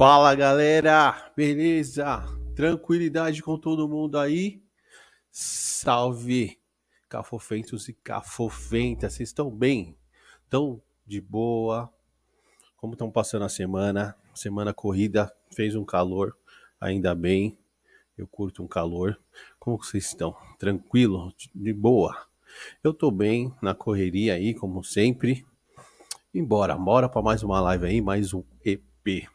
Fala galera, beleza? Tranquilidade com todo mundo aí? Salve, cafofentos e cafofentas, vocês estão bem? Estão de boa? Como estão passando a semana? Semana corrida, fez um calor, ainda bem. Eu curto um calor. Como vocês estão? Tranquilo? De boa? Eu tô bem na correria aí, como sempre. Embora, bora para mais uma live aí, mais um EP.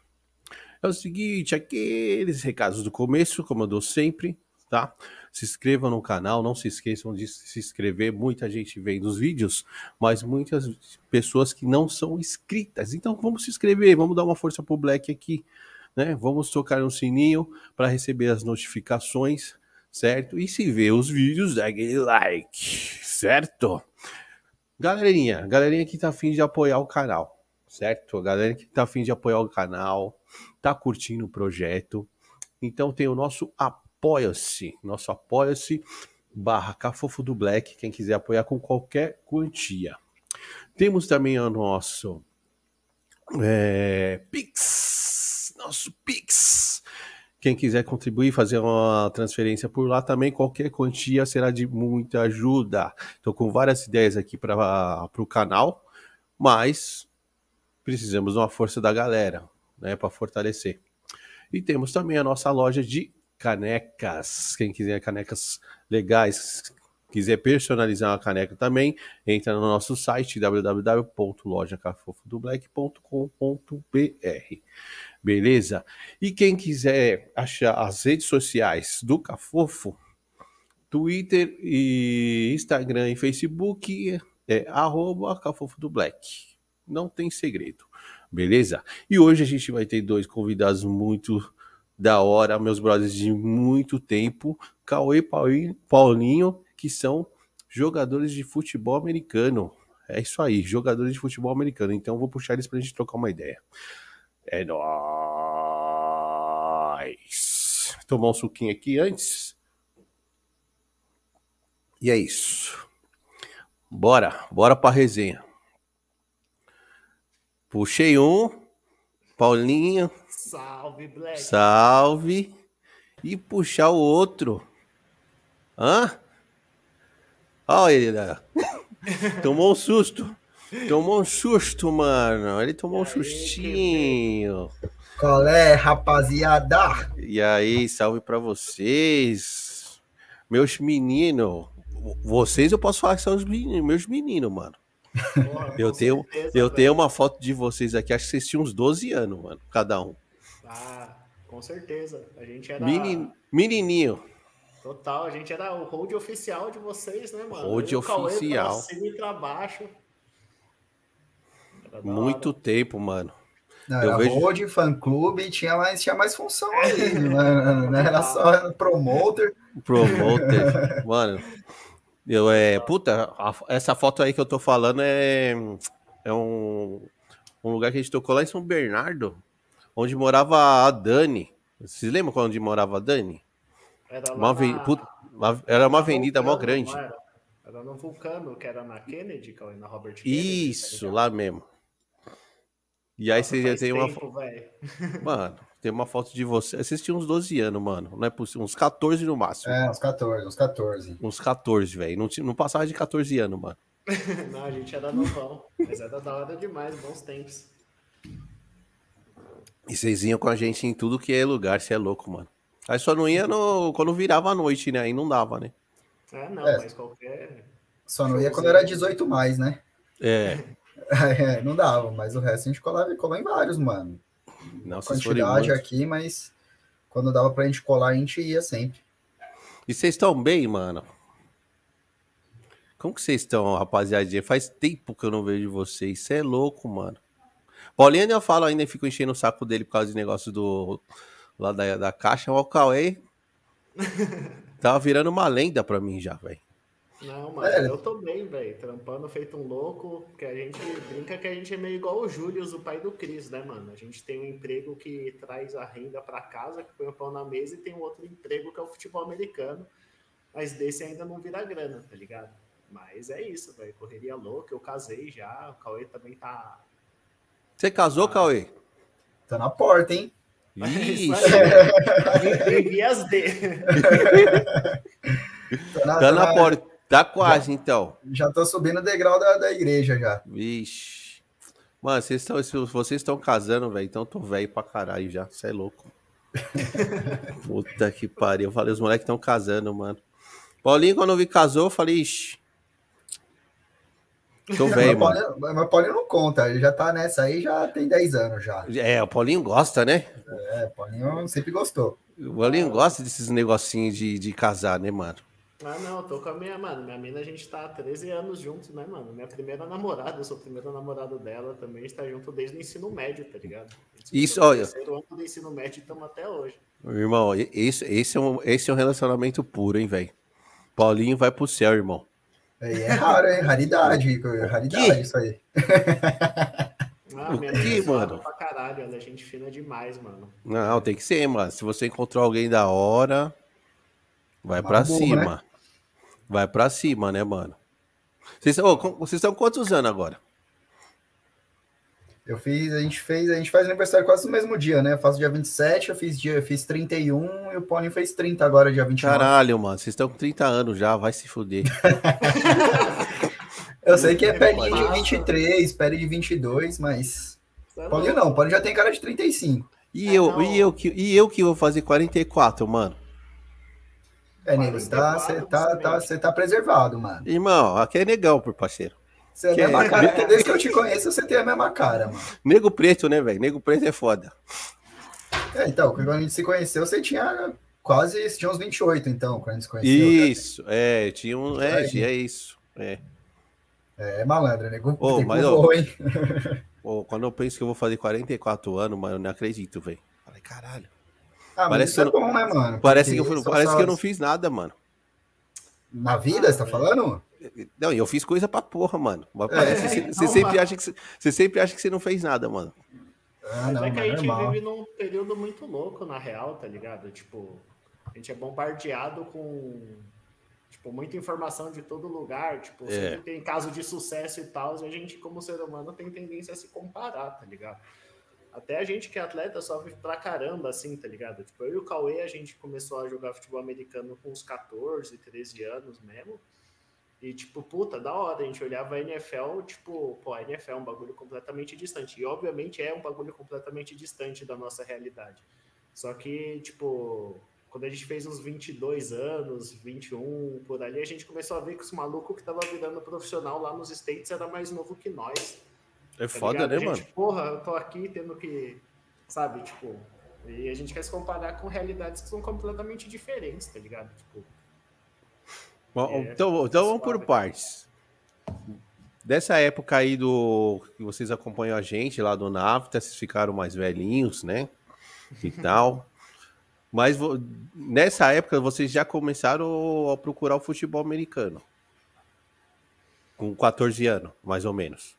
É o seguinte, aqueles recados do começo, como eu dou sempre, tá? Se inscrevam no canal, não se esqueçam de se inscrever. Muita gente vem dos vídeos, mas muitas pessoas que não são inscritas. Então vamos se inscrever, vamos dar uma força pro Black aqui, né? Vamos tocar no sininho para receber as notificações, certo? E se vê os vídeos, dá aquele like, certo? Galerinha, galerinha que tá afim de apoiar o canal, certo? Galera que tá afim de apoiar o canal, tá curtindo o projeto. Então tem o nosso Apoia-se, nosso Apoia-se barra Cafofo do Black, quem quiser apoiar com qualquer quantia. Temos também o nosso é, Pix, nosso Pix. Quem quiser contribuir, fazer uma transferência por lá também, qualquer quantia será de muita ajuda. Estou com várias ideias aqui para o canal, mas precisamos de uma força da galera, né, para fortalecer. E temos também a nossa loja de canecas. Quem quiser canecas legais, quiser personalizar uma caneca também, entra no nosso site www.lojacafofodoblack.com.br. Beleza? E quem quiser achar as redes sociais do Cafofo, Twitter e Instagram e Facebook é arroba Cafofo do Black. Não tem segredo. Beleza? E hoje a gente vai ter dois convidados muito da hora, meus brothers de muito tempo, Cauê e Paulinho, que são jogadores de futebol americano. É isso aí, jogadores de futebol americano. Então vou puxar eles pra gente trocar uma ideia. É nóis. Tomar um suquinho aqui antes. E é isso. Bora, bora pra resenha. Puxei um. Paulinho. Salve, Black. Salve. E puxar o outro. Hã? Olha ele lá. Tomou um susto. Tomou um susto, mano. Ele tomou um sustinho. Qual é, rapaziada? E aí, salve pra vocês. Meus meninos. Vocês eu posso falar que são os meninos, meus meninos, mano. Porra, Eu tenho, certeza, eu velho. tenho uma foto de vocês aqui, acho que vocês tinham uns 12 anos, mano, cada um. Ah, com certeza. A gente era. Menin, menininho. Total, a gente era o hold oficial de vocês, né, mano? Hold Eu oficial. Pra cima e pra baixo. Muito hora. tempo, mano. Não, Eu era vejo- road, fã clube, tinha mais, tinha mais função aí, não não era só promoter. Promoter. mano. Eu é. Puta, a- essa foto aí que eu tô falando é. É um, um lugar que a gente tocou lá em São Bernardo, onde morava a Dani. Vocês lembram onde morava a Dani? Era Uma na- puta, uma- era uma avenida mó grande. Era? Era no Vulcano, que era na Kennedy, Cauê, na Robert Kennedy. Isso, tá lá mesmo. E aí Nossa, você tem uma. tempo, velho. Mano, tem uma foto de você. Vocês tinham uns 12 anos, mano. Não é possível. Uns 14 no máximo. É, uns 14, uns 14. Uns 14, velho. Não, não passava de 14 anos, mano. Não, a gente era novão. Mas era da hora demais, bons tempos. E vocês iam com a gente em tudo que é lugar, você é louco, mano. Aí só não ia no... quando virava a noite, né? Aí não dava, né? É, não, É. mas qualquer. Só não ia quando era 18 mais, né? É. É, não dava, mas o resto a gente colava, colou em vários, mano. Não, Quantidade muito. aqui, mas quando dava pra gente colar, a gente ia sempre. E vocês estão bem, mano? Como que vocês estão, rapaziadinha? Faz tempo que eu não vejo vocês. Você é louco, mano. Paulinho ainda fala ainda, fico enchendo o saco dele por causa do negócio do. lá da, da caixa. O Cauê. Tava virando uma lenda pra mim já, velho. Não, mano, É. eu tô bem, velho. Trampando feito um louco, que a gente brinca que a gente é meio igual o Júlio, o pai do Cris, né, mano? A gente tem um emprego que traz a renda pra casa, que põe o pão na mesa, e tem um outro emprego que é o futebol americano. Mas desse ainda não vira grana, tá ligado? Mas é isso, velho. Correria louca, eu casei já, o Cauê também tá. Você casou, Cauê? Tá na porta, hein? Ixi, vias. Tá na- tá na tá- porta. Tá quase, então. Já tô subindo o degrau da, da igreja já. Vixe. Mano, vocês estão, vocês estão casando, velho, então tô velho pra caralho já. Você é louco. Puta que pariu. Eu falei, os moleques estão casando, mano. Paulinho, quando eu vi casou, eu falei, ixi. Tô velho, mano. Paulinho, mas Paulinho não conta, ele já tá nessa aí, já tem 10 anos já. É, o Paulinho gosta, né? É, Paulinho sempre gostou. O Paulinho gosta desses negocinhos de, de casar, né, mano? Ah, não, eu tô com a minha, mano. Minha mina, a gente tá há 13 anos juntos, né, mano? Minha primeira namorada, eu sou o primeiro namorado dela também. A gente tá junto desde o ensino médio, tá ligado? Isso, olha. terceiro ano do ensino médio e estamos até hoje. Irmão, esse, esse, é um, esse é um relacionamento puro, hein, velho? Paulinho vai pro céu, irmão. Aí é raro, hein? Raridade. Raridade Que? isso aí. Ah, minha mina é mano? pra caralho, ela é gente fina demais, mano. Não, tem que ser, mano. Se você encontrou alguém da hora, vai pra bom, cima. né? Vai pra cima, né, mano? Vocês, com- vocês estão quantos anos agora? Eu fiz, a gente fez, a gente faz aniversário quase no mesmo dia, né? Eu faço dia 27, eu fiz dia, eu fiz 31 e o Paulinho fez 30 agora, dia 29. Caralho, mano. Vocês estão com 30 anos já, vai se fuder. Eu sei que é Massa. de 23, perto de 22, mas. É louco. não, Paulinho já tem cara de 35. E É, eu, não. e eu, que, e eu que vou fazer 44, mano? É, nego, você tá, você tá, tá, você tá preservado, mano. Irmão, aqui é negão, por parceiro. Você é a mesma cara, porque desde que eu te conheço, você tem a mesma cara, mano. Nego preto, né, velho? Nego preto é foda. É, então, quando a gente se conheceu, você tinha quase, você tinha uns 28, então, quando a gente se conheceu. Isso, é, tinha um. É, Aí. é isso. É. É malandro, nego. Ô, Tempo mas, ó, voa, hein? Pô, quando eu penso que eu vou fazer 44 anos, mano, eu não acredito, velho. Falei, caralho. Ah, mas parece isso é que eu bom, né, mano? Parece, que eu, parece que eu não fiz nada, mano. Na vida, você tá falando? Não, e eu fiz coisa pra porra, mano. Mas É, parece que você, então, você sempre mano. acha que você, você sempre acha que você não fez nada, mano. Ah, não, é que a gente normal. vive num período muito louco, na real, tá ligado? Tipo, a gente é bombardeado com tipo, muita informação de todo lugar. Tipo, É. sempre tem caso de sucesso e tal, e a gente, como ser humano, tem tendência a se comparar, tá ligado? Até a gente que é atleta sofre pra caramba, assim, tá ligado? Tipo, eu e o Cauê, a gente começou a jogar futebol americano com uns 14, 13 anos mesmo. E, tipo, puta, da hora, a gente olhava a NFL, tipo, pô, a NFL é um bagulho completamente distante. E, obviamente, é um bagulho completamente distante da nossa realidade. Só que, tipo, quando a gente fez uns 22 anos, 21, por ali, a gente começou a ver que os malucos que tava virando profissional lá nos States era mais novo que nós. É tá foda, ligado? né, gente, mano? Porra, eu tô aqui tendo que, sabe, tipo... E a gente quer se comparar com realidades que são completamente diferentes, tá ligado? Tipo, Bom, É, então, então vamos por partes. Dessa época aí do que vocês acompanham a gente lá do NAFTA, vocês ficaram mais velhinhos, né? E tal. Mas nessa época vocês já começaram a procurar o futebol americano. Com 14 anos, mais ou menos.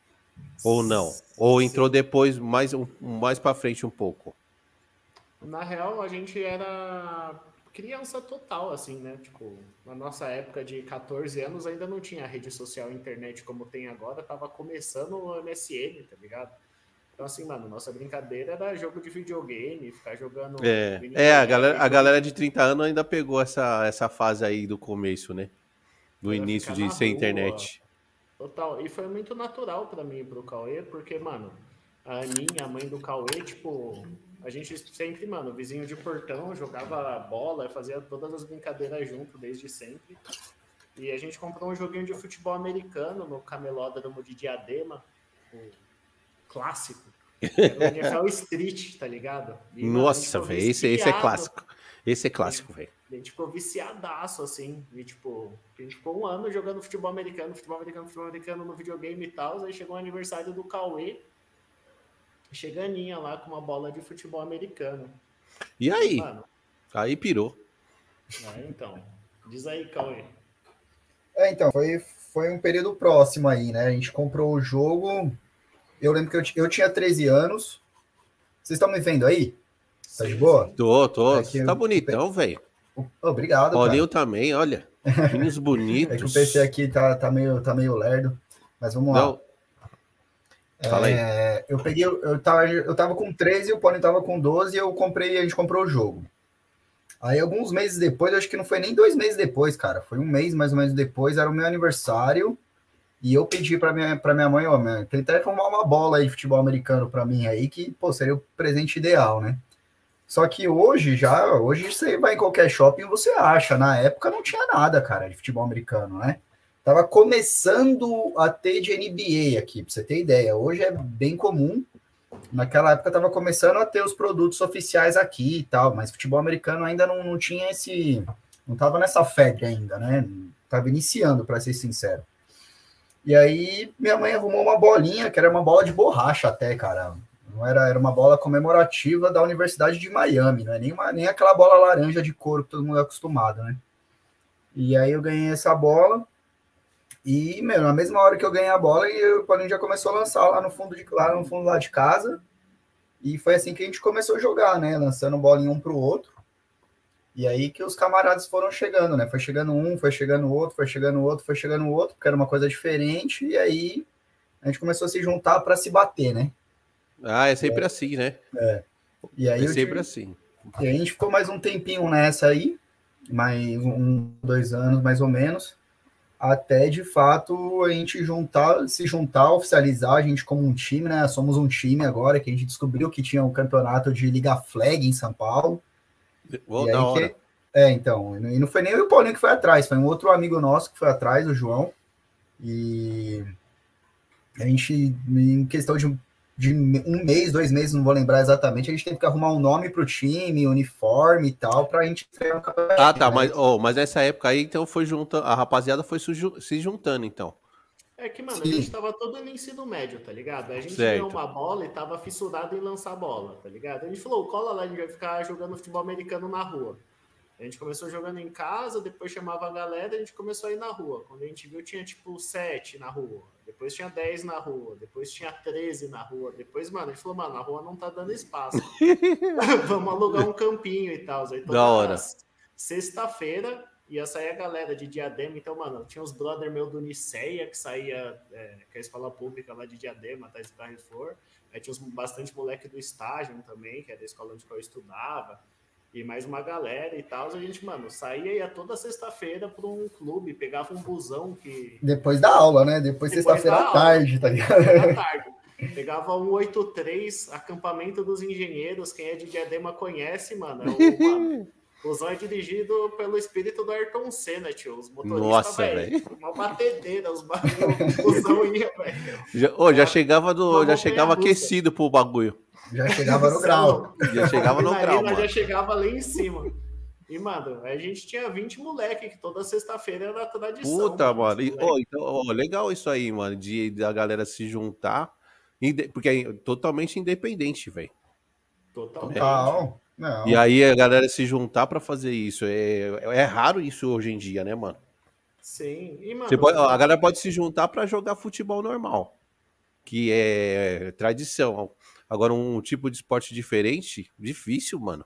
Ou não? Ou entrou depois, mais, mais pra frente um pouco? Na real, a gente era criança total, assim, né? Tipo, na nossa época de 14 anos ainda não tinha rede social internet como tem agora, tava começando o MSN, tá ligado? Então, assim, mano, nossa brincadeira era jogo de videogame, ficar jogando. É, é a, galera, a galera de 30 anos ainda pegou essa, essa fase aí do começo, né? Do início de ser rua. internet. Total. E foi muito natural pra mim e pro Cauê, porque, mano, a Aninha, a mãe do Cauê, tipo, a gente sempre, mano, vizinho de portão, jogava bola, fazia todas as brincadeiras junto desde sempre. E a gente comprou um joguinho de futebol americano no camelódromo de Diadema, o clássico. Era o NFL Street, tá ligado? E, Nossa, velho, esse, esse é clássico. Esse é clássico, velho. A gente ficou viciadaço, assim. E, tipo, a gente ficou um ano jogando futebol americano, futebol americano, futebol americano no videogame e tal. Aí chegou o aniversário do Cauê. Chega a Aninha lá com uma bola de futebol americano. E aí? Mano, Aí pirou. né, então. Diz aí, Cauê. É, então, foi, foi um período próximo aí, né? A gente comprou o jogo. Eu lembro que eu, eu tinha 13 anos. Vocês estão me vendo aí? Tá de boa? Tô, tô. É que tá eu- bonitão, velho. Obrigado, cara. Paulinho também, olha. Meninos É que o bonitos. PC aqui tá, tá, meio, tá meio lerdo. Mas vamos lá. Não, Fala aí. É, eu peguei, eu tava, eu tava com 13, o Pony tava com 12 e eu comprei, a gente comprou o jogo. Aí, alguns meses depois, acho que não foi nem dois meses depois, cara, foi um mês mais ou menos depois, era o meu aniversário. E eu pedi para minha, pra minha mãe, ó, minha, tentar arrumar uma bola aí de futebol americano para mim aí, que, pô, seria o presente ideal, né? Só que hoje já, hoje você vai em qualquer shopping você acha. Na época não tinha nada, cara, de futebol americano, né? Tava começando a ter de NBA aqui, pra você ter ideia. Hoje é bem comum. Naquela época tava começando a ter os produtos oficiais aqui e tal, mas futebol americano ainda não, não tinha esse. Não tava nessa febre ainda, né? Tava iniciando, para ser sincero. E aí minha mãe arrumou uma bolinha, que era uma bola de borracha até, cara. Não era, era uma bola comemorativa da Universidade de Miami, não é nem, uma, nem aquela bola laranja de couro que todo mundo é acostumado, né? E aí eu ganhei essa bola. E, meu, na mesma hora que eu ganhei a bola, e o Paulinho já começou a lançar lá no fundo de lá no fundo lá de casa. E foi assim que a gente começou a jogar, né? Lançando bolinha um pro outro. E aí que os camaradas foram chegando, né? Foi chegando um, foi chegando outro, foi chegando outro, foi chegando outro, porque era uma coisa diferente, e aí a gente começou a se juntar para se bater, né? Ah, é sempre é. assim, né? É. E aí é sempre assim. E aí a gente ficou mais um tempinho nessa aí, mais um, dois anos mais ou menos, até de fato a gente juntar, se juntar, oficializar a gente como um time, né? Somos um time agora que a gente descobriu que tinha um campeonato de Liga Flag em São Paulo. Vou da hora. Que, é, então, e não foi nem o Paulinho que foi atrás, foi um outro amigo nosso que foi atrás, o João. E a gente, em questão de, de um mês, dois meses, não vou lembrar exatamente, a gente teve que arrumar um nome para o time, uniforme e tal, para a gente treinar um Ah, tá, né? mas, oh, mas nessa época aí, então foi junto, a rapaziada foi se juntando, então. É que, mano, Sim. a gente tava todo no ensino médio, tá ligado? A gente ganhou uma bola e tava fissurado em lançar bola, tá ligado? A gente falou, cola lá, a gente vai ficar jogando futebol americano na rua. A gente começou jogando em casa, depois chamava a galera, a gente começou a ir na rua. Quando a gente viu, tinha tipo 7 na rua, depois tinha 10 na rua, depois tinha 13 na rua. Depois, mano, a gente falou, mano, a rua não tá dando espaço. Vamos alugar um campinho e tal. Aí, da hora. Sexta-feira, ia sair a galera de Diadema, então, mano, tinha uns brother meu do Niceia, que saía, é, que é a escola pública lá de Diadema, tá de Carrefour, aí tinha uns, bastante moleque do estágio também, que é da escola onde eu estudava, e mais uma galera e tal, a gente, mano, saía ia toda sexta-feira para um clube, pegava um busão que... Depois da aula, né? Depois, Depois sexta-feira à tarde, tá ligado? tarde. Pegava um 83, acampamento dos engenheiros, quem é de Diadema conhece, mano, é o, mano o Zão é dirigido pelo espírito do Ayrton Senna, tio. Os motoristas, Nossa, velho. Uma batedeira, os bagulhos. O Zão ia, velho. Já, oh, já chegava, do, já chegava aquecido pro bagulho. Já chegava no grau. Já chegava no grau. Mano. Já chegava lá em cima. E, mano, a gente tinha 20 moleque que toda sexta-feira era tradição. Puta, mano. E, oh, então, oh, legal isso aí, mano, de, de a galera se juntar. Porque é totalmente independente, velho. Totalmente. Total. Não. E aí a galera se juntar para fazer isso. É, é raro isso hoje em dia, né, mano? Sim. E, mano, pode, a galera pode se juntar para jogar futebol normal, que é tradição. Agora, um tipo de esporte diferente, difícil, mano.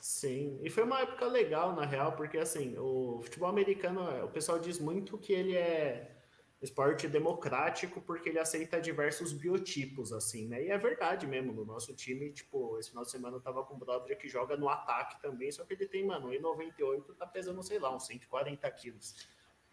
Sim, e foi uma época legal, na real, porque assim, o futebol americano, o pessoal diz muito que ele é esporte democrático porque ele aceita diversos biotipos, assim, né? E é verdade mesmo, no nosso time, tipo, esse final de semana eu tava com um brother que joga no ataque também, só que ele tem, mano, 1,98, tá pesando, sei lá, uns 140 quilos,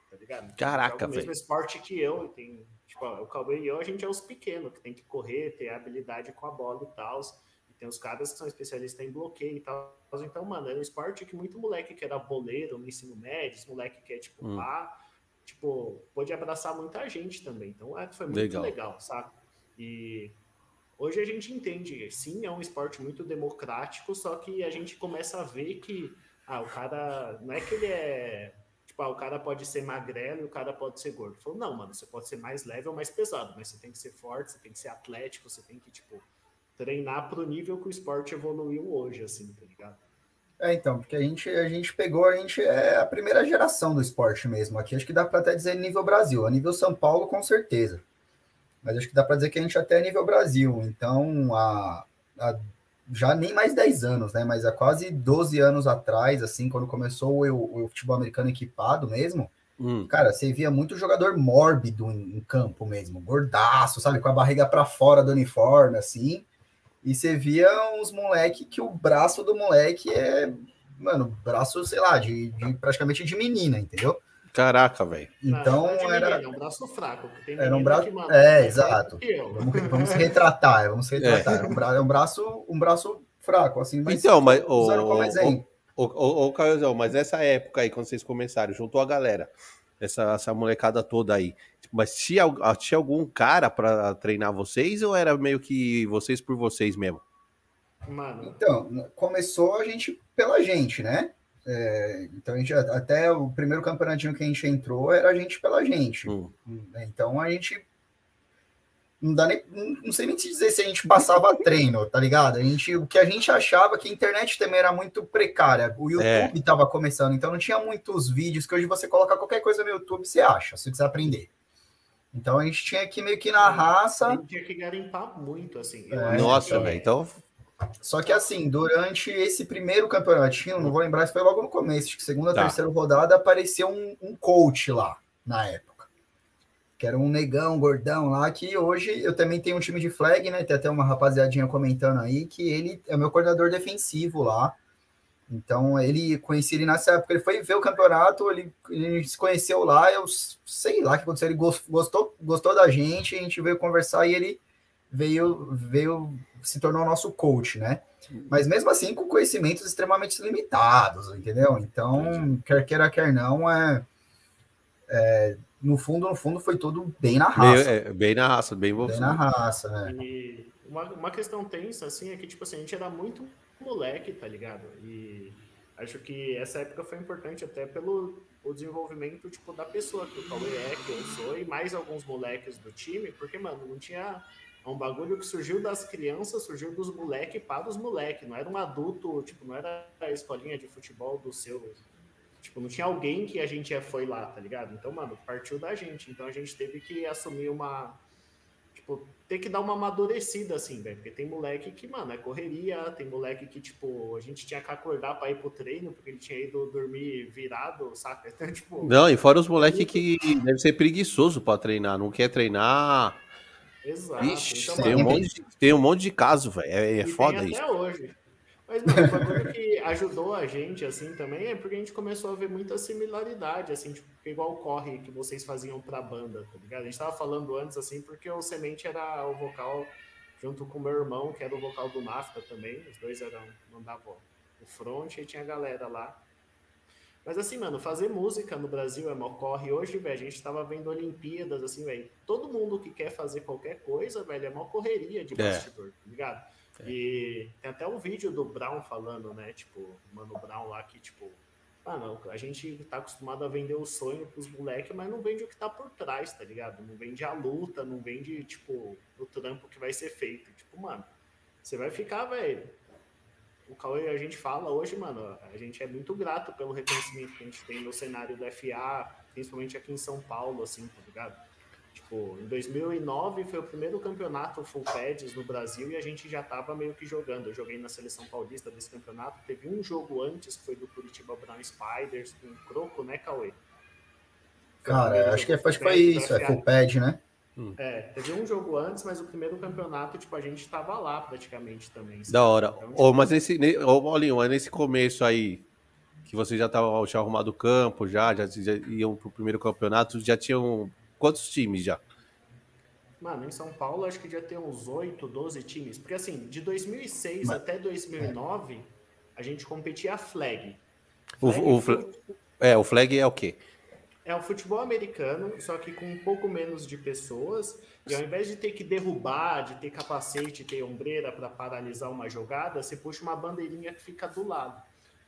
tá ligado? Caraca, velho. É o mesmo esporte que eu, tem, tipo, o Cauê e eu, a gente é os pequenos, que tem que correr, ter habilidade com a bola e tal, e tem os caras que são especialistas em bloqueio e tal, então, mano, é um esporte que muito moleque que era boleiro no ensino médio, moleque que é, tipo, hum. pá tipo, pôde abraçar muita gente também. Então, é, foi muito legal, legal sabe? E hoje a gente entende, sim, é um esporte muito democrático, só que a gente começa a ver que, ah, o cara, não é que ele é, tipo, ah, o cara pode ser magrelo e o cara pode ser gordo. Falou, não, mano, você pode ser mais leve ou mais pesado, mas você tem que ser forte, você tem que ser atlético, você tem que, tipo, treinar pro nível que o esporte evoluiu hoje, assim, tá ligado? É, então, porque a gente, a gente pegou, a gente é a primeira geração do esporte mesmo. Aqui acho que dá para até dizer nível Brasil. A nível São Paulo, com certeza. Mas acho que dá para dizer que a gente até é nível Brasil. Então, a, a, já nem mais 10 anos, né? Mas há quase 12 anos atrás, assim, quando começou o, o futebol americano equipado mesmo, hum. cara, você via muito jogador mórbido em, em, campo mesmo, gordaço, sabe? Com a barriga para fora do uniforme, assim. E você via uns moleque que o braço do moleque é, mano, braço, sei lá, de, de praticamente de menina, entendeu? Caraca, velho. Então é era. Menina, um braço fraco. era um braço. É, exato. Vamos, vamos se retratar, vamos se retratar. É. Um, braço, um braço, um braço fraco, assim. Mas então, mas o. O, o, o, Caio, mas nessa época aí, quando vocês começaram, juntou a galera, essa, essa molecada toda aí. Mas tinha, tinha algum cara para treinar vocês ou era meio que vocês por vocês mesmo? Mano. Então, começou a gente pela gente, né? É, então a gente até o primeiro campeonatinho que a gente entrou era a gente pela gente. Hum. Né? Então a gente não dá nem, não sei nem te dizer se a gente passava treino, tá ligado? A gente, o que a gente achava que a internet também era muito precária. O YouTube estava é. começando, então não tinha muitos vídeos que hoje você colocar qualquer coisa no YouTube, você acha, se você quiser aprender. Então a gente tinha que meio que na raça. A gente tinha que garimpar muito, assim. É, Nossa, velho. Então. Só que assim, durante esse primeiro campeonatinho, não vou lembrar se foi logo no começo, acho que segunda, tá. terceira rodada, apareceu um, um coach lá na época que era um negão, gordão lá, que hoje eu também tenho um time de flag, né? Tem até uma rapaziadinha comentando aí que ele é meu coordenador defensivo lá. Então, ele conheci ele nessa época, ele foi ver o campeonato, ele, ele se conheceu lá, eu sei lá o que aconteceu, ele gostou, gostou da gente, a gente veio conversar e ele veio, veio se tornou nosso coach, né? Mas mesmo assim, com conhecimentos extremamente limitados, entendeu? Então, quer queira, quer não, é, é no fundo, no fundo, foi tudo bem na raça. Bem, é, bem na raça, bem você. Bem na raça, né? E uma, uma questão tensa, assim, é que, tipo assim, a gente era muito moleque, tá ligado? E acho que essa época foi importante até pelo o desenvolvimento, tipo, da pessoa que o Cauê é, que eu sou, e mais alguns moleques do time, porque, mano, não tinha... É um bagulho que surgiu das crianças, surgiu dos moleques para os moleques. Não era um adulto, tipo, não era a escolinha de futebol do seu Tipo, não tinha alguém que a gente foi lá, tá ligado? Então, mano, partiu da gente. Então a gente teve que assumir uma. Tipo, ter que dar uma amadurecida, assim, velho. Porque tem moleque que, mano, é correria. Tem moleque que, tipo, a gente tinha que acordar pra ir pro treino, porque ele tinha ido dormir virado, saca? Então, tipo. Não, e fora os moleque que deve ser preguiçoso pra treinar, não quer treinar. Exato. Ixi, então, tem, mano, um monte de, tem um monte de caso, velho. É, é foda até isso. Até hoje. Mas, mano, uma coisa que ajudou a gente, assim, também, é porque a gente começou a ver muita similaridade, assim, tipo, igual o corre que vocês faziam pra banda, tá ligado? A gente tava falando antes, assim, porque o Semente era o vocal junto com o meu irmão, que era o vocal do Nafta também, os dois eram, mandavam o front e tinha a galera lá. Mas assim, mano, fazer música no Brasil é mó corre. Hoje, velho, a gente tava vendo Olimpíadas, assim, velho. Todo mundo que quer fazer qualquer coisa, velho, é mó correria de é. bastidor, tá ligado? É. E tem até um vídeo do Brown falando, né? Tipo, Mano Brown lá que, tipo, mano, a gente tá acostumado a vender o sonho pros moleques, mas não vende o que tá por trás, tá ligado? Não vende a luta, não vende, tipo, o trampo que vai ser feito. Tipo, mano, você vai ficar, velho. O Cauê, a gente fala hoje, mano, a gente é muito grato pelo reconhecimento que a gente tem no cenário do FA, principalmente aqui em São Paulo, assim, tá ligado? Tipo, em 2009 foi o primeiro campeonato full pads no Brasil e a gente já tava meio que jogando. Eu joguei na seleção paulista desse campeonato. Teve um jogo antes, que foi do Curitiba Brown Spiders, com um croco, né, Cauê? Cara, acho que, acho que foi isso, é full pad, né? Hum. É, teve um jogo antes, mas o primeiro campeonato, tipo, a gente tava lá praticamente também. Sabe? Da hora. Então, tipo... oh, mas nesse, oh, nesse começo aí, que você já tava já arrumado o campo, já, já, já iam pro primeiro campeonato, já tinham quantos times já? Mano, em São Paulo acho que já tem uns 8, 12 times. Porque assim, de 2006 Mas... até 2009, a gente competia a flag. flag o, o flag... É, o flag é o quê? É o futebol americano, só que com um pouco menos de pessoas. E ao invés de ter que derrubar, de ter capacete, ter ombreira para paralisar uma jogada, você puxa uma bandeirinha que fica do lado.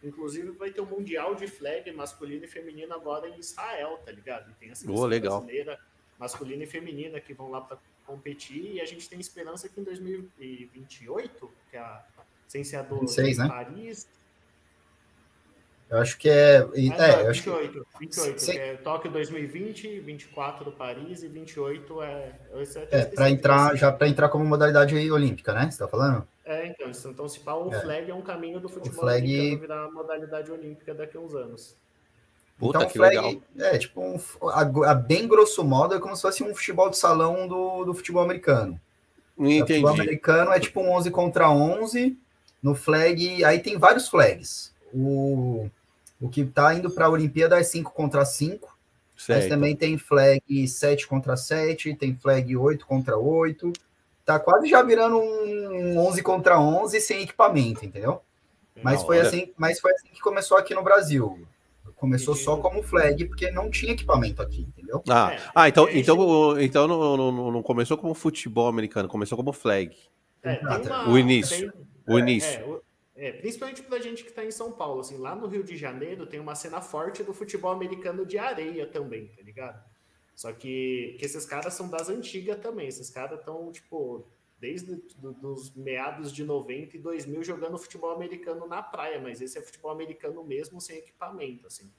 Inclusive vai ter um mundial de flag masculino e feminino agora em Israel, tá ligado? E tem a seleção oh, legal. brasileira masculina e feminina que vão lá para competir e a gente tem esperança que em 2028, que é a ciência do 26, né? Eu acho que é. Ah, é, não, 28, que... 28, que é Tóquio 2020, 24 Paris e 28 é. É, para entrar, já para entrar como modalidade olímpica, né? Você está falando? É, então, então se pau, o é. flag é um caminho do futebol flag... americano virar modalidade olímpica daqui a uns anos. Puta, então, que flag legal. é tipo um, a, a bem grosso modo é como se fosse um futebol de salão do, do futebol americano. O futebol Entendi. americano é tipo um 11 contra 11 no flag, aí tem vários flags. O, o que tá indo para a Olimpíada é 5 contra 5, mas também tem flag 7 contra 7, tem flag 8 contra 8. Tá quase já virando um 11 contra 11 sem equipamento, entendeu? Mas foi assim, mas foi assim que começou aqui no Brasil. Começou só como flag, porque não tinha equipamento aqui, entendeu? Ah, É, ah então, gente- então, então não, não, não começou como futebol americano, começou como flag. É, uma- O início. tem- O é, início. É, o- é, principalmente pra gente que tá em São Paulo, assim, lá no Rio de Janeiro tem uma cena forte do futebol americano de areia também, tá ligado? Só que, que esses caras são das antigas também, esses caras estão, tipo, desde do, dos meados de 90 e 2000 jogando futebol americano na praia, mas esse é futebol americano mesmo sem equipamento, assim.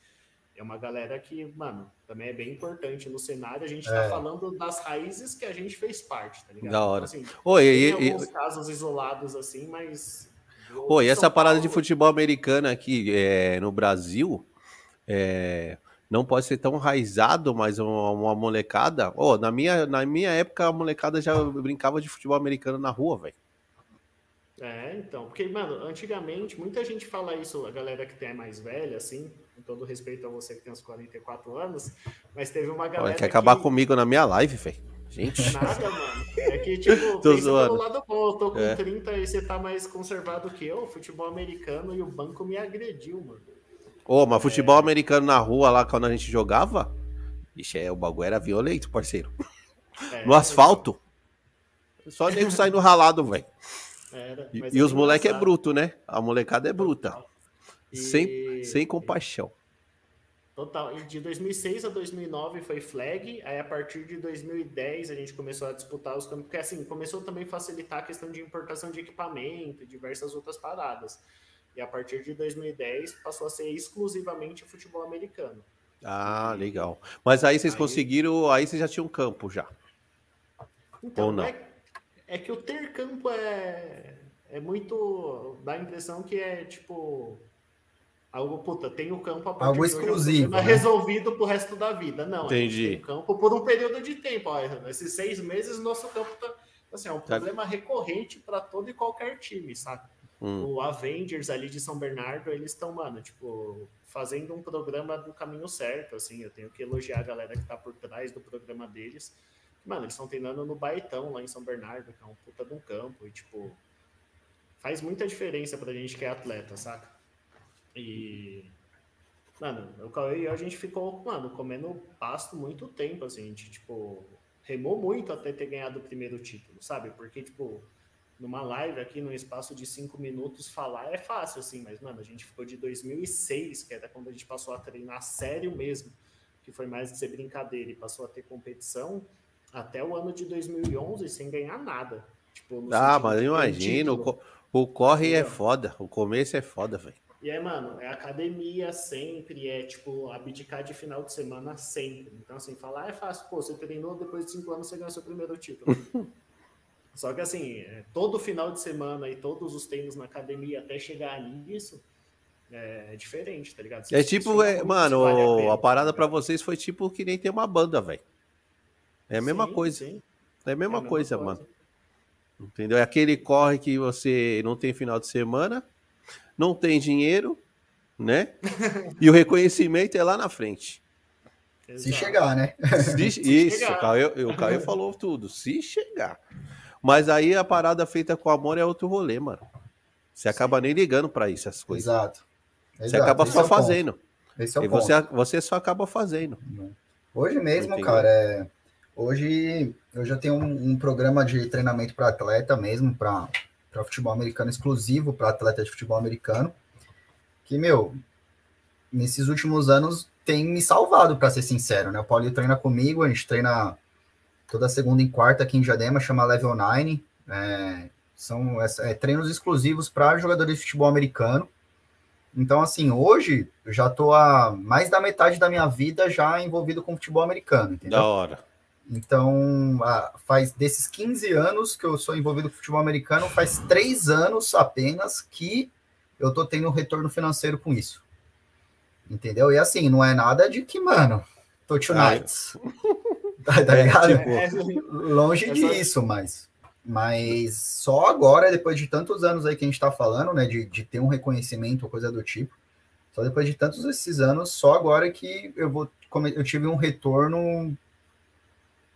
É uma galera que, mano, também é bem importante no cenário. A gente tá É. falando das raízes que a gente fez parte, tá ligado? Da hora. Então, assim, Oi, tem e, e, alguns casos isolados assim, mas. Pô, e essa parada de futebol americano aqui é, no Brasil é, não pode ser tão raizado, mas uma, uma molecada. Ô, na, minha, na minha época, a molecada já brincava de futebol americano na rua, velho. É, então, porque, mano, antigamente, muita gente fala isso, a galera que tem mais velha, assim, com todo respeito a você que tem uns 44 anos, mas teve uma Olha, galera. Quer acabar que... comigo na minha live, velho? Gente. Nada, mano. É que, tipo, Tô zoando. pelo lado bom. Eu tô com É. 30 e você tá mais conservado que eu, futebol americano, e o banco me agrediu, mano. Ô, mas futebol americano na rua lá, quando a gente jogava, ixi, é, o bagulho era violento, parceiro. É, No asfalto. Só nego saindo ralado, velho. E, e era os moleque é bruto, né? A molecada é bruta. E- Sem, sem compaixão. Total. E de 2006 a 2009 foi flag. Aí a partir de 2010 a gente começou a disputar os campos. Porque assim, começou também a facilitar a questão de importação de equipamento e diversas outras paradas. E a partir de 2010 passou a ser exclusivamente futebol americano. Ah, legal. Mas aí vocês Aí- conseguiram, aí vocês já tinham campo já. Então, Ou não? É, é que o ter campo é, é muito. dá a impressão que é tipo. Algo, puta, tem o campo a partir Algo de hoje, exclusivo, problema né? resolvido pro resto da vida. Não, a gente Entendi. tem campo por um período de tempo. Ó, esses seis meses, nosso campo tá. Assim, é um Tá. problema recorrente para todo e qualquer time, saca? Hum. O Avengers ali de São Bernardo, eles estão, mano, tipo, fazendo um programa do caminho certo, assim. Eu tenho que elogiar a galera que tá por trás do programa deles. Mano, eles estão treinando no Baitão, lá em São Bernardo, que é um puta de um campo. E, tipo, faz muita diferença pra gente que é atleta, saca? E. Mano, o Cauê e eu, a gente ficou, mano, comendo pasto muito tempo, assim. A gente, tipo, remou muito até ter ganhado o primeiro título, sabe? Porque, tipo, numa live aqui, num espaço de cinco minutos, falar é fácil, assim. Mas, mano, a gente ficou de 2006, que era quando a gente passou a treinar sério mesmo, que foi mais de ser brincadeira e passou a ter competição, até o ano de 2011 sem ganhar nada. Tipo, Ah, mas imagina, o, o corre é foda, o começo é foda, velho. E aí, mano, é academia sempre, é tipo abdicar de final de semana sempre. Então, assim, falar é fácil. Pô, você treinou, depois de cinco anos você ganhou seu primeiro título. Só que, assim, é, todo final de semana e todos os treinos na academia até chegar nisso é, é diferente, tá ligado? Você É tipo, é, mano, vale a pena, a parada tá pra ligado? vocês foi tipo que nem ter uma banda, velho. É a mesma Sim, coisa. sim, É a mesma é a coisa, mano. Entendeu? É aquele corre que você não tem final de semana, não tem dinheiro, né? e o reconhecimento é lá na frente. Se Exato. chegar, né? Se- isso, chegar. o Caio, o Caio falou tudo. Se chegar. Mas aí a parada feita com amor é outro rolê, mano. Você acaba nem ligando pra isso, essas coisas. Exato. Você Exato, acaba esse só é o ponto. fazendo. Esse é o e ponto. você, você só acaba fazendo. Hoje mesmo, Entendeu? cara, é... hoje eu já tenho um, um programa de treinamento para atleta mesmo, para futebol americano exclusivo para atleta de futebol americano, que, meu, nesses últimos anos tem me salvado, para ser sincero, né? O Paulinho treina comigo, a gente treina toda segunda e quarta aqui em Diadema, chama Level 9, é, são é, treinos exclusivos para jogadores de futebol americano. Então, assim, hoje eu já tô há mais da metade da minha vida já envolvido com futebol americano, entendeu? Da hora. Então, ah, faz desses 15 anos que eu sou envolvido com futebol americano, faz três anos apenas que eu tô tendo um retorno financeiro com isso. Entendeu? E assim, não é nada de que, mano, tô tonight. Ah, tá, ligado? É, é, Longe disso, mas. Mas só agora, depois de tantos anos aí que a gente tá falando, né? De, de ter um reconhecimento ou coisa do tipo. Só depois de tantos esses anos, só agora que eu vou. Eu tive um retorno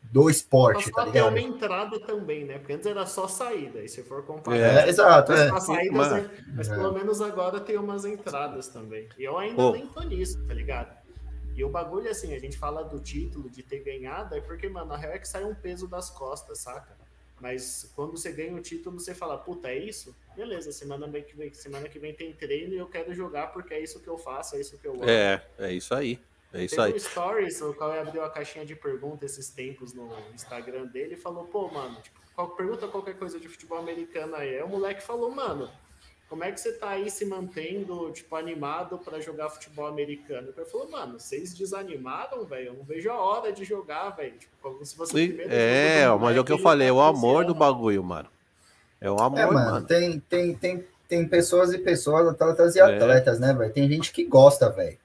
do esporte, Passou tá até uma ligado? entrada também, né? Porque antes era só saída, e se for comparar. É, exato, Mas, é. as saídas, Mas-? Mas É. pelo menos agora tem umas entradas também. E eu ainda Ô. nem tô nisso, tá ligado? E o bagulho, assim, a gente fala do título, de ter ganhado, é porque, mano, na real é que sai um peso das costas, saca? Mas quando você ganha o título, você fala, puta, é isso? Beleza, semana que vem, semana que vem tem treino e eu quero jogar porque é isso que eu faço, é isso que eu amo. É, é isso aí. É isso Teve aí. um stories, o qual abriu a caixinha de pergunta esses tempos no Instagram dele e falou, pô, mano, tipo, qual- pergunta qualquer coisa de futebol americano aí. Aí o moleque falou, mano, como é que você tá aí se mantendo, tipo, animado pra jogar futebol americano? Ele falou, mano, vocês desanimaram, velho? Eu não vejo a hora de jogar, velho. Tipo, como se o E- É, mas é o que eu falei, é ele o amor do bagulho, mano. É o amor, É, mano, mano. tem, tem, tem, tem pessoas e pessoas, atletas e É. atletas, né, velho? Tem gente que gosta, velho.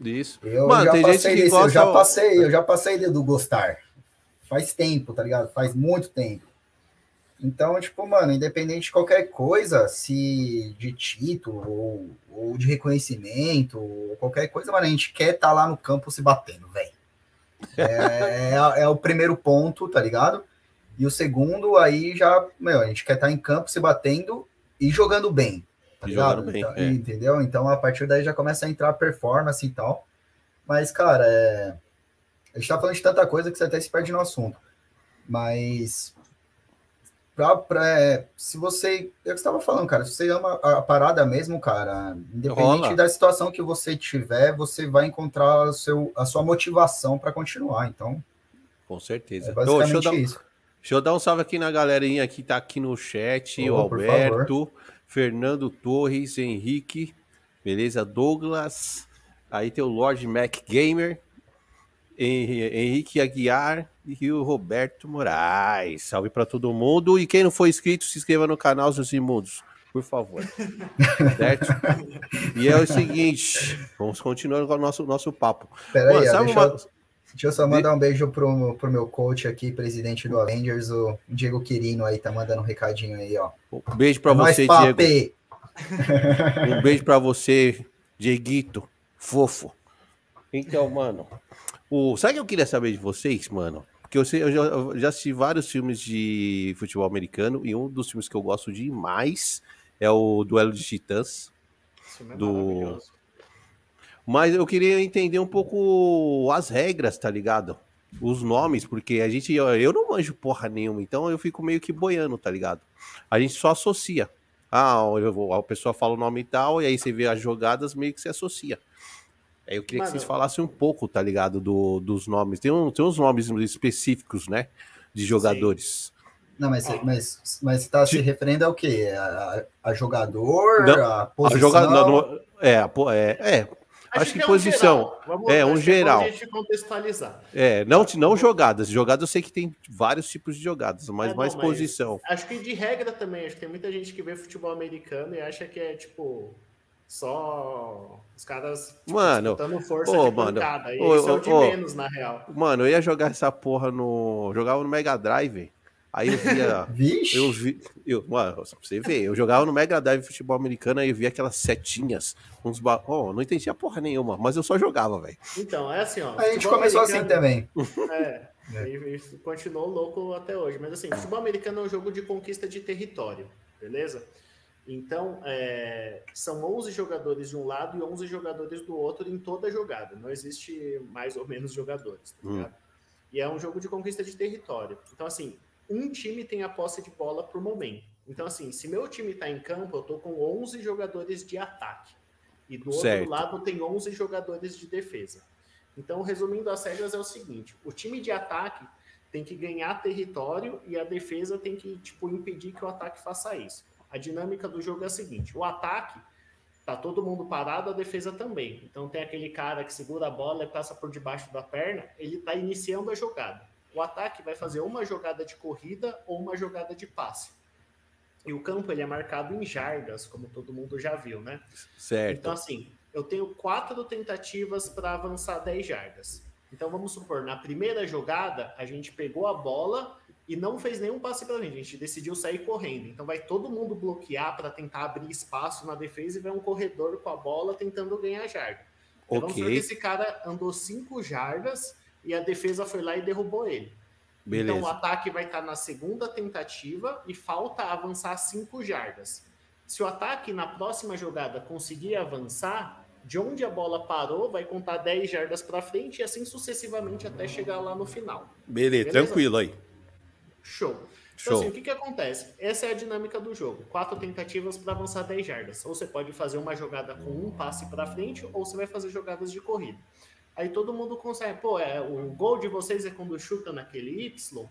Isso. Eu Mano, já tem gente passei que desse, eu gosta- já passei, eu já passei do gostar. Faz tempo, tá ligado? Faz muito tempo. Então, tipo, mano, independente de qualquer coisa, se de título ou, ou de reconhecimento, ou qualquer coisa, mano, a gente quer estar lá no campo se batendo, velho. É, é, é o primeiro ponto, tá ligado? E o segundo, aí já, meu, a gente quer estar em campo se batendo e jogando bem. Tá ligado? bem, Então, é. Entendeu? Então, a partir daí já começa a entrar a performance e tal. Mas, cara, é... a gente tá falando de tanta coisa que você até se perde no assunto. Mas, pra, pra, é, se você. É o que você tava falando, cara. Se você ama a parada mesmo, cara, independente Rola. da situação que você tiver, você vai encontrar o seu, a sua motivação para continuar. Então, Com certeza. é Ô, deixa, eu basicamente dar, um- isso. deixa eu dar um salve aqui na galerinha que tá aqui no chat. Ô, o por Alberto, Fernando Torres, Henrique, beleza? Douglas. Aí tem o Lord Mac Gamer, Hen- Henrique Aguiar e o Roberto Moraes. Salve pra todo mundo. E quem não for inscrito, se inscreva no canal, seus imundos. Por favor. certo? E é o seguinte, vamos continuando com o nosso, nosso papo. Pera Mano, sabe uma- eu, deixa eu só mandar um beijo pro, pro meu coach aqui, presidente do Avengers, o Diego Quirino aí, tá mandando um recadinho aí, ó. Um beijo pra É você, papi! Diego. Um beijo pra você, Dieguito, fofo. Então, mano, o... sabe o que eu queria saber de vocês, mano? Porque eu, sei, eu, já, eu já assisti vários filmes de futebol americano e um dos filmes que eu gosto demais é o Duelo de Titãs. Esse filme é do- maravilhoso. Mas eu queria entender um pouco as regras, tá ligado? Os nomes, porque a gente, eu, eu não manjo porra nenhuma, então eu fico meio que boiando, tá ligado? A gente só associa. Ah, eu vou- a pessoa fala o nome e tal, e aí você vê as jogadas, meio que se associa. Aí eu queria que Mano, vocês falassem um pouco, tá ligado? Do, dos nomes. Tem, um, tem uns nomes específicos, né? De jogadores. Não, mas, mas, mas você tá se referindo ao quê? A, a jogador, Não, a A posição? jogada. não- é, pô, é, é, Acho que é um posição. É, um acho que bom geral. gente contextualizar. é, não, não jogadas. Jogadas eu sei que tem vários tipos de jogadas, mas É, não, mais mas- posição. Acho que de regra também, acho que tem muita gente que vê futebol americano e acha que é tipo só os caras tipo, Mano, força ô, de mano, pancada. E ô, isso é o de menos, na real. Mano, eu ia jogar essa porra no. Jogava no Mega Drive. Aí eu via. Vixe! Eu vi. Eu, mano, pra você ver, eu jogava no Mega Drive futebol americano aí eu via aquelas setinhas, uns ba... oh, não entendia porra nenhuma, mas eu só jogava, velho. Então, é assim, ó. a gente começou assim também. É, E, e continuou louco até hoje. Mas assim, futebol americano é um jogo de conquista de território, beleza? Então, é, são 11 jogadores de um lado e 11 jogadores do outro em toda jogada. Não existe mais ou menos jogadores, tá Hum. ligado? E é um jogo de conquista de território. Então, assim, um time tem a posse de bola por momento. Então, assim, se meu time tá em campo, eu tô com 11 jogadores de ataque. E do Certo. outro lado tem 11 jogadores de defesa. Então, resumindo as regras, é o seguinte: o time de ataque tem que ganhar território e a defesa tem que tipo, impedir que o ataque faça isso. A dinâmica do jogo é a seguinte: o ataque tá todo mundo parado, a defesa também. Então tem aquele cara que segura a bola e passa por debaixo da perna, ele tá iniciando a jogada. O ataque vai fazer uma jogada de corrida ou uma jogada de passe. E o campo ele é marcado em jardas, como todo mundo já viu, né? Certo. Então, assim, eu tenho quatro tentativas para avançar 10 jardas. Então vamos supor, na primeira jogada, a gente pegou a bola e não fez nenhum passe para frente, a gente decidiu sair correndo. Então vai todo mundo bloquear para tentar abrir espaço na defesa e vai um corredor com a bola tentando ganhar jarda. Então, Vamos ver que esse cara andou 5 jardas e a defesa foi lá e derrubou ele. Beleza. Então o ataque vai estar na segunda tentativa e falta avançar 5 jardas. Se o ataque na próxima jogada conseguir avançar, de onde a bola parou, vai contar 10 jardas para frente e assim sucessivamente até chegar lá no final. Beleza, Beleza? tranquilo aí. Show. Então, Show. assim, o que, que acontece? Essa é a dinâmica do jogo. Quatro tentativas para avançar 10 jardas. Ou você pode fazer uma jogada com um passe para frente, ou você vai fazer jogadas de corrida. Aí todo mundo consegue. Pô, é, o gol de vocês é quando chuta naquele Y?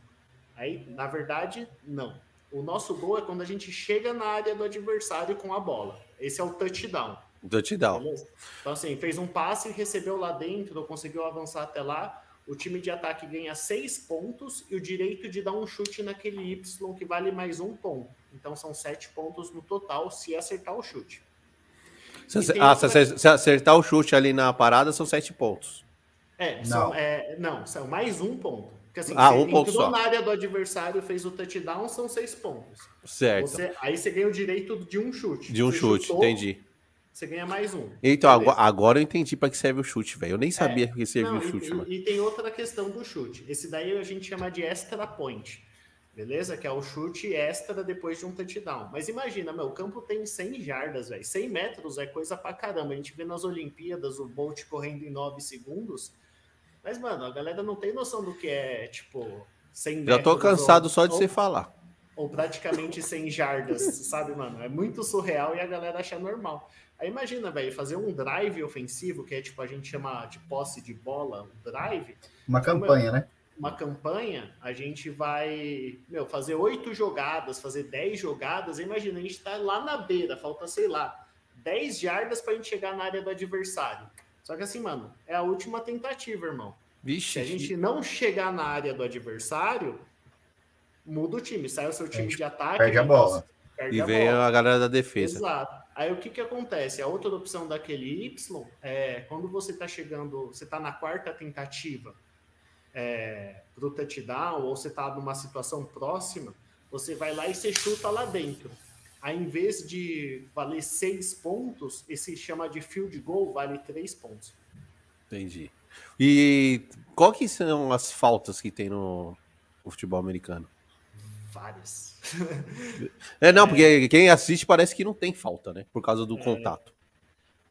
Aí, na verdade, não. O nosso gol é quando a gente chega na área do adversário com a bola. Esse é o touchdown. Touchdown. Beleza? Então, assim, fez um passe, recebeu lá dentro, conseguiu avançar até lá o time de ataque ganha seis pontos e o direito de dar um chute naquele Y que vale mais um ponto. Então são sete pontos no total se acertar o chute. Se, ah, outra... se acertar o chute ali na parada, são sete pontos. É, são, não, é, não são mais um ponto. Porque assim, ah, um ponto só. na área do adversário fez o touchdown, são seis pontos. Certo. Você, aí você ganha o direito de um chute. De um você chute, chutou, entendi você ganha mais um. Então, agora, agora, eu entendi para que serve o chute, velho. Eu nem sabia é, que servia o chute, e, mano. E tem outra questão do chute. Esse daí a gente chama de extra point. Beleza? Que é o chute extra depois de um touchdown. Mas imagina, meu, o campo tem 100 jardas, velho. 100 metros é coisa pra caramba. A gente vê nas Olimpíadas o Bolt correndo em 9 segundos. Mas, mano, a galera não tem noção do que é, tipo, 100 metros. Já tô cansado ou, só de ou, você falar. Ou praticamente 100 jardas, sabe, mano? É muito surreal e a galera acha normal. Aí imagina, velho, fazer um drive ofensivo, que é tipo, a gente chama de posse de bola, um drive. Uma campanha, né? Uma campanha, a gente vai, meu, fazer oito jogadas, fazer dez jogadas. Imagina, a gente tá lá na beira, falta, sei lá, dez jardas pra gente chegar na área do adversário. Só que assim, mano, é a última tentativa, irmão. Vixe. Se a gente não chegar na área do adversário, muda o time. Sai o seu time de ataque. Perde a bola. Perde e a vem bola. a galera da defesa. Exato. Aí o que, que acontece? A outra opção daquele Y é quando você está chegando, você está na quarta tentativa é, para o touchdown, ou você está numa situação próxima, você vai lá e você chuta lá dentro. Aí, em vez de valer seis pontos, esse chama de field goal, vale três pontos. Entendi. E qual que são as faltas que tem no, no futebol americano? Várias. É, não, porque quem assiste parece que não tem falta, né? Por causa do é. contato.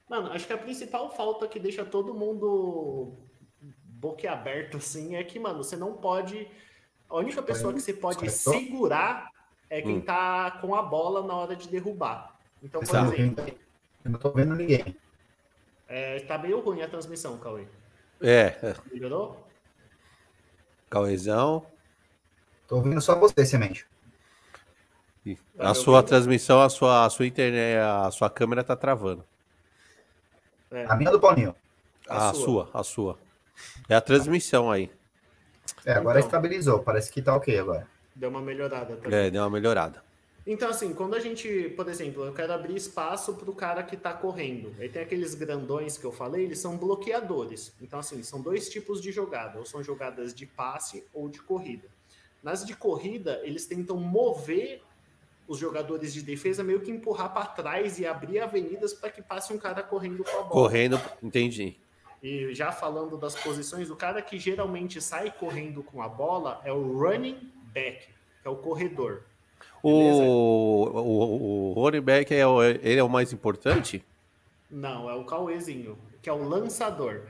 Mano, acho que a principal falta que deixa todo mundo boquiaberto, assim, é que, mano, você não pode. A única pessoa que você pode segurar é quem hum. tá com a bola na hora de derrubar. Então, por Exato. exemplo. Eu não tô vendo ninguém. É, tá meio ruim a transmissão, Cauê. É. Melhorou? Cauêzão. Tô ouvindo só você, Semente. A sua transmissão, a sua, a sua internet, a sua câmera tá travando. É. A minha do Paulinho? A, a sua. sua. a sua. É a transmissão aí. É, agora então, estabilizou. Parece que tá ok agora. Deu uma melhorada. Também. É, deu uma melhorada. Então, assim, quando a gente, por exemplo, eu quero abrir espaço para o cara que está correndo. Aí tem aqueles grandões que eu falei, eles são bloqueadores. Então, assim, são dois tipos de jogada. Ou são jogadas de passe ou de corrida. Nas de corrida, eles tentam mover os jogadores de defesa meio que empurrar para trás e abrir avenidas para que passe um cara correndo com a bola. Correndo, entendi. E já falando das posições, o cara que geralmente sai correndo com a bola é o running back, que é o corredor. O, o, o, running back é o, ele é o mais importante? Não, é o Cauêzinho, que é o lançador.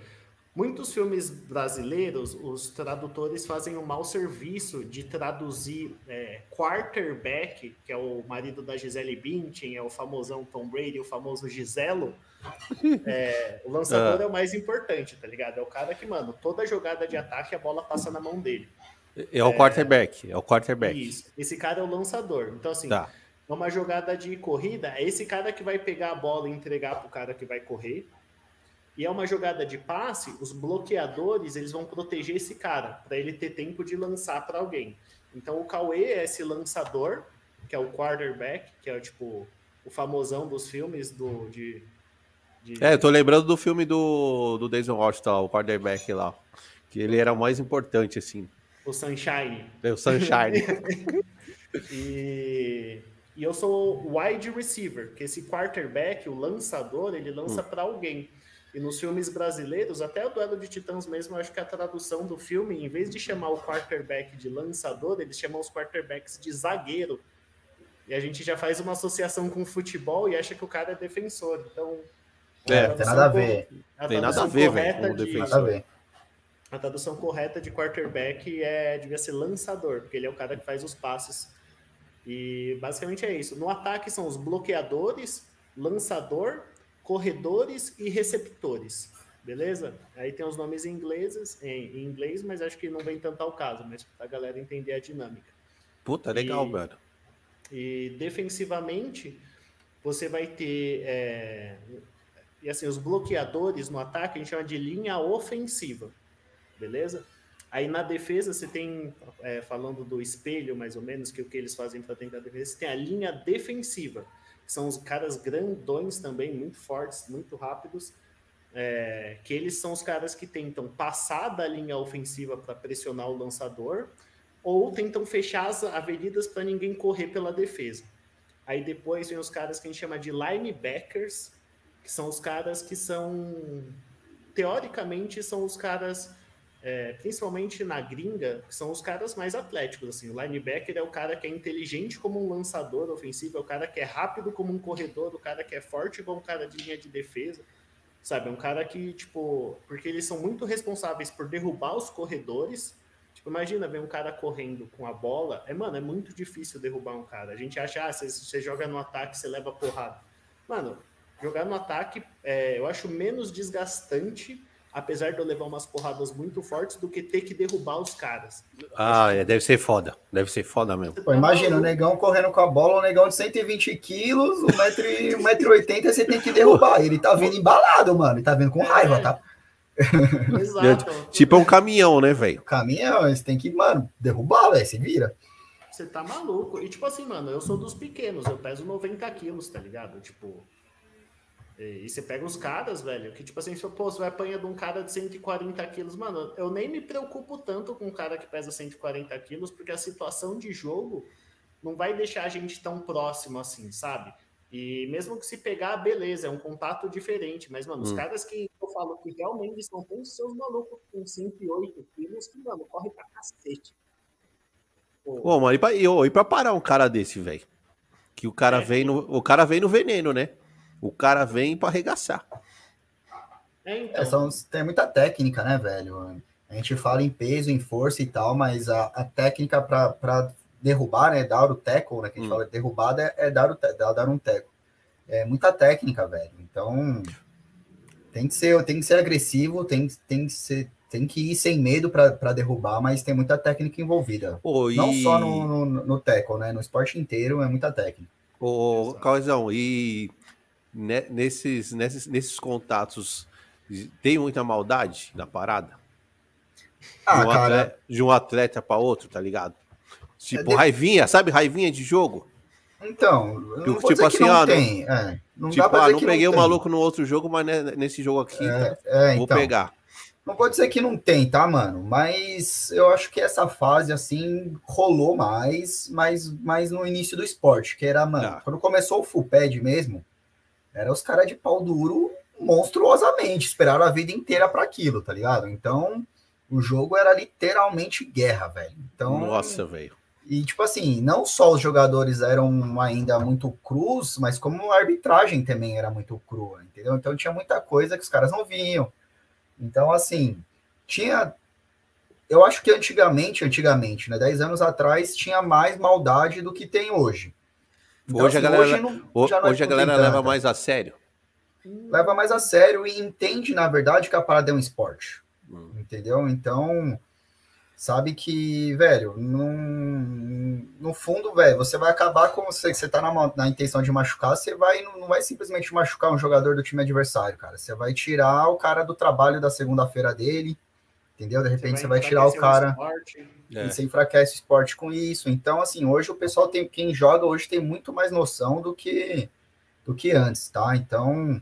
Muitos filmes brasileiros, os tradutores fazem um mau serviço de traduzir é, quarterback, que é o marido da Gisele Bündchen, é o famosão Tom Brady, o famoso Giselo. É, o lançador ah. é o mais importante, tá ligado? É o cara que, mano, toda jogada de ataque a bola passa na mão dele. É o quarterback, é o quarterback. Isso. Esse cara é o lançador. Então, assim, tá. numa jogada de corrida, é esse cara que vai pegar a bola e entregar pro cara que vai correr e é uma jogada de passe, os bloqueadores eles vão proteger esse cara, para ele ter tempo de lançar para alguém. Então o Cauê é esse lançador, que é o quarterback, que é tipo o famosão dos filmes do, de, de- É, eu tô lembrando do filme do, do Denzel Washington, o quarterback lá. Que ele era o mais importante, assim. o Sunshine. É o Sunshine. E, e eu sou wide receiver, que esse quarterback, o lançador, ele lança para alguém. E nos filmes brasileiros, até o Duelo de Titãs mesmo, eu acho que a tradução do filme, em vez de chamar o quarterback de lançador, eles chamam os quarterbacks de zagueiro. E a gente já faz uma associação com o futebol e acha que o cara é defensor. Então. É, a tem tradução nada a ver. a Tem nada a tradução ver, velho, correta como de- defensor. Ver. a tradução correta de quarterback é devia ser lançador, porque ele é o cara que faz os passes. E basicamente é isso. No ataque são os bloqueadores, lançador, corredores e receptores. Beleza? Aí tem os nomes em inglês, em, inglês, mas acho que não vem tanto ao caso, mas pra galera entender a dinâmica. Puta, legal, E- mano. E defensivamente, você vai ter. é, e assim, os bloqueadores no ataque a gente chama de linha ofensiva. Beleza? Aí na defesa você tem, é, falando do espelho mais ou menos, que é o que eles fazem para tentar defesa, você tem a linha defensiva, são os caras grandões também, muito fortes, muito rápidos, é, que eles são os caras que tentam passar da linha ofensiva para pressionar o lançador, ou tentam fechar as avenidas para ninguém correr pela defesa. Aí depois vem os caras que a gente chama de linebackers, que são os caras que são, teoricamente, são os caras, é, principalmente na gringa, são os caras mais atléticos. Assim. O linebacker é o cara que é inteligente como um lançador ofensivo, é o cara que é rápido como um corredor, o cara que é forte como um cara de linha de defesa. Sabe, é um cara que, tipo, porque eles são muito responsáveis por derrubar os corredores. Tipo, imagina ver um cara correndo com a bola. É, mano, é muito difícil derrubar um cara. A gente acha, ah, se você joga no ataque, você leva porrada. Mano, jogar no ataque é, eu acho menos desgastante, apesar de eu levar umas porradas muito fortes, do que ter que derrubar os caras. Ah, é, deve ser foda. Deve ser foda mesmo. Pô, imagina, o negão correndo com a bola, um negão de 120 quilos, 1,80m, você tem que derrubar. Ele tá vindo embalado, mano. Ele tá vindo com raiva, tá? Exato. Tipo, é um caminhão, né, velho? O caminho é, você tem que, mano, derrubar, velho. Se vira. Você tá maluco. E tipo assim, mano, eu sou dos pequenos, eu peso 90 quilos, tá ligado? Tipo. E e você pega os caras, velho, que tipo assim, você, pô, você vai apanhar de um cara de 140 quilos, mano, eu nem me preocupo tanto com um cara que pesa 140 quilos, porque a situação de jogo não vai deixar a gente tão próximo assim, sabe? E mesmo que se pegar, beleza, é um contato diferente, mas, mano, os Hum. caras que eu falo que realmente são tem seus malucos com 108 quilos que, mano, corre pra cacete. Pô, Pô, mano, e pra, e, ô, e pra parar um cara desse, velho? Que o cara É. vem no. O cara vem no veneno, né? O cara vem pra arregaçar. é, então. É, são, tem muita técnica, né, velho? A gente fala em peso, em força e tal, mas a, a técnica pra, pra derrubar, né, dar o tackle, né, que a gente Hum. fala de derrubada, é, é dar, o, dar, dar um tackle. É muita técnica, velho. Então, tem que ser, tem que ser agressivo, tem, tem, que, ser, tem que ir sem medo pra pra derrubar, mas tem muita técnica envolvida. Pô, e... Não só no, no, no tackle, né, no esporte inteiro é muita técnica. Ô, Exato. Cauzão, e ne- nesses, nesses, nesses contatos, tem muita maldade na parada? Ah, de, um cara, atleta, de um atleta pra outro, tá ligado? Tipo, É de- raivinha, sabe? Raivinha de jogo. então, não Tipo dizer que assim, não ah, não- tem. é, não tipo, ah, não peguei o tem. maluco no outro jogo, mas né, nesse jogo aqui, tá, É, é, vou então. pegar. Não vou dizer que não tem, tá, mano? Mas eu acho que essa fase, assim, rolou mais, mais, mais no início do esporte, que era, mano, Tá. quando começou o full pad mesmo, era os caras de pau duro monstruosamente, esperaram a vida inteira para aquilo, tá ligado? Então, o jogo era literalmente guerra, velho. Então, Nossa, velho. e, tipo assim, não só os jogadores eram ainda muito crus, mas como a arbitragem também era muito crua, entendeu? Então tinha muita coisa que os caras não viam. Então, assim, tinha. Eu acho que antigamente, antigamente, né? 10 anos atrás, tinha mais maldade do que tem hoje. Então, Hoje a galera- não- Ho- já não- Hoje a galera leva mais a sério. Leva mais a sério e entende, na verdade, que a parada é um esporte. Hum. Entendeu? Então, sabe que, velho, num- no fundo, velho, você vai acabar com você, você tá na, na intenção de machucar, você vai, não, não vai simplesmente machucar um jogador do time adversário, cara. Você vai tirar o cara do trabalho da segunda-feira dele, entendeu? De repente você vai, tirar o cara esporte. É. e você enfraquece o esporte com isso. Então, assim, hoje o pessoal tem, quem joga hoje tem muito mais noção do que do que antes, tá? Então,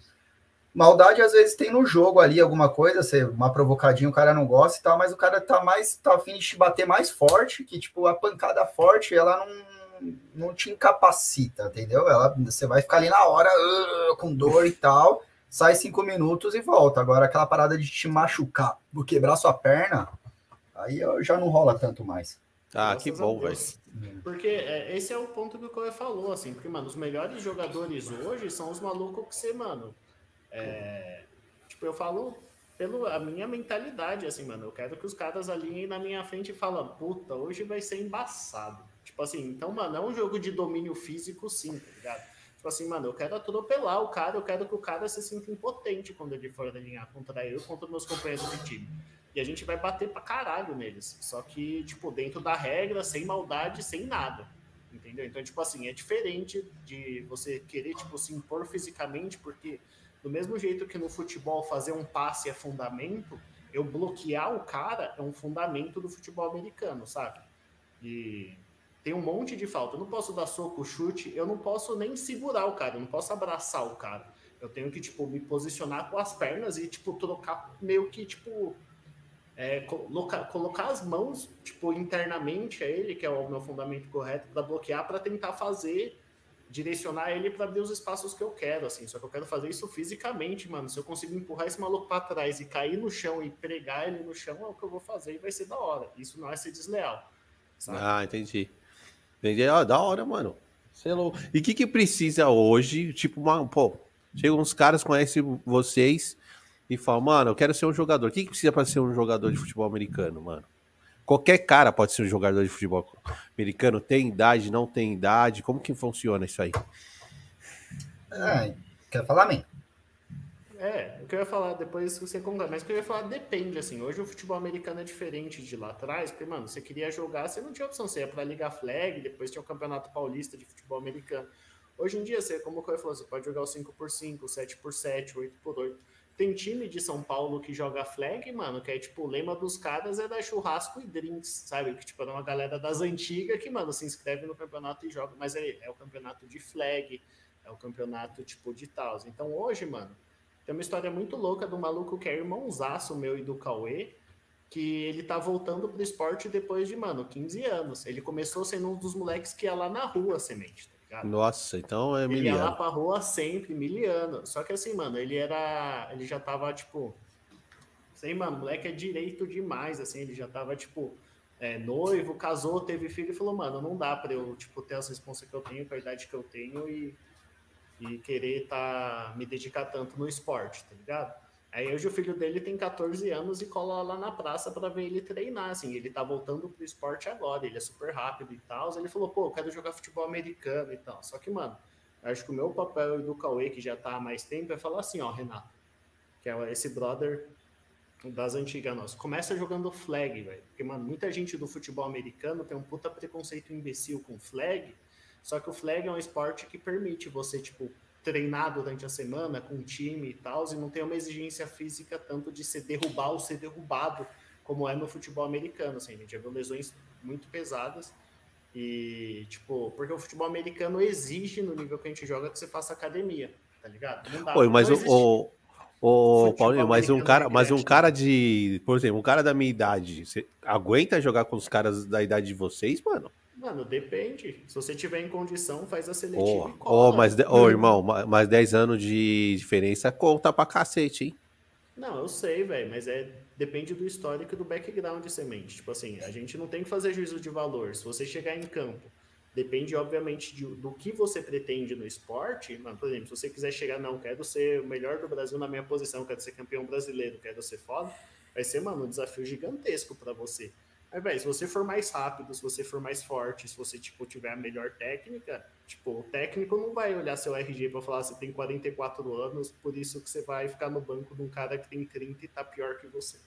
Maldade às vezes tem no jogo ali alguma coisa, você, uma provocadinha, o cara não gosta e tal, mas o cara tá mais, tá afim de te bater mais forte, que tipo, a pancada forte, ela não, não te incapacita, entendeu? Ela, você vai ficar ali na hora, uh, com dor e tal, sai cinco minutos e volta. Agora aquela parada de te machucar, por quebrar sua perna, aí já não rola tanto mais. Ah, Graças que bom, velho. Porque é, esse é o ponto que o Coé falou, assim, porque, mano, os melhores jogadores hoje são os malucos que você, mano, é, tipo, eu falo pela minha mentalidade, assim, mano. Eu quero que os caras alinhem na minha frente e falem, puta, hoje vai ser embaçado. Tipo assim, então, mano, é um jogo de domínio físico, sim, tá ligado? Tipo assim, mano, eu quero atropelar o cara, eu quero que o cara se sinta impotente quando ele for alinhar contra eu, contra meus companheiros de time. E a gente vai bater pra caralho neles. Só que, tipo, dentro da regra, sem maldade, sem nada. Entendeu? Então, tipo assim, é diferente de você querer, tipo, se impor fisicamente, porque do mesmo jeito que no futebol fazer um passe é fundamento, eu bloquear o cara é um fundamento do futebol americano, sabe? E tem um monte de falta. Eu não posso dar soco, chute, eu não posso nem segurar o cara, eu não posso abraçar o cara. Eu tenho que, tipo, me posicionar com as pernas e, tipo, trocar meio que, tipo, é, colocar, colocar as mãos, tipo, internamente a ele, que é o meu fundamento correto, para bloquear, para tentar fazer direcionar ele para abrir os espaços que eu quero, assim. Só que eu quero fazer isso fisicamente, mano. Se eu conseguir empurrar esse maluco para trás e cair no chão e pregar ele no chão, é o que eu vou fazer e vai ser da hora. Isso não é ser desleal. Sabe? Ah, entendi. Entendi. Ah, da hora, mano. Sei é lá. E o que que precisa hoje? Tipo, uma, pô, chegam uns caras, conhecem vocês e falam, mano, eu quero ser um jogador. O que que precisa para ser um jogador de futebol americano, mano? Qualquer cara pode ser um jogador de futebol americano. Tem idade, não tem idade. Como que funciona isso aí? É, quer falar, mim? É, o que eu ia falar depois você conta, mas o que eu ia falar depende, assim, hoje o futebol americano é diferente de lá atrás, porque, mano, você queria jogar, você não tinha opção, você ia pra Liga Flag, depois tinha o Campeonato Paulista de Futebol Americano. Hoje em dia, você, como o eu falou, você pode jogar o 5x5, 7x7, 8x8. Tem time de São Paulo que joga flag, mano, que é tipo, o lema dos caras é dar churrasco e drinks, sabe? Que tipo, é uma galera das antigas que, mano, se inscreve no campeonato e joga, mas é, é o campeonato de flag, é o campeonato tipo de tal. Então hoje, mano, tem uma história muito louca do maluco que é irmãozaço meu e do Cauê, que ele tá voltando pro esporte depois de, mano, 15 anos. Ele começou sendo um dos moleques que ia lá na rua semente ligado? Nossa, então é miliano. Ele ia lá pra rua sempre, miliano. Só que assim, mano, ele era. Ele já tava, tipo. Sei, mano, moleque é direito demais, assim, ele já tava, tipo, é, noivo, casou, teve filho e falou, mano, não dá pra eu, tipo, ter as responsas que eu tenho, com a idade que eu tenho e, e querer tá, me dedicar tanto no esporte, tá ligado? Aí hoje o filho dele tem 14 anos e cola lá na praça para ver ele treinar, assim, ele tá voltando pro esporte agora, ele é super rápido e tal, ele falou, pô, eu quero jogar futebol americano e tal, só que, mano, acho que o meu papel e do Cauê, que já tá há mais tempo, é falar assim, ó, Renato, que é esse brother das antigas nossas, começa jogando flag, velho, porque, mano, muita gente do futebol americano tem um puta preconceito imbecil com flag, só que o flag é um esporte que permite você, tipo, treinar durante a semana com o time e tal, e não tem uma exigência física tanto de se derrubar ou ser derrubado, como é no futebol americano. Assim, a gente já viu lesões muito pesadas. E, tipo, porque o futebol americano exige, no nível que a gente joga, que você faça academia, tá ligado? Não dá. Oi, mas o, o, o Paulinho, mas um cara, mas um cara de, por exemplo, um cara da minha idade, você aguenta jogar com os caras da idade de vocês, mano? Mano, depende. Se você tiver em condição, faz a seletiva oh, e cola. Oh, mas, oh, irmão, mais 10 anos de diferença conta pra cacete, hein? Não, eu sei, velho, mas é depende do histórico e do background de semente. Tipo assim, a gente não tem que fazer juízo de valor. Se você chegar em campo, depende, obviamente, de, do que você pretende no esporte. Mano, por exemplo, se você quiser chegar, não, quero ser o melhor do Brasil na minha posição, quero ser campeão brasileiro, quero ser foda, vai ser, mano, um desafio gigantesco para você. Mas, velho, se você for mais rápido, se você for mais forte, se você, tipo, tiver a melhor técnica, tipo, o técnico não vai olhar seu RG para falar você tem 44 anos, por isso que você vai ficar no banco de um cara que tem 30 e tá pior que você.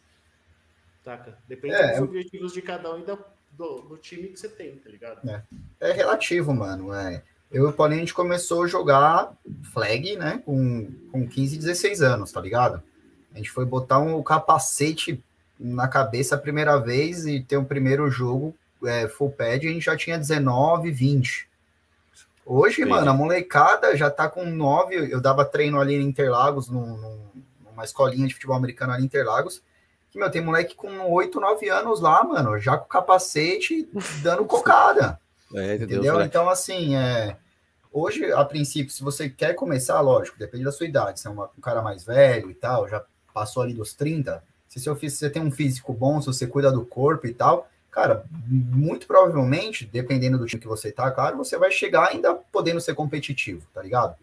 Saca? Depende é, dos objetivos de cada um e do, do, do, time que você tem, tá ligado? É, é relativo, mano. É. Eu e o Paulinho, a gente começou a jogar flag, né, com, com 15, 16 anos, tá ligado? A gente foi botar um capacete na cabeça a primeira vez e ter um primeiro jogo é, full pad, a gente já tinha 19, 20. Hoje, Entendi. mano, a molecada já tá com nove. Eu dava treino ali em Interlagos, num, numa escolinha de futebol americano ali em Interlagos. Que, meu, tem moleque com oito, nove anos lá, mano, já com capacete, dando cocada. É, entendeu? Deus, então, assim, é. Hoje, a princípio, se você quer começar, lógico, depende da sua idade. Se é uma, um cara mais velho e tal, já passou ali dos 30, se seu, você tem um físico bom, se você cuida do corpo e tal, cara, muito provavelmente, dependendo do time que você tá, claro, você vai chegar ainda podendo ser competitivo, tá ligado?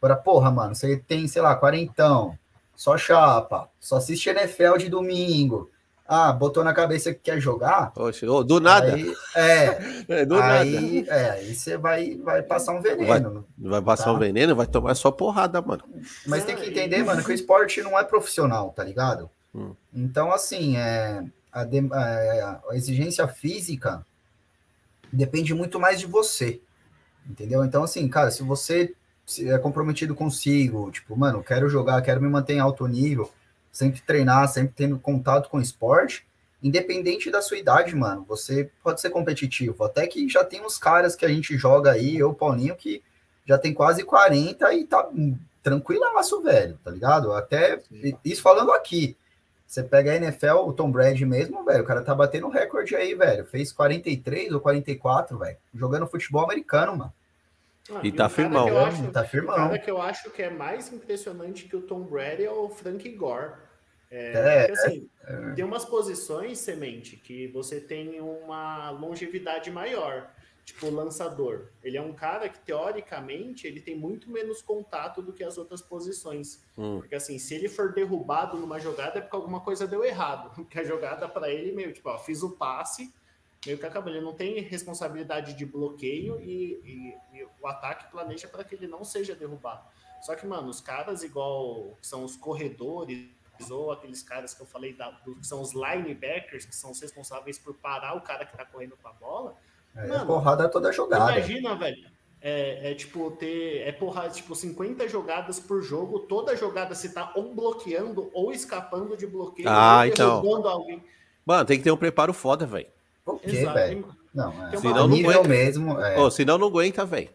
Agora, porra, mano, você tem, sei lá, quarentão, só chapa, só assiste NFL de domingo, ah, botou na cabeça que quer jogar. Poxa, do nada. Aí, é, é, do aí, nada. É, aí você vai, vai passar um veneno. Vai, vai passar tá? um veneno, vai tomar só porrada, mano. Mas tem que entender, mano, que o esporte não é profissional, tá ligado? Hum. Então, assim, é, a, de, a, a exigência física depende muito mais de você. Entendeu? Então, assim, cara, se você é comprometido consigo, tipo, mano, quero jogar, quero me manter em alto nível sempre treinar, sempre tendo contato com o esporte, independente da sua idade, mano, você pode ser competitivo. Até que já tem uns caras que a gente joga aí, eu, Paulinho, que já tem quase 40 e tá tranquilaço, velho, tá ligado? Até isso falando aqui. Você pega a NFL, o Tom Brady mesmo, velho, o cara tá batendo recorde aí, velho. Fez 43 ou 44, velho, jogando futebol americano, mano. Ah, e, tá firmão. Né? Acho, tá firmão. O cara que eu acho que é mais impressionante que o Tom Brady é o Frank Gore. É, é, porque, assim, é. tem umas posições, semente, que você tem uma longevidade maior. Tipo, o lançador. Ele é um cara que, teoricamente, ele tem muito menos contato do que as outras posições. Hum. Porque, assim, se ele for derrubado numa jogada, é porque alguma coisa deu errado. Porque a jogada para ele, meio tipo, ó, fiz o passe, meio que acabou. Ele não tem responsabilidade de bloqueio e, e, e o ataque planeja para que ele não seja derrubado. Só que, mano, os caras igual são os corredores ou aqueles caras que eu falei da, do, que são os linebackers, que são os responsáveis por parar o cara que tá correndo com a bola. É, mano, porrada toda jogada. Imagina, velho. É, é, tipo ter é porrada, tipo 50 jogadas por jogo, toda jogada você tá ou bloqueando ou escapando de bloqueio ah, ou então. alguém. Mano, tem que ter um preparo foda, velho. Por quê, velho? Não, é. Senão não aguenta. mesmo. É... Oh, senão não aguenta, velho.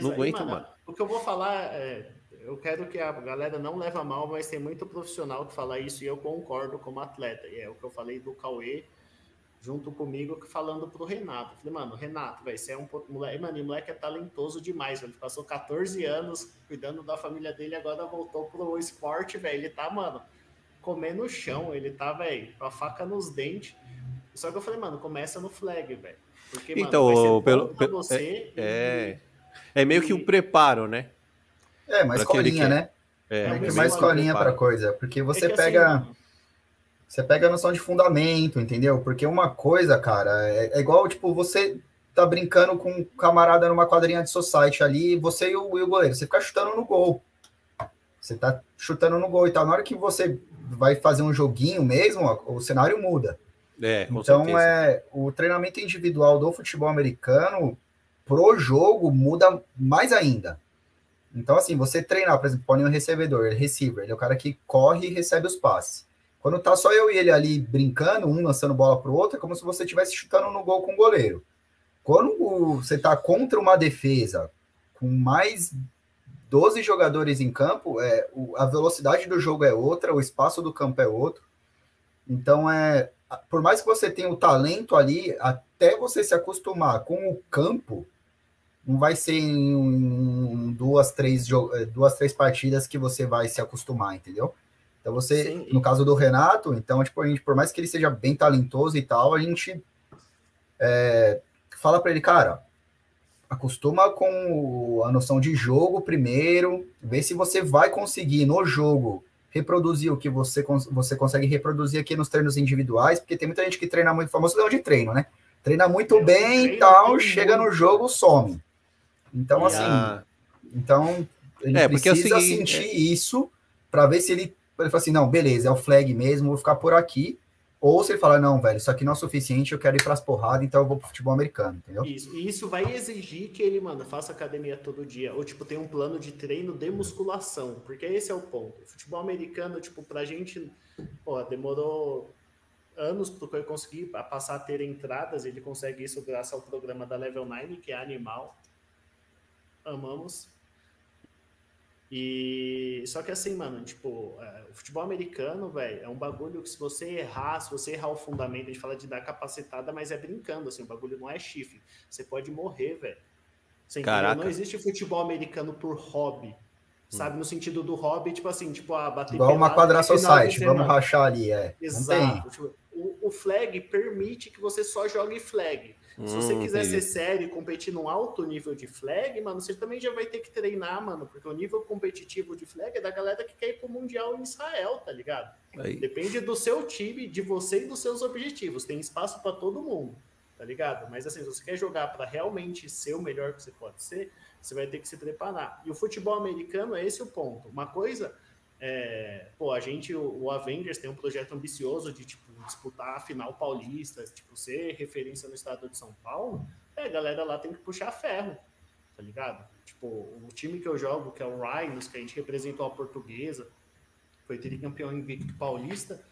Não aguenta, mano, mano. O que eu vou falar é. Eu quero que a galera não leve a mal, mas tem muito profissional que fala isso e eu concordo como atleta. E é o que eu falei do Cauê junto comigo falando pro Renato. falei, mano, Renato, velho, você é um moleque, mano, o moleque é talentoso demais, ele passou 14 anos cuidando da família dele, agora voltou pro esporte, velho. Ele tá, mano, comendo no chão, ele tá, velho, com a faca nos dentes. Só que eu falei, mano, começa no flag, velho. Porque, então, pelo, pelo você. É, é, é, meio que um preparo, né? É, mais escolinha, né? É, é mais escolinha para coisa. Porque você é pega. Assim, você pega a noção de fundamento, entendeu? Porque uma coisa, cara, é, é, igual, tipo, você tá brincando com um camarada numa quadrinha de society ali, você e o, e o goleiro, você fica chutando no gol. Você tá chutando no gol e tal. Na hora que você vai fazer um joguinho mesmo, o cenário muda. É, então certeza. é o treinamento individual do futebol americano pro jogo muda mais ainda. Então, assim, você treinar, por exemplo, põe um recebedor, receiver, ele é o cara que corre e recebe os passes. Quando tá só eu e ele ali brincando, um lançando bola pro outro, é como se você estivesse chutando no gol com o goleiro. Quando você tá contra uma defesa com mais 12 jogadores em campo, é, a velocidade do jogo é outra, o espaço do campo é outro. Então, é, por mais que você tenha o talento ali, até você se acostumar com o campo, não vai ser em duas, três, eh, duas, três partidas que você vai se acostumar, entendeu? Então você, Sim. no caso do Renato, então, tipo, a gente, por mais que ele seja bem talentoso e tal, a gente é, fala para ele, cara, acostuma com a noção de jogo primeiro, vê se você vai conseguir no jogo reproduzir o que você, você consegue reproduzir aqui nos treinos individuais, porque tem muita gente que treina muito, famoso leão de treino, né? Treina muito bem e tal, chega no jogo, some. Então, assim, então ele é, precisa seguinte, sentir é... isso para ver se ele, ele fala assim, não, beleza, é o flag mesmo, vou ficar por aqui. Ou se ele fala, não, velho, isso aqui não é suficiente, eu quero ir para as porradas, então eu vou pro futebol americano, entendeu? Isso, e isso vai exigir que ele, mano, faça academia todo dia. Ou, tipo, tem um plano de treino de musculação, porque esse é o ponto. O futebol americano, tipo, pra gente, pô, demorou anos para ele conseguir passar a ter entradas, ele consegue isso graças ao programa da Level 9, que é animal. amamos. E só que assim, mano, tipo, é, o futebol americano, velho, é um bagulho que se você errar, se você errar o fundamento, a gente fala de dar capacitada, mas é brincando, assim, o bagulho não é chifre. Você pode morrer, velho. Caraca. Não existe futebol americano por hobby. Sabe, no sentido do hobby, tipo assim, tipo, a bater Igual uma quadra society, vamos rachar ali, é. Não tem. Exato. O, flag permite que você só jogue flag. Se você Hum, quiser entendi. ser sério e competir num alto nível de flag, mano, você também já vai ter que treinar, mano, porque o nível competitivo de flag é da galera que quer ir pro Mundial em Israel, tá ligado? Aí. Depende do seu time, de você e dos seus objetivos. Tem espaço para todo mundo, tá ligado? Mas assim, se você quer jogar para realmente ser o melhor que você pode ser, você vai ter que se preparar. E o futebol americano é esse o ponto. Uma coisa é, pô, a gente, o, o Avengers tem um projeto ambicioso de tipo disputar a final paulista, tipo ser referência no estado de São Paulo. É, a galera lá tem que puxar ferro, tá ligado? Tipo, o time que eu jogo, que é o Rhinos, que a gente representou a portuguesa, foi tricampeão invicto paulista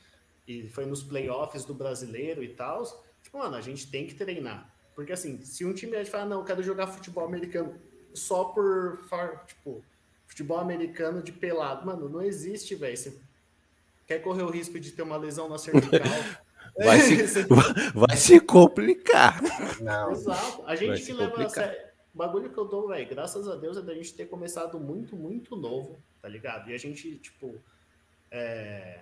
e foi nos playoffs do brasileiro e tal. Tipo, mano, a gente tem que treinar. Porque assim, se um time fala, não, eu quero jogar futebol americano só por, tipo, futebol americano de pelado. Mano, não existe, velho. Você quer correr o risco de ter uma lesão na cervical. Vai se, vai se complicar. Não. Exato. A Vai gente se que leva a sério. O bagulho que eu dou, velho, graças a Deus, é da gente ter começado muito, muito novo, tá ligado? E a gente, tipo, é...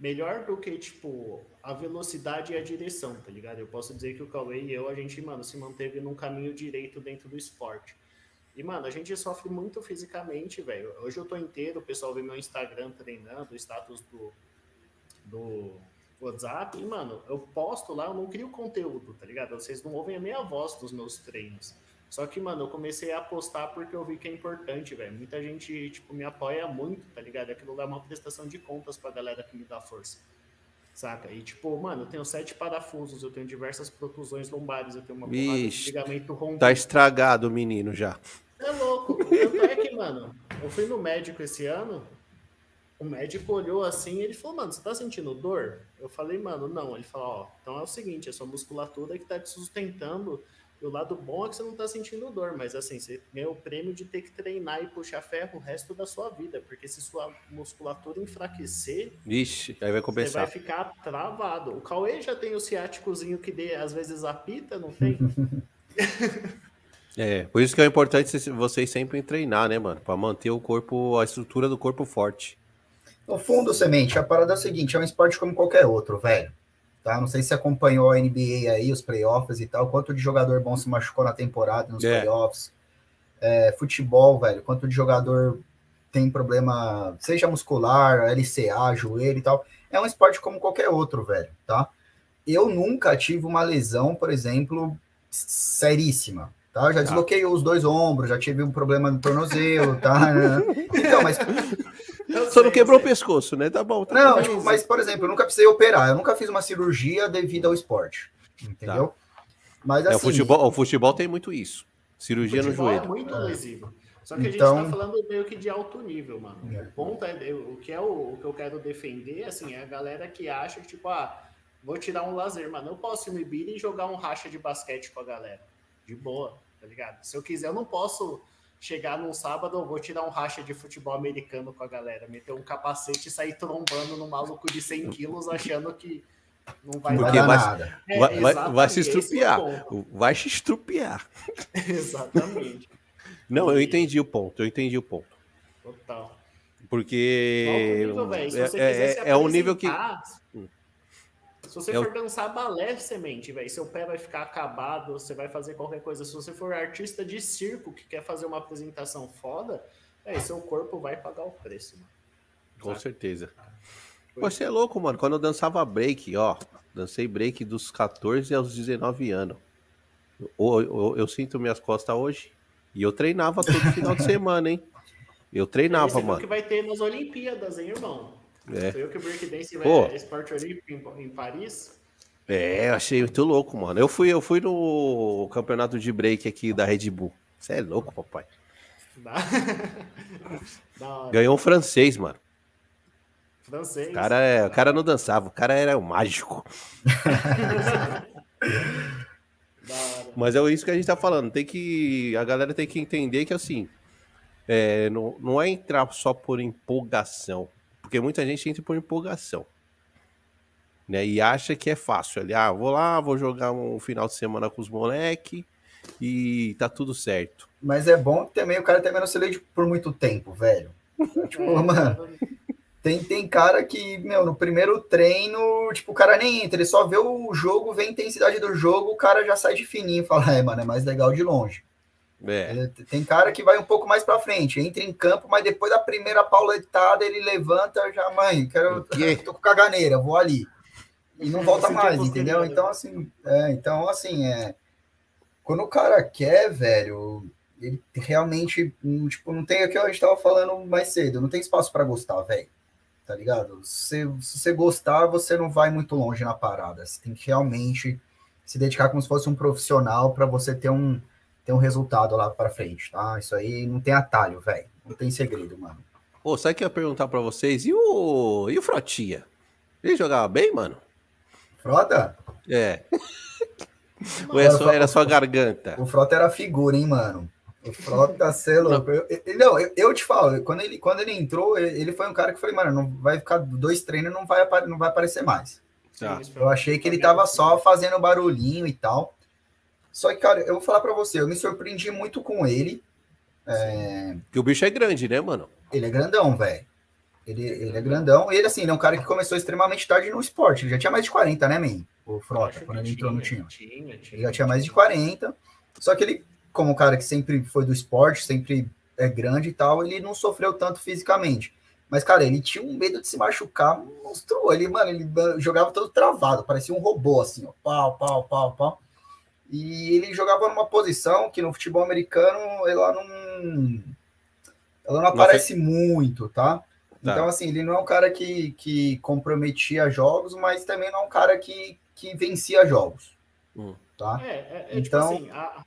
melhor do que, tipo, a velocidade e a direção, tá ligado? Eu posso dizer que o Cauê e eu, a gente, mano, se manteve num caminho direito dentro do esporte. E, mano, a gente sofre muito fisicamente, velho. Hoje eu tô inteiro, o pessoal vê meu Instagram treinando, o status do, do WhatsApp. E, mano, eu posto lá, eu não crio conteúdo, tá ligado? Vocês não ouvem a minha voz dos meus treinos. Só que, mano, eu comecei a postar porque eu vi que é importante, velho. Muita gente, tipo, me apoia muito, tá ligado? Aquilo lá é uma prestação de contas pra galera que me dá força. Saca? E, tipo, mano, eu tenho sete parafusos, eu tenho diversas protusões lombares, eu tenho uma porrada de ligamento rompido. Tá estragado o menino já. É louco. Tanto é que, mano, eu fui no médico esse ano, o médico olhou assim e ele falou, mano, você tá sentindo dor? Eu falei, mano, não. Ele falou, ó, então é o seguinte, é sua musculatura que tá te sustentando. E o lado bom é que você não tá sentindo dor, mas assim, você ganhou o prêmio de ter que treinar e puxar ferro o resto da sua vida. Porque se sua musculatura enfraquecer, Vixe, aí vai você vai ficar travado. O Cauê já tem o ciáticozinho que dê, às vezes apita, não tem? É, por isso que é importante vocês- sempre treinar, né, mano? Pra manter o corpo, a estrutura do corpo forte. No fundo, Semente, a parada é a seguinte, é um esporte como qualquer outro, velho. Tá? Não sei se você acompanhou a NBA aí, os playoffs e tal, quanto de jogador bom se machucou na temporada, nos É. playoffs. É, futebol, velho, quanto de jogador tem problema, seja muscular, LCA, joelho e tal. É um esporte como qualquer outro, velho, tá? Eu nunca tive uma lesão, por exemplo, seríssima, tá? Eu já Tá. desloquei os dois ombros, já tive um problema no tornozelo, tá? Então, mas Eu Só não sei, quebrou o pescoço, né? Tá bom. Tá não, tipo, mas, por exemplo, eu nunca precisei operar, eu nunca fiz uma cirurgia devido ao esporte. Entendeu? Mas É, assim. o, futebol, o futebol tem muito isso. Cirurgia no Futebol é joelho. muito lesivo. Só que Então- a gente tá falando meio que de alto nível, mano. É. O ponto é, o que é o, o que eu quero defender, assim, é a galera que acha que, tipo, ah, vou tirar um lazer, mano. Eu posso ir no Ibira e jogar um racha de basquete com a galera. De boa, tá ligado? Se eu quiser, eu não posso chegar num sábado, eu vou tirar um racha de futebol americano com a galera, meter um capacete e sair trombando no maluco de 100 quilos achando que não vai Porque dar vai- nada. É, Vai, vai- vai se é estrupiar. ponto. Vai se estrupiar. Exatamente. Não, eu entendi o ponto. Eu entendi o ponto. Total. Porque nível, é, você é- quiser se é- é um nível que. Se você É o- for dançar balé semente, velho, seu pé vai ficar acabado, você vai fazer qualquer coisa. Se você for artista de circo que quer fazer uma apresentação foda, seu corpo vai pagar o preço, mano. Com certeza. Foi. Você é louco, mano. Quando eu dançava break, ó. Dancei break dos 14 aos 19 anos. Eu, eu- eu sinto minhas costas hoje. E eu treinava todo final de semana, hein? Eu Aí treinava, viu mano. que vai ter nas Olimpíadas, hein, irmão? É. Foi eu que o breakdance vai Pô. é esporte olímpico em, em Paris. É, eu achei muito louco, mano. Eu fui, eu fui no campeonato de break aqui da Red Bull. Você é louco, papai. Da, da. Ganhou um francês, mano. Francês. O cara, é, o cara não dançava, o cara era o mágico. Mas é isso que a gente tá falando. Tem que. A galera tem que entender que assim. É, não, não é entrar só por empolgação. Porque muita gente entra por empolgação. Né, e acha que é fácil ali. Ah, vou lá, vou jogar um final de semana com os moleque e tá tudo certo. Mas é bom também o cara também não se lê por muito tempo, velho. tipo, mano, tem, tem cara que, meu, no primeiro treino, tipo, o cara nem entra, ele só vê o jogo, vê a intensidade do jogo, o cara já sai de fininho e fala, é, mano, é mais legal de longe. É. Tem cara que vai um pouco mais para frente, entra em campo, mas depois da primeira pauletada ele levanta, já, mãe, quero, tô com caganeira, vou ali. E não volta mais, entendeu? Então, assim, é, então, assim, é. Quando o cara quer, velho, ele realmente, tipo, não tem aquilo que a gente tava falando mais cedo, não tem espaço para gostar, velho tá ligado? Se, se você gostar, você não vai muito longe na parada. Você tem que realmente se dedicar como se fosse um profissional para você ter um, ter um resultado lá para frente, tá? Isso aí não tem atalho, velho. Não tem segredo, mano. Ô, sabe o que eu ia perguntar para vocês? E o, e o Frotinha? Ele jogava bem, mano? Frota? É. Ou é só, era só garganta? O Frota era figura, hein, mano? O Frota, você é louco. Eu, eu, não, eu, eu, te falo, quando ele, quando ele entrou, ele foi um cara que falei, mano, não vai ficar dois treinos, não vai, não vai aparecer mais. Tá. Eu achei que ele tava só fazendo barulhinho e tal. Só que, cara, eu vou falar para você, eu me surpreendi muito com ele. É... Que o bicho é grande, né, mano? Ele é grandão, velho. Ele, ele é grandão. E ele, assim, ele é um cara que começou extremamente tarde no esporte. Ele já tinha mais de 40, né, man? O Frota, quando ele entrou no time. Ele já tinha mais de 40. Só que ele como um cara que sempre foi do esporte, sempre é grande e tal, ele não sofreu tanto fisicamente. Mas, cara, ele tinha um medo de se machucar, mostrou. Ele, mano, ele jogava todo travado, parecia um robô, assim, ó, pau, pau, pau, pau. E ele jogava numa posição que no futebol americano ela não. Ela não aparece não muito, tá? tá? Então, assim, ele não é um cara que, que comprometia jogos, mas também não é um cara que, que vencia jogos. Hum. Tá? É, é, é então, tipo assim, a,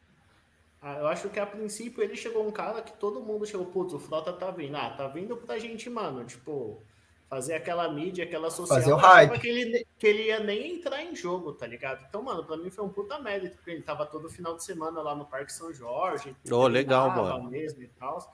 ah, eu acho que a princípio ele chegou um cara que todo mundo chegou, putz, o Frota tá vindo. Ah, tá vindo pra gente, mano, tipo, fazer aquela mídia, aquela social. Fazer o hype. Que ele, que ele ia nem entrar em jogo, tá ligado? Então, mano, pra mim foi um puta mérito, porque ele tava todo final de semana lá no Parque São Jorge. Oh, legal, mano. Mesmo e tal.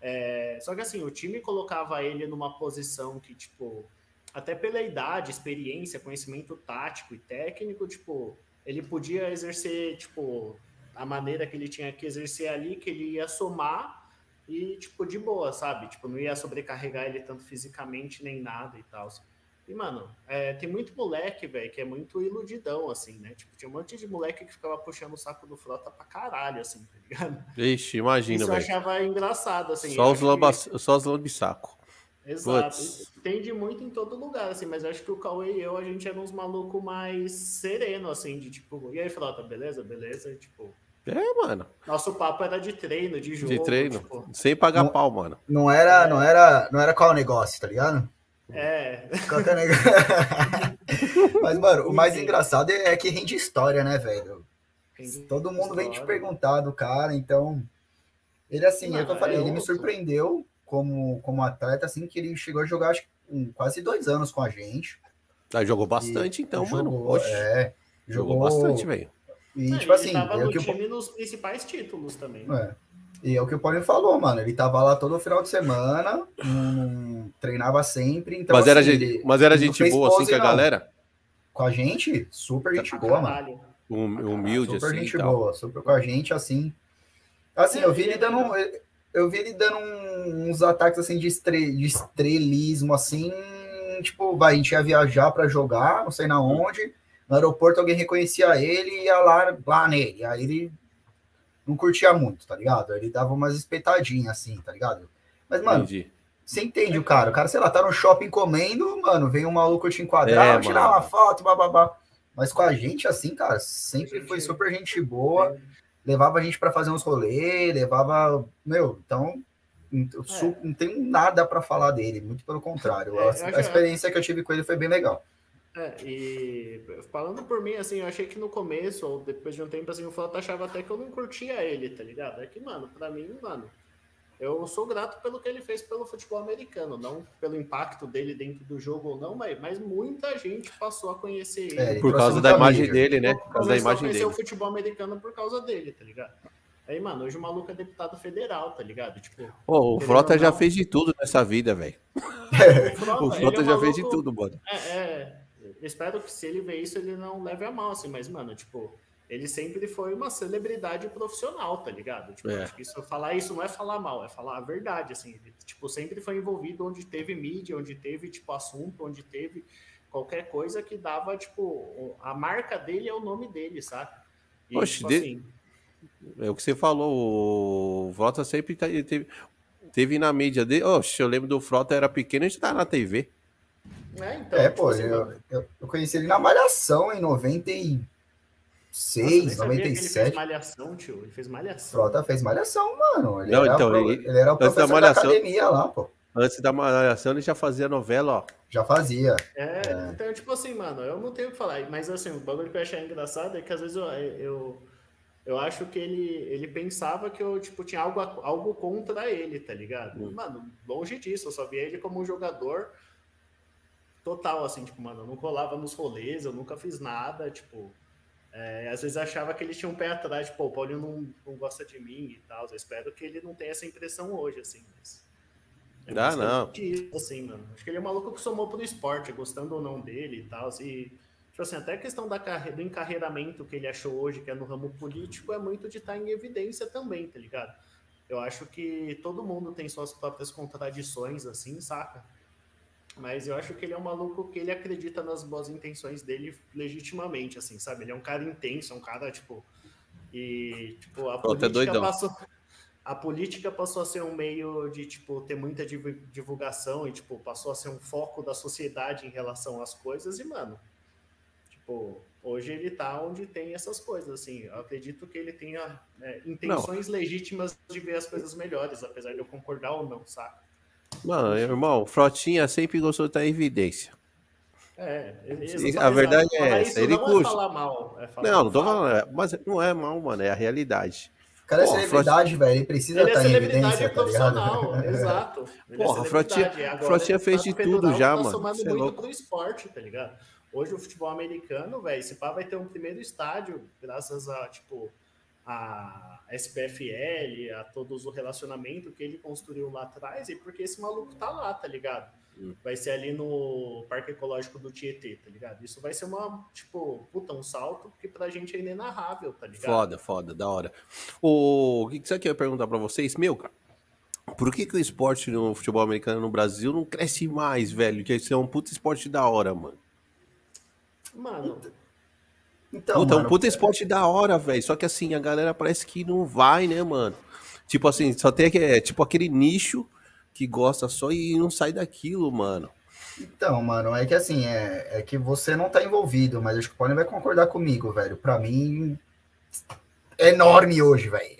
É, só que assim, o time colocava ele numa posição que, tipo, até pela idade, experiência, conhecimento tático e técnico, tipo, ele podia exercer, tipo, a maneira que ele tinha que exercer ali, que ele ia somar e, tipo, de boa, sabe? Tipo, não ia sobrecarregar ele tanto fisicamente nem nada e tal. E, mano, é, tem muito moleque, velho, que é muito iludidão, assim, né? Tipo, tinha um monte de moleque que ficava puxando o saco do Frota pra caralho, assim, tá ligado? Ixi, imagina, velho. Isso eu achava engraçado, assim. Só os, lamba... que... Só os lambisaco. Exato. Tende muito em todo lugar, assim, mas eu acho que o Cauê e eu, a gente era uns malucos mais sereno, assim, de tipo, e aí, Frota, beleza? Beleza? E, tipo, é, mano. Nosso papo era de treino, de jogo. De treino. Tipo... Sem pagar não, pau, mano. Não era, é. não era, não era qual o negócio, tá ligado? É. Qualquer é negócio. Mas, mano, o mais engraçado é que rende história, né, velho? Todo mundo história. vem te perguntar do cara, então. Ele, assim, não, é o que eu falei, é ele me surpreendeu como, como atleta, assim, que ele chegou a jogar acho, quase dois anos com a gente. Ah, jogou bastante, e então, jogou, mano. Oxe. É, jogou, jogou bastante, velho. E, Não, tipo assim. Tava é no que time nos principais títulos também. É. E é o que o Paulinho falou, mano. Ele tava lá todo final de semana, hum, treinava sempre. Então, mas, assim, era gente, mas era gente boa assim com a galera? Com a gente, super gente boa, mano. Humilde, super assim. gente boa, super com a gente, assim. Assim, eu vi ele dando. Eu vi ele dando uns ataques assim de, estre, de estrelismo, assim. Tipo, vai, a gente ia viajar para jogar, não sei na onde no aeroporto alguém reconhecia ele e ia lá, lá nele. Aí ele não curtia muito, tá ligado? Ele dava umas espetadinhas assim, tá ligado? Mas, mano, Entendi. você entende o cara? O cara, sei lá, tá no shopping comendo, mano, vem um maluco te enquadrar, é, tirar uma foto, bababá. Mas com a gente, assim, cara, sempre foi super gente boa. Levava a gente para fazer uns rolês, levava. Meu, então. É. Não tenho nada para falar dele, muito pelo contrário. É, a, a experiência que eu tive com ele foi bem legal. É, e falando por mim, assim, eu achei que no começo, ou depois de um tempo, assim, o Flota achava até que eu não curtia ele, tá ligado? É que, mano, pra mim, mano, eu sou grato pelo que ele fez pelo futebol americano, não pelo impacto dele dentro do jogo ou não, mas, mas muita gente passou a conhecer ele. É, por causa da imagem dele, né? Por causa da imagem a conhecer dele. o futebol americano por causa dele, tá ligado? Aí, mano, hoje o maluco é deputado federal, tá ligado? Tipo, oh, o Frota já fez de tudo nessa vida, velho. o Frota, o Frota é já maluco, fez de tudo, mano. É, é, espero que se ele ver isso, ele não leve a mal, assim, mas, mano, tipo, ele sempre foi uma celebridade profissional, tá ligado? Tipo, é. acho que isso, falar isso não é falar mal, é falar a verdade, assim. Ele, tipo, sempre foi envolvido onde teve mídia, onde teve, tipo, assunto, onde teve qualquer coisa que dava, tipo, a marca dele é o nome dele, sabe? E, Oxe, tipo, de... assim, é o que você falou, o Frota sempre tá, teve, teve na mídia dele. Oxe, eu lembro do Frota, era pequeno, a gente tá na TV. É, então, é tipo pô, assim, eu, eu, eu, conheci ele na Malhação em 96, Nossa, 97. Ele fez malhação, tio. Ele fez malhação. Frota fez malhação, mano. Ele, Não, era, então, pro, ele, ele era o professor da, malhação, da academia lá, pô. Antes da malhação, ele já fazia novela, ó. Já fazia. É, é, então, tipo assim, mano, eu não tenho o que falar. Mas assim, o bagulho que eu achei engraçado é que às vezes eu, eu eu acho que ele, ele pensava que eu, tipo, tinha algo, algo contra ele, tá ligado? Hum. Mano, longe disso, eu só via ele como um jogador total, assim, tipo, mano, eu não colava nos rolês, eu nunca fiz nada, tipo, é, às vezes achava que ele tinha um pé atrás, tipo, o Paulinho não, não gosta de mim e tal, eu espero que ele não tenha essa impressão hoje, assim, mas... É ah, não. Disso, assim, mano. Acho que ele é um maluco que somou pro esporte, gostando ou não dele e tal, e Tipo assim, até a questão da do encarreiramento que ele achou hoje, que é no ramo político, é muito de estar em evidência também, tá ligado? Eu acho que todo mundo tem suas próprias contradições, assim, saca? Mas eu acho que ele é um maluco que ele acredita nas boas intenções dele legitimamente, assim, sabe? Ele é um cara intenso, é um cara, tipo. E, tipo, a Pô, tá política passou. A política passou a ser um meio de, tipo, ter muita divulgação e, tipo, passou a ser um foco da sociedade em relação às coisas. E, mano, Tipo, hoje ele tá onde tem essas coisas, assim. Eu acredito que ele tenha é, intenções não. legítimas de ver as coisas melhores, apesar de eu concordar ou não, saca? Mano, irmão, Frotinha sempre gostou de estar em evidência. É, a verdade é essa. Ele não curte. É falar mal, é falar não, não tô falando, é, mas não é mal, mano, é a realidade. O cara é celebridade, velho. Ele precisa ele estar é em evidência, tá ligado? Exato. Ele Porra, é Frotinha, Frotinha fez de tudo já, tá mano. É muito pro esporte, tá ligado? Hoje o futebol americano, velho, esse pá vai ter um primeiro estádio, graças a, tipo, a SPFL, a todos o relacionamento que ele construiu lá atrás, e porque esse maluco tá lá, tá ligado? Hum. Vai ser ali no Parque Ecológico do Tietê, tá ligado? Isso vai ser uma, tipo, puta, um salto que pra gente é inenarrável, tá ligado? Foda, foda, da hora. O, o que, que você quer perguntar pra vocês? Meu, cara, por que, que o esporte no futebol americano no Brasil não cresce mais, velho? Que isso é um puta esporte da hora, mano. Mano. Então, puta, mano, é um puta esporte da hora, velho. Só que assim, a galera parece que não vai, né, mano? Tipo assim, só tem é, tipo aquele nicho que gosta só e não sai daquilo, mano. Então, mano, é que assim, é, é que você não tá envolvido, mas acho que o Pony vai concordar comigo, velho. Pra mim, é enorme hoje, velho.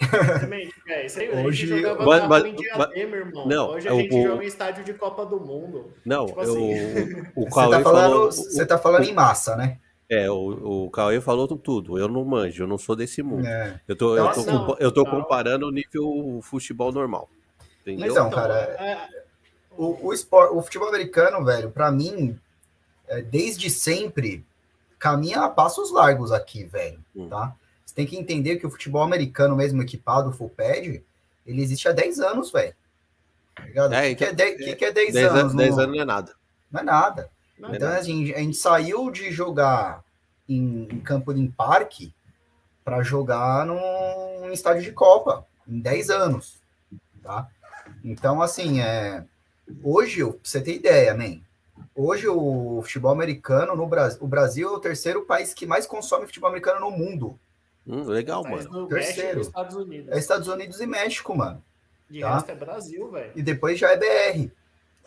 Hoje jogava mas, mas, em Diadema, irmão. Não, hoje a gente o, joga em estádio de Copa do Mundo. Não, tipo assim. o, o você, tá falando, falou, você tá falando em massa, né? É, o, o Cauê falou tudo. Eu não manjo, eu não sou desse mundo. É. Eu tô, eu tô, não, eu tô comparando o nível futebol normal. Entendeu? Então, cara, é... o, o, esporte, o futebol americano, velho, para mim, é, desde sempre, caminha a passos largos aqui, velho, hum. tá? Você tem que entender que o futebol americano, mesmo equipado, full pad, ele existe há 10 anos, velho. Tá? É, que, então, que, que, é 10, 10 anos? 10 anos não é nada. Não é nada. Não então, é assim, a gente saiu de jogar em, em campo de parque para jogar num estádio de Copa em 10 anos, tá? Então, assim, é, hoje, pra você ter ideia, man, hoje o futebol americano no Brasil, o Brasil é o terceiro país que mais consome futebol americano no mundo. Hum, legal, Mas mano. Terceiro. México, Estados Unidos. É Estados Unidos e México, mano. De tá? resto é Brasil, velho. E depois já é BR.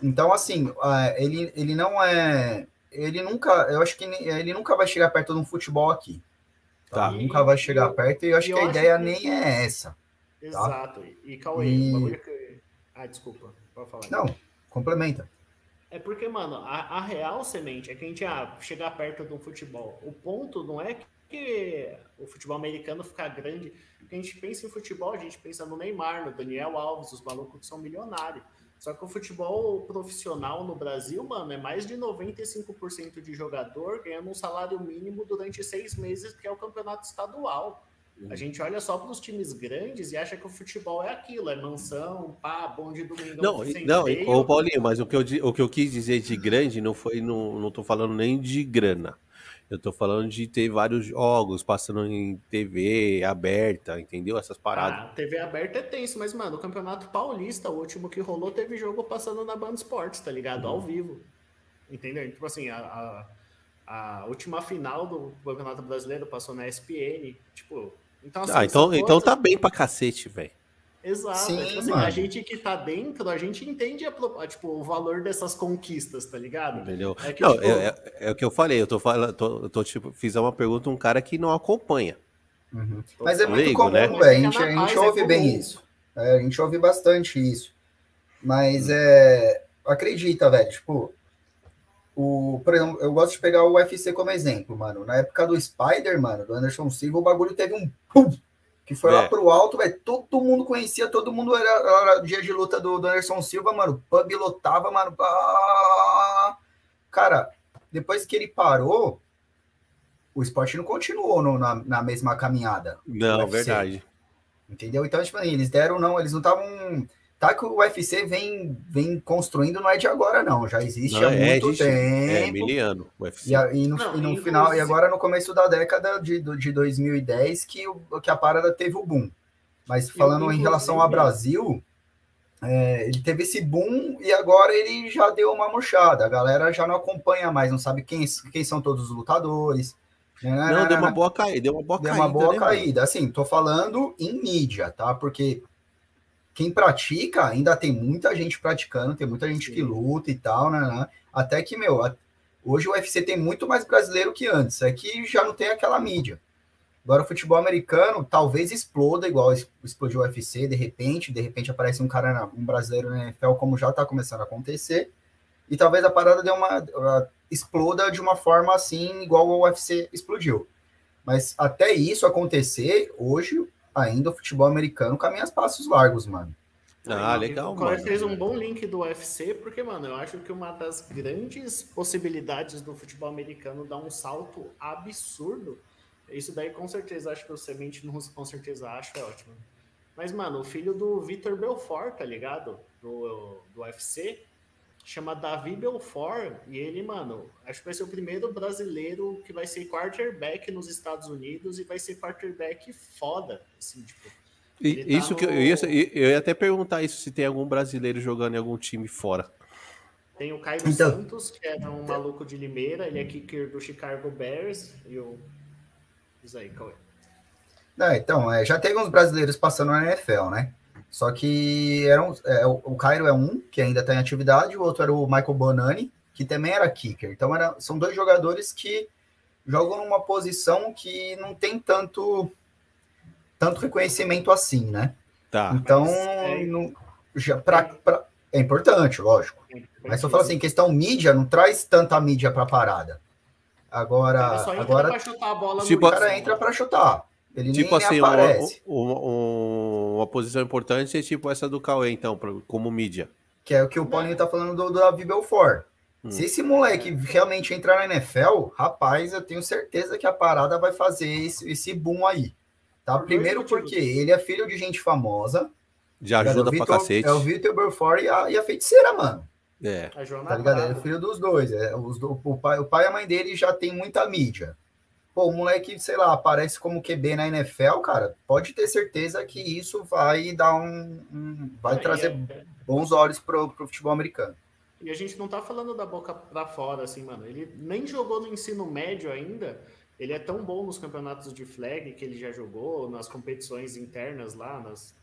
Então, assim, ele, ele não é. Ele nunca. Eu acho que ele nunca vai chegar perto de um futebol aqui. Tá? tá. Nunca vai chegar perto, e eu acho e que eu a ideia que... nem é essa. Tá? Exato. Tá? E Cauê, e... que... Ah, desculpa. Pode falar. Não, complementa. É porque, mano, a, a real semente é que a gente ah, chegar perto de um futebol. O ponto não é que o futebol americano ficar grande. Porque a gente pensa em futebol, a gente pensa no Neymar, no Daniel Alves, os malucos que são milionários. Só que o futebol profissional no Brasil, mano, é mais de 95% de jogador ganhando um salário mínimo durante seis meses, que é o campeonato estadual. A uhum. gente olha só para os times grandes e acha que o futebol é aquilo, é mansão, pá, bom de domingo. Não, não, ô Paulinho, mas o que, eu, o que eu quis dizer de grande não foi, não, não tô falando nem de grana. Eu tô falando de ter vários jogos passando em TV aberta, entendeu? Essas paradas. Ah, TV aberta é tenso, mas, mano, o Campeonato Paulista, o último que rolou, teve jogo passando na Band Esportes, tá ligado? Uhum. Ao vivo. Entendeu? Tipo assim, a, a, a, última final do Campeonato Brasileiro passou na ESPN. Tipo, então, assim, ah, então, então tá bem pra cacete, velho. Exato. Sim, tipo assim, a gente que tá dentro, a gente entende a, tipo, o valor dessas conquistas, tá ligado? Entendeu? É, que, não, tipo... é, é, é, o que eu falei, eu tô falando, tô, tô, tipo, fiz uma pergunta um cara que não acompanha. Uhum. Mas é muito comum, né? velho. A gente, a gente ouve é bem isso. É, a gente ouve bastante isso. Mas é. Acredita, velho. Tipo, o, por exemplo, eu gosto de pegar o UFC como exemplo, mano. Na época do Spider, mano, do Anderson Silva, o bagulho teve um pum, que foi é. lá pro alto, velho. Todo mundo conhecia, todo mundo era, era dia de luta do, do Anderson Silva, mano. O pub lotava, mano. Ah! Cara, depois que ele parou, o esporte não continuou no, na, na mesma caminhada. Não, verdade. Entendeu? Então, tipo, eles deram, não, eles não estavam Tá que o UFC vem, vem construindo, não é de agora, não. Já existe não, há é, muito tempo. É, miliano. UFC. E, e no, não, e no final, e agora no começo da década de, de 2010, que, o, que a parada teve o boom. Mas falando em relação ao Brasil, é, ele teve esse boom e agora ele já deu uma murchada. A galera já não acompanha mais, não sabe quem, quem são todos os lutadores. Não, deu uma boa caída, deu uma boa deu caída. Deu uma boa né, caída. Assim, tô falando em mídia, tá? Porque quem pratica, ainda tem muita gente praticando, tem muita gente Sim. que luta e tal, né, né? Até que, meu, hoje o UFC tem muito mais brasileiro que antes, é que já não tem aquela mídia. Agora o futebol americano talvez exploda igual explodiu o UFC, de repente, de repente aparece um cara, um brasileiro na NFL, como já está começando a acontecer, e talvez a parada dê uma, exploda de uma forma assim, igual o UFC explodiu. Mas até isso acontecer, hoje ainda o futebol americano caminha as passos largos, mano. Ah, legal, o fez um bom link do UFC, porque, mano, eu acho que uma das grandes possibilidades do futebol americano dar um salto absurdo. Isso daí, com certeza, acho que o Semente não com certeza acho, é ótimo. Mas, mano, o filho do Vitor Belfort, tá ligado? Do, do UFC, chama Davi Belfort, e ele, mano, acho que vai ser o primeiro brasileiro que vai ser quarterback nos Estados Unidos e vai ser quarterback foda, assim, tipo. E, tá isso no... que eu ia, eu ia até perguntar isso se tem algum brasileiro jogando em algum time fora. Tem o Caio então... Santos, que era um maluco de Limeira, ele é kicker do Chicago Bears, e o. Isso aí, Cauê. Não, então, é, já teve uns brasileiros passando na NFL, né? Só que eram, é, o Cairo é um, que ainda está em atividade, o outro era o Michael Bonani, que também era kicker. Então era, são dois jogadores que jogam numa posição que não tem tanto, tanto reconhecimento assim, né? Tá. Então, é... Não, já, pra, pra, é importante, lógico. É Mas eu falo assim, questão mídia, não traz tanta mídia para a parada. Agora, agora chutar a bola tipo, o cara entra para chutar. Ele tipo assim, uma, uma, uma, posição importante é tipo essa do Cauê, então, pra, como mídia. Que é o que o Paulinho tá falando do, do Davi Belfort. Hum. Se esse moleque realmente entrar na NFL, rapaz, eu tenho certeza que a parada vai fazer esse, esse boom aí. Tá? Por Primeiro porque ele é filho de gente famosa. Já ajuda Victor, pra cacete. É o Vitor Belfort e a, e a feiticeira, mano. É. Tá ligado? É filho dos dois. É, os, o, pai, o pai e a mãe dele já tem muita mídia. Pô, o moleque, sei lá, aparece como QB na NFL, cara, pode ter certeza que isso vai dar um. um vai trazer é, bons olhos pro, pro futebol americano. E a gente não tá falando da boca para fora, assim, mano. Ele nem jogou no ensino médio ainda. Ele é tão bom nos campeonatos de flag que ele já jogou, nas competições internas lá, nas,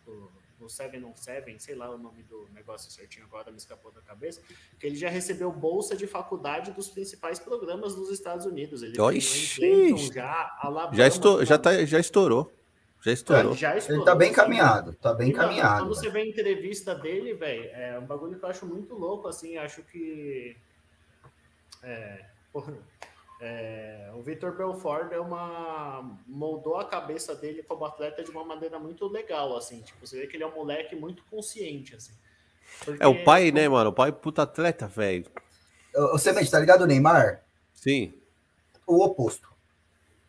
no 717, sei lá o nome do negócio certinho agora, me escapou da cabeça, que ele já recebeu bolsa de faculdade dos principais programas dos Estados Unidos. Ele Oxi, já, Alabama, já, estou, já, tá, já estourou. Já estourou. já estourou. Ele tá bem caminhado, tá bem caminhado. Quando você vê a entrevista dele, velho, é um bagulho que eu acho muito louco, assim, acho que... É, porra, É, o Vitor Belfort é uma moldou a cabeça dele como atleta de uma maneira muito legal, assim. Tipo, você vê que ele é um moleque muito consciente, assim. Porque, é o pai, né, mano? O pai é puta atleta, velho. Você Semente, tá ligado o Neymar? Sim. O oposto.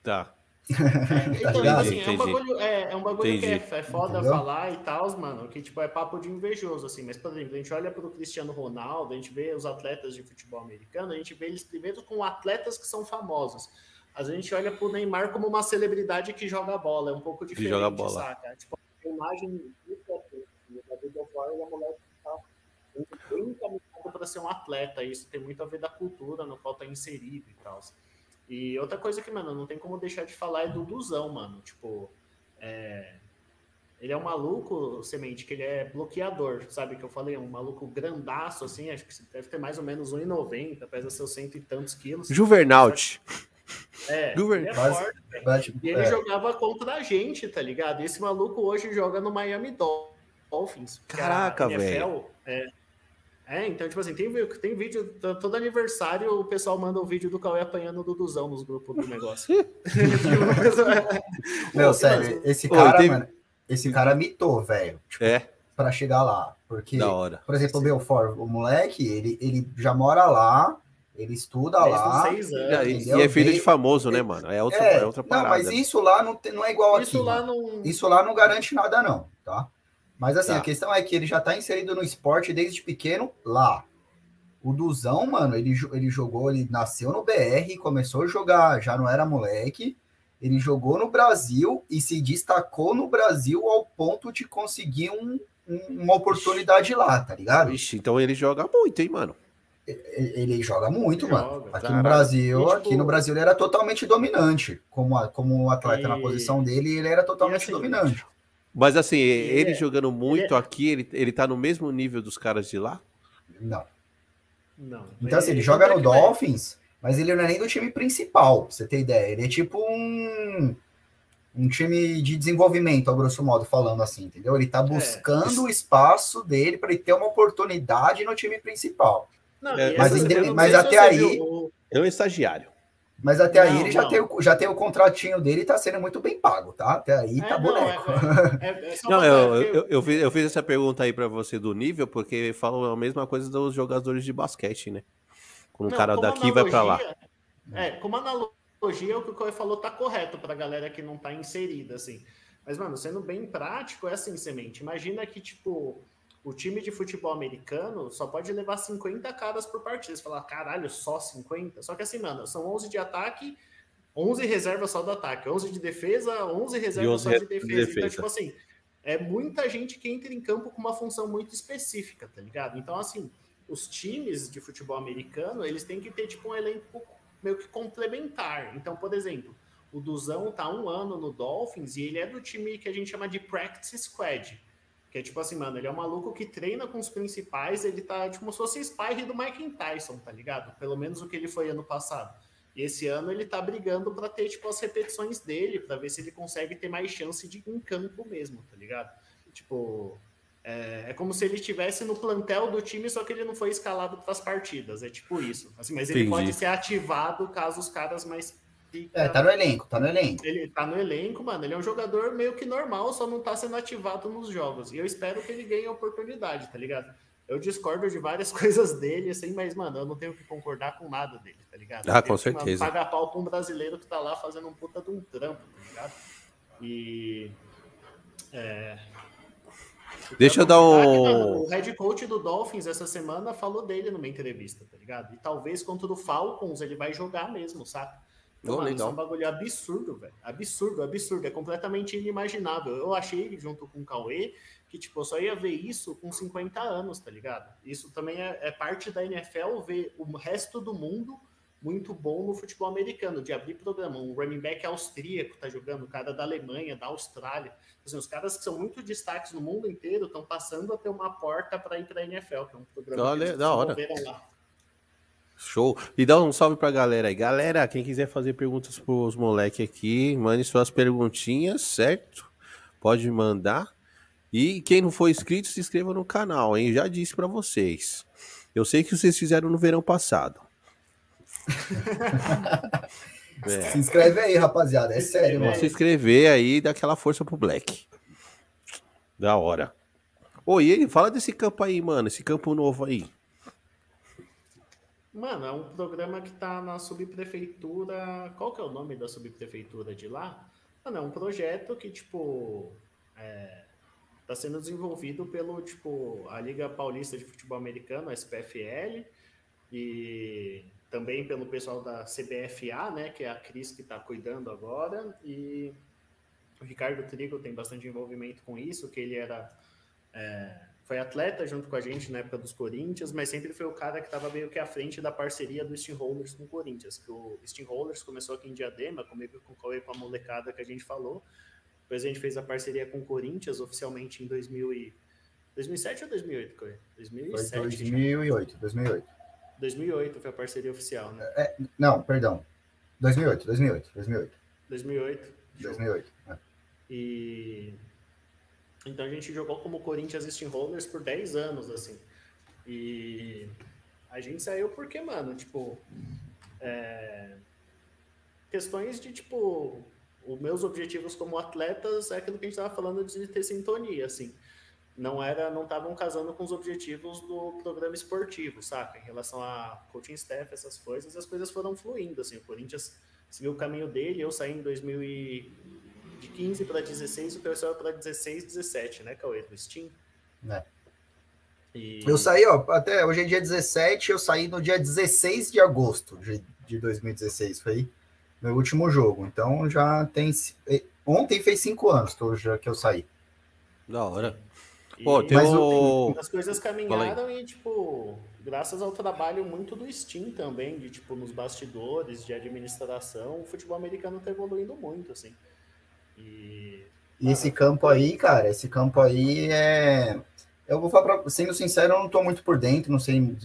Tá. É, então, tá assim, é um bagulho, é, é um bagulho que é, é foda Entendeu? falar e tal, mano, que tipo, é papo de invejoso, assim, mas, por exemplo, a gente olha pro Cristiano Ronaldo, a gente vê os atletas de futebol americano, a gente vê eles primeiro com atletas que são famosos. A gente olha pro Neymar como uma celebridade que joga bola, é um pouco diferente, que joga bola. saca? Tipo, a imagem assim, David O'Flynn é uma mulher que tá bem para ser um atleta, isso tem muito a ver da cultura no qual tá inserido e tal. E outra coisa que, mano, não tem como deixar de falar é do Duzão, mano. Tipo, é... ele é um maluco, semente, que ele é bloqueador, sabe? Que eu falei, é um maluco grandaço, assim, acho que deve ter mais ou menos 1,90, pesa seus cento e tantos quilos. Juvernaut. É, ele é forte, E ele é. jogava contra a gente, tá ligado? E esse maluco hoje joga no Miami Dolphins. Caraca, velho. É, é, então, tipo assim, tem, tem vídeo, todo aniversário o pessoal manda o um vídeo do Cauê apanhando o Duduzão nos grupos do negócio. Meu, sério, esse cara, tem... mano, esse cara mitou, velho. Tipo, é. Pra chegar lá. Porque, da hora. por exemplo, o Belfort, o moleque, ele, ele já mora lá, ele estuda lá. Anos, e, e, é filho de famoso, né, mano? É outra, é, é outra parada. Não, mas isso lá não, não é igual isso aqui. Lá não... Isso lá não garante nada, não, tá? Mas assim, tá. a questão é que ele já tá inserido no esporte desde pequeno lá. O Duzão, mano, ele, ele jogou, ele nasceu no BR, começou a jogar, já não era moleque. Ele jogou no Brasil e se destacou no Brasil ao ponto de conseguir um, um, uma oportunidade lá, tá ligado? Ixi, então ele joga muito, hein, mano? Ele, joga muito, joga, mano. Aqui no Brasil, e, tipo... aqui no Brasil ele era totalmente dominante. Como, como atleta e... na posição dele, ele era totalmente assim, dominante. Mas assim, ele, ele jogando muito ele... aqui, ele, ele tá no mesmo nível dos caras de lá? Não. Não. Então, assim, ele joga no Dolphins, mas ele não é nem do time principal, pra você ter ideia. Ele é tipo um, um time de desenvolvimento, a grosso modo, falando assim, entendeu? Ele tá é. buscando é. o espaço dele para ele ter uma oportunidade no time principal. Não, é, mas, mas até aí. Viu, é um estagiário. Mas até não, aí ele já tem, o, já tem o contratinho dele e tá sendo muito bem pago, tá? Até aí é, tá não, boneco. É, é, é não, eu, eu, eu, fiz, eu fiz essa pergunta aí para você do nível, porque falam a mesma coisa dos jogadores de basquete, né? Quando o cara daqui analogia, vai para lá. É, como analogia, o que o Coy falou tá correto pra galera que não tá inserida, assim. Mas, mano, sendo bem prático, é assim, semente. Imagina que, tipo, o time de futebol americano só pode levar 50 caras por partida. Você fala, caralho, só 50? Só que assim, mano, são 11 de ataque, 11 reservas só do ataque, 11 de defesa, 11 reservas 11 só de defesa. de defesa. Então, tipo assim, é muita gente que entra em campo com uma função muito específica, tá ligado? Então, assim, os times de futebol americano, eles têm que ter, tipo, um elenco meio que complementar. Então, por exemplo, o Duzão tá um ano no Dolphins e ele é do time que a gente chama de Practice Squad que é tipo assim, mano, ele é um maluco que treina com os principais, ele tá tipo como se fosse Spyre do Mike Tyson, tá ligado? Pelo menos o que ele foi ano passado. E esse ano ele tá brigando para ter tipo as repetições dele, para ver se ele consegue ter mais chance de ir em campo mesmo, tá ligado? Tipo, é, é como se ele estivesse no plantel do time, só que ele não foi escalado para as partidas. É tipo isso. Assim, mas ele Entendi. pode ser ativado caso os caras mais é, tá no elenco, tá no elenco. Ele tá no elenco, mano. Ele é um jogador meio que normal, só não tá sendo ativado nos jogos. E eu espero que ele ganhe a oportunidade, tá ligado? Eu discordo de várias coisas dele, assim, mas, mano, eu não tenho que concordar com nada dele, tá ligado? Ah, com certeza. Pagar pau com um brasileiro que tá lá fazendo um puta de um trampo, tá ligado? E. É... Deixa eu dar um. O head coach do Dolphins essa semana falou dele numa entrevista, tá ligado? E talvez contra o Falcons ele vai jogar mesmo, Oh, mano, isso é um bagulho absurdo, velho. Absurdo, absurdo. É completamente inimaginável. Eu achei, junto com o Cauê, que tipo, eu só ia ver isso com 50 anos, tá ligado? Isso também é, é parte da NFL ver o resto do mundo muito bom no futebol americano, de abrir programa. Um running back austríaco tá jogando, o cara da Alemanha, da Austrália. Assim, os caras que são muito destaques no mundo inteiro estão passando a ter uma porta para ir para a NFL, que é um programa Olha, que da hora. lá. Show. E dá um salve pra galera aí. Galera, quem quiser fazer perguntas pros moleques aqui, mande suas perguntinhas, certo? Pode mandar. E quem não for inscrito, se inscreva no canal, hein? Já disse para vocês. Eu sei que vocês fizeram no verão passado. É. Se inscreve aí, rapaziada. É sério, mano. Se inscrever aí e dá aquela força pro Black. Da hora. Ô, e aí, fala desse campo aí, mano. Esse campo novo aí. Mano, é um programa que tá na subprefeitura. Qual que é o nome da subprefeitura de lá? Mano, é um projeto que, tipo. É, tá sendo desenvolvido pelo, tipo, a Liga Paulista de Futebol Americano, a SPFL, e também pelo pessoal da CBFA, né, que é a Cris que está cuidando agora, e o Ricardo Trigo tem bastante envolvimento com isso, que ele era é, foi atleta junto com a gente na época dos Corinthians, mas sempre foi o cara que estava meio que à frente da parceria do Steamrollers com o Corinthians, que o Steamrollers começou aqui em Diadema, comigo com o com a molecada que a gente falou, depois a gente fez a parceria com o Corinthians oficialmente em 2000 e... 2007 ou 2008, Cauê? 2007. Foi 2008, 2008. 2008 foi a parceria oficial, né? É, não, perdão. 2008, 2008, 2008. 2008. 2008. É. E então a gente jogou como Corinthians Steamrollers por 10 anos, assim. E a gente saiu porque, mano, tipo, é... questões de, tipo, os meus objetivos como atletas é aquilo que a gente tava falando de ter sintonia, assim não era não estavam casando com os objetivos do programa esportivo, saca? Em relação a coaching staff, essas coisas, as coisas foram fluindo, assim, o Corinthians seguiu o caminho dele, eu saí em 2015 para 16, o pessoal para 16, 17, né, Cauê, do Steam. É. E... Eu saí, ó, até hoje é dia 17, eu saí no dia 16 de agosto de, de 2016, foi meu último jogo, então já tem, ontem fez cinco anos que eu, já, que eu saí. Da hora. Pô, tem o... As coisas caminharam e, tipo, graças ao trabalho muito do Steam também, de, tipo, nos bastidores, de administração, o futebol americano tá evoluindo muito, assim. E... e esse campo aí, cara, esse campo aí é... Eu vou falar pra... Sendo sincero, eu não tô muito por dentro, não sei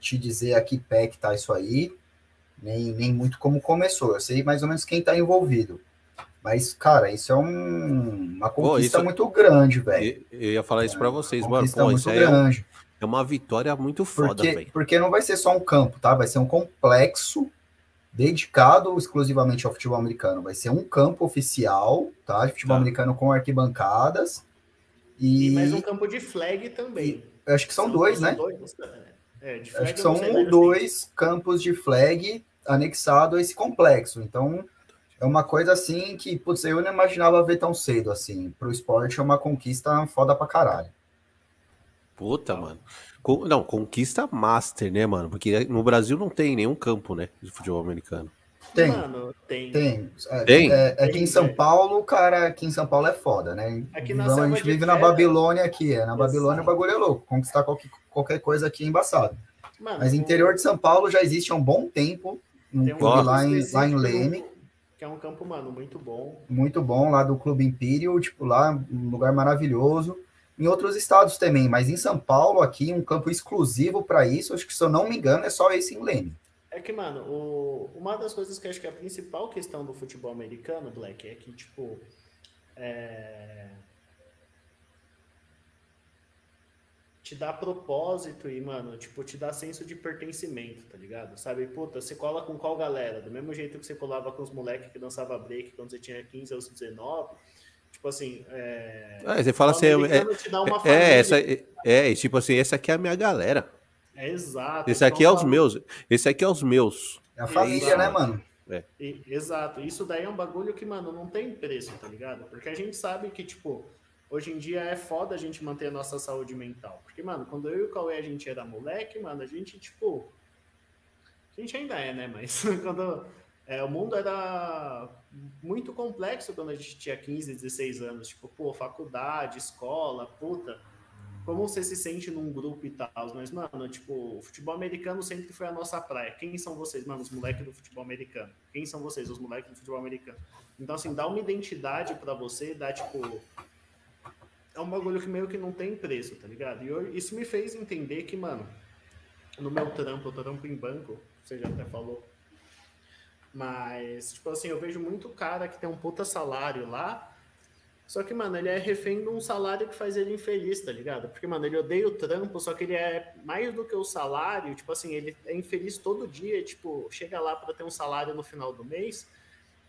te dizer a que pé que tá isso aí, nem, nem muito como começou. Eu sei mais ou menos quem tá envolvido. Mas, cara, isso é um, uma conquista pô, isso, muito grande, velho. Eu ia falar isso para vocês, é, mano. Pô, isso é, um, é, uma vitória muito foda, velho. Porque não vai ser só um campo, tá? Vai ser um complexo dedicado exclusivamente ao futebol americano. Vai ser um campo oficial, tá? De futebol tá. americano com arquibancadas. E... e mais um campo de flag também. E, acho que são, são dois, né? Dois, é, acho que são um ou dois campos de flag anexado a esse complexo. Então, é uma coisa assim que, putz, eu não imaginava ver tão cedo assim. Pro esporte é uma conquista foda pra caralho. Puta, mano. Não, conquista master, né, mano? Porque no Brasil não tem nenhum campo, né, de futebol americano. Tem. Mano, tem. Tem. É, tem? É, é aqui em São Paulo, cara, aqui em São Paulo é foda, né? Aqui na então, a gente vive na Babilônia aqui, é. Na Babilônia o bagulho é louco. Conquistar qualquer, qualquer coisa aqui é embaçado. Mano, Mas interior de São Paulo já existe há um bom tempo. Um clube lá em, lá em Leme que é um campo, mano, muito bom. Muito bom, lá do Clube Imperial, tipo, lá, um lugar maravilhoso. Em outros estados também, mas em São Paulo, aqui, um campo exclusivo para isso, acho que se eu não me engano, é só esse em Leme. É que, mano, o... uma das coisas que acho que é a principal questão do futebol americano, Black, é que, tipo, é... te dá propósito e, mano, tipo, te dá senso de pertencimento, tá ligado? Sabe, puta, você cola com qual galera? Do mesmo jeito que você colava com os moleques que dançava break quando você tinha 15 aos 19. Tipo assim, é... Ah, você fala assim, é, é, essa, é, é, tipo assim, essa aqui é a minha galera. É exato. Esse aqui então, é os meus, esse aqui é os meus. É a família, né, mano? É. E, exato. Isso daí é um bagulho que, mano, não tem preço, tá ligado? Porque a gente sabe que, tipo, hoje em dia é foda a gente manter a nossa saúde mental. Porque, mano, quando eu e o Cauê a gente era moleque, mano, a gente, tipo. A gente ainda é, né? Mas quando. É, o mundo era muito complexo quando a gente tinha 15, 16 anos. Tipo, pô, faculdade, escola, puta. Como você se sente num grupo e tal. Mas, mano, tipo, o futebol americano sempre foi a nossa praia. Quem são vocês, mano? Os moleques do futebol americano. Quem são vocês, os moleques do futebol americano? Então, assim, dá uma identidade para você, dá, tipo, é um bagulho que meio que não tem preço, tá ligado? E eu, isso me fez entender que, mano, no meu trampo, eu trampo em banco, você já até falou. Mas, tipo assim, eu vejo muito cara que tem um puta salário lá Só que, mano, ele é refém de um salário que faz ele infeliz, tá ligado? Porque, mano, ele odeia o trampo, só que ele é mais do que o salário, tipo assim, ele é infeliz todo dia, tipo, chega lá para ter um salário no final do mês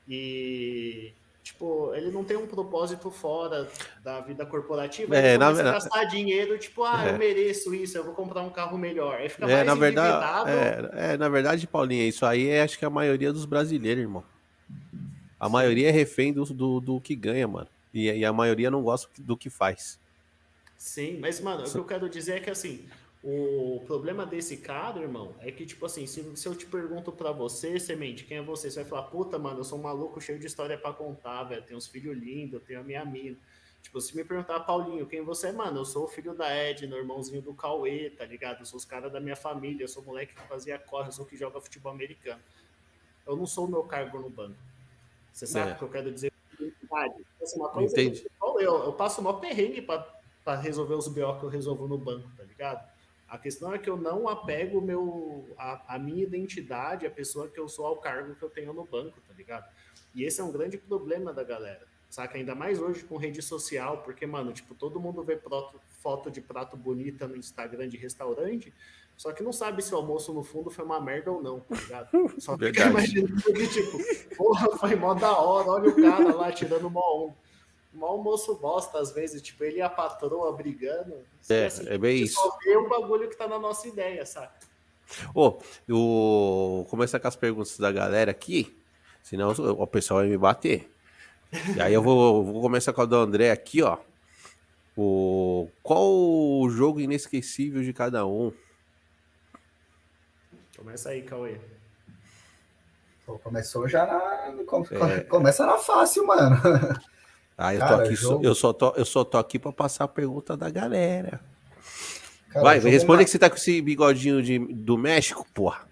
e, tipo, ele não tem um propósito fora da vida corporativa, É, ele na a verdade- gastar dinheiro, tipo, ah, É. eu mereço isso, eu vou comprar um carro melhor. Aí fica É, mais na verdade, é, é, na verdade, Paulinha, isso aí é acho que a maioria dos brasileiros, irmão. A maioria é refém do, do, do que ganha, mano. E, e a maioria não gosta do que faz. Sim, mas, mano, o que eu quero dizer é que, assim, o problema desse cara, irmão, é que, tipo assim, se, se eu te pergunto pra você, Semente, quem é você? Você vai falar, puta, mano, eu sou um maluco cheio de história pra contar, velho, tenho uns filhos lindos, tenho a minha mina. Tipo, se me perguntar, Paulinho, quem você é, mano? Eu sou o filho da Edna, irmãozinho do Cauê, tá ligado? Eu sou os caras da minha família, eu sou o moleque que fazia corre, eu sou o que joga futebol americano. Eu não sou o meu cargo no banco. Você sabe É. o que eu quero dizer? Uma coisa Entendi. eu, eu passo o maior perrengue pra, pra resolver os BO que eu resolvo no banco, tá ligado? A questão é que eu não apego meu, a, a minha identidade, a pessoa que eu sou ao cargo que eu tenho no banco, tá ligado? E esse é um grande problema da galera. Saca? Ainda mais hoje com rede social, porque, mano, tipo, todo mundo vê proto- foto de prato bonita no Instagram de restaurante, só que não sabe se o almoço no fundo foi uma merda ou não, tá ligado? Só fica imaginando que, tipo, porra, foi mó da hora, olha o cara lá tirando mó onda. Mó almoço bosta, às vezes, tipo, ele e a patroa brigando. É, Assim, é bem gente isso. Só vê o bagulho que tá na nossa ideia, saca? Ô, eu vou começar com as perguntas da galera aqui, senão o pessoal vai me bater. E aí eu vou, vou começar com a do André aqui, ó. O, qual o jogo inesquecível de cada um? Começa aí, Cauê. Pô, começou já na. com- É. Começa na fácil, mano. Ah, eu, Cara, tô aqui, jogo- eu, só tô, eu só tô aqui pra passar a pergunta da galera. Cara, Vai, jogo responde mar- que você tá com esse bigodinho de, do México, porra.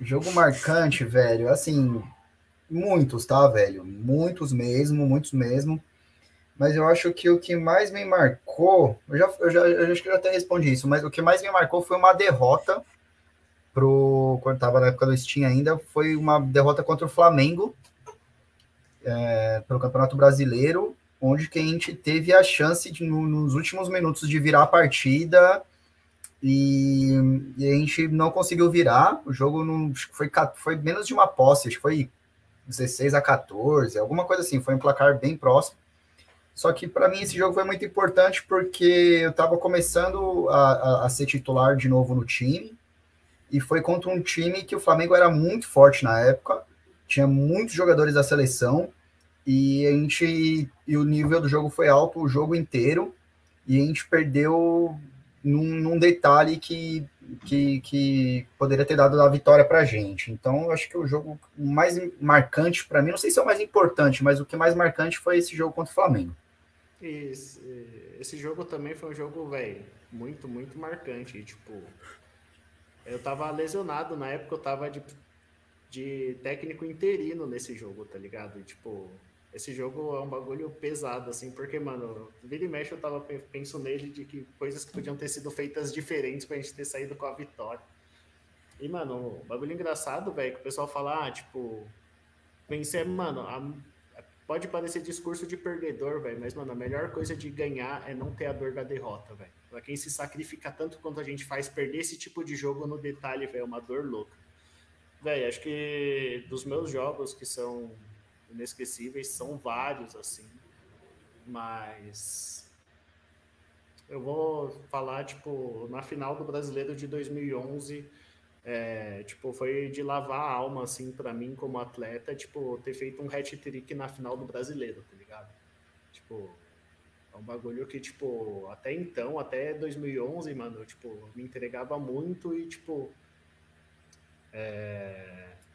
Jogo marcante, velho. Assim, muitos, tá, velho? Muitos mesmo, muitos mesmo. Mas eu acho que o que mais me marcou, eu já, eu já, eu acho que eu já até respondi isso, mas o que mais me marcou foi uma derrota pro quando tava na época do Steam ainda, foi uma derrota contra o Flamengo é, pelo Campeonato Brasileiro, onde que a gente teve a chance de, no- nos últimos minutos de virar a partida e, e a gente não conseguiu virar. O jogo não foi, foi menos de uma posse, acho que foi 16 a 14, alguma coisa assim, foi um placar bem próximo. Só que para mim esse jogo foi muito importante porque eu estava começando a, a- a ser titular de novo no time e foi contra um time que o Flamengo era muito forte na época, tinha muitos jogadores da seleção e a gente e o nível do jogo foi alto o jogo inteiro e a gente perdeu num, num detalhe que, que, que poderia ter dado a vitória para a gente. Então, eu acho que o jogo mais marcante para mim, não sei se é o mais importante, mas o que mais marcante foi esse jogo contra o Flamengo. Esse, esse jogo também foi um jogo, velho, muito, muito marcante. Tipo, eu tava lesionado na época, eu tava de, de técnico interino nesse jogo, tá ligado? E, tipo, esse jogo é um bagulho pesado, assim, porque, mano, vira e mexe eu tava pe- penso nele de que coisas que podiam ter sido feitas diferentes pra gente ter saído com a vitória. E, mano, o bagulho engraçado, velho, que o pessoal fala, ah, tipo, vencer, mano, a- Pode parecer discurso de perdedor, velho, mas, mano, a melhor coisa de ganhar é não ter a dor da derrota, velho. Pra quem se sacrifica tanto quanto a gente faz, perder esse tipo de jogo no detalhe, velho, é uma dor louca. Velho, acho que dos meus jogos que são inesquecíveis, são vários, assim. Mas. Eu vou falar, tipo, na final do Brasileiro de 2011. É, tipo, foi de lavar a alma, assim, para mim como atleta, tipo, ter feito um hat-trick na final do Brasileiro, tá ligado? Tipo, é um bagulho que, tipo, até então, até 2011, mano, eu, tipo, me entregava muito e, tipo, é...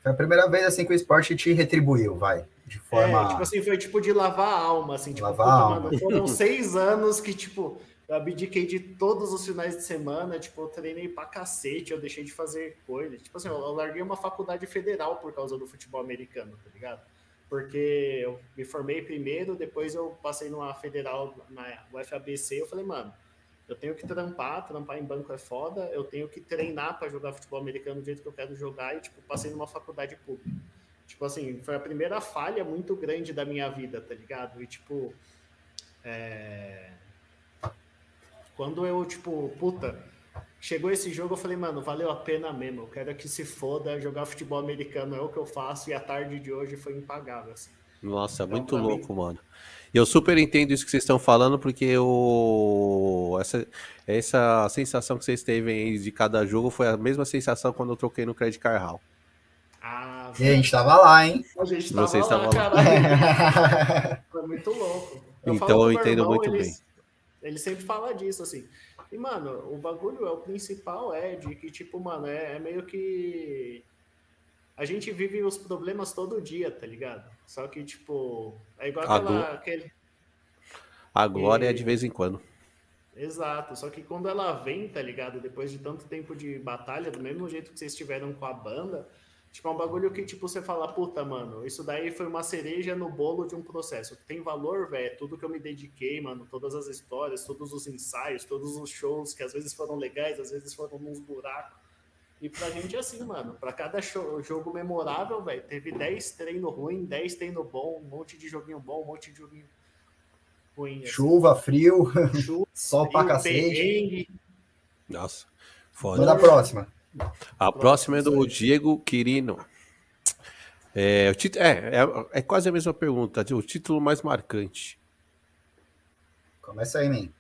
Foi a primeira vez assim que o esporte te retribuiu, vai, de forma. É, tipo assim, foi tipo de lavar a alma, assim, tipo, Lavar puta, alma. mano, foram seis anos que, tipo, eu abdiquei de todos os finais de semana, tipo, eu treinei pra cacete, eu deixei de fazer coisas. Tipo assim, eu eu larguei uma faculdade federal por causa do futebol americano, tá ligado? Porque eu me formei primeiro, depois eu passei numa federal, na UFABC, eu falei, mano, eu tenho que trampar, trampar em banco é foda, eu tenho que treinar pra jogar futebol americano do jeito que eu quero jogar e, tipo, passei numa faculdade pública. Tipo assim, foi a primeira falha muito grande da minha vida, tá ligado? E, tipo, É... Quando eu, tipo, puta, chegou esse jogo, eu falei, mano, valeu a pena mesmo. Eu quero que se foda, jogar futebol americano é o que eu faço e a tarde de hoje foi impagável. Assim. Nossa, então, muito louco, mim... mano. E eu super entendo isso que vocês estão falando, porque eu... essa, essa sensação que vocês teve de cada jogo foi a mesma sensação quando eu troquei no Credit Card Hall. Ah, e a gente tava lá, hein? A gente tava Vocês lá. Foi muito louco. Eu então eu entendo irmão, muito ele, bem. Ele sempre fala disso, assim. E, mano, o bagulho é o principal, é de que, tipo, mano, é, é meio que. A gente vive os problemas todo dia, tá ligado? Só que, tipo, é igual aquela, a aquele. A glória e... é de vez em quando. Exato, só que quando ela vem, tá ligado? Depois de tanto tempo de batalha, do mesmo jeito que vocês tiveram com a banda, Tipo, é um bagulho que, tipo, você fala, puta, mano, isso daí foi uma cereja no bolo de um processo. Tem valor, velho, tudo que eu me dediquei, mano, todas as histórias, todos os ensaios, todos os shows, que às vezes foram legais, às vezes foram uns buracos. E pra gente é assim, mano, pra cada show, jogo memorável, velho, teve 10 treino ruim, 10 treino bom, um monte de joguinho bom, um monte de joguinho ruim. Assim. Chuva, frio, Chuva, sol frio, pra cacete. Nossa, foda. Vamos na próxima. A próxima é do Diego Quirino. É, o é, é, é, quase a mesma pergunta. O título mais marcante. Começa aí, mim.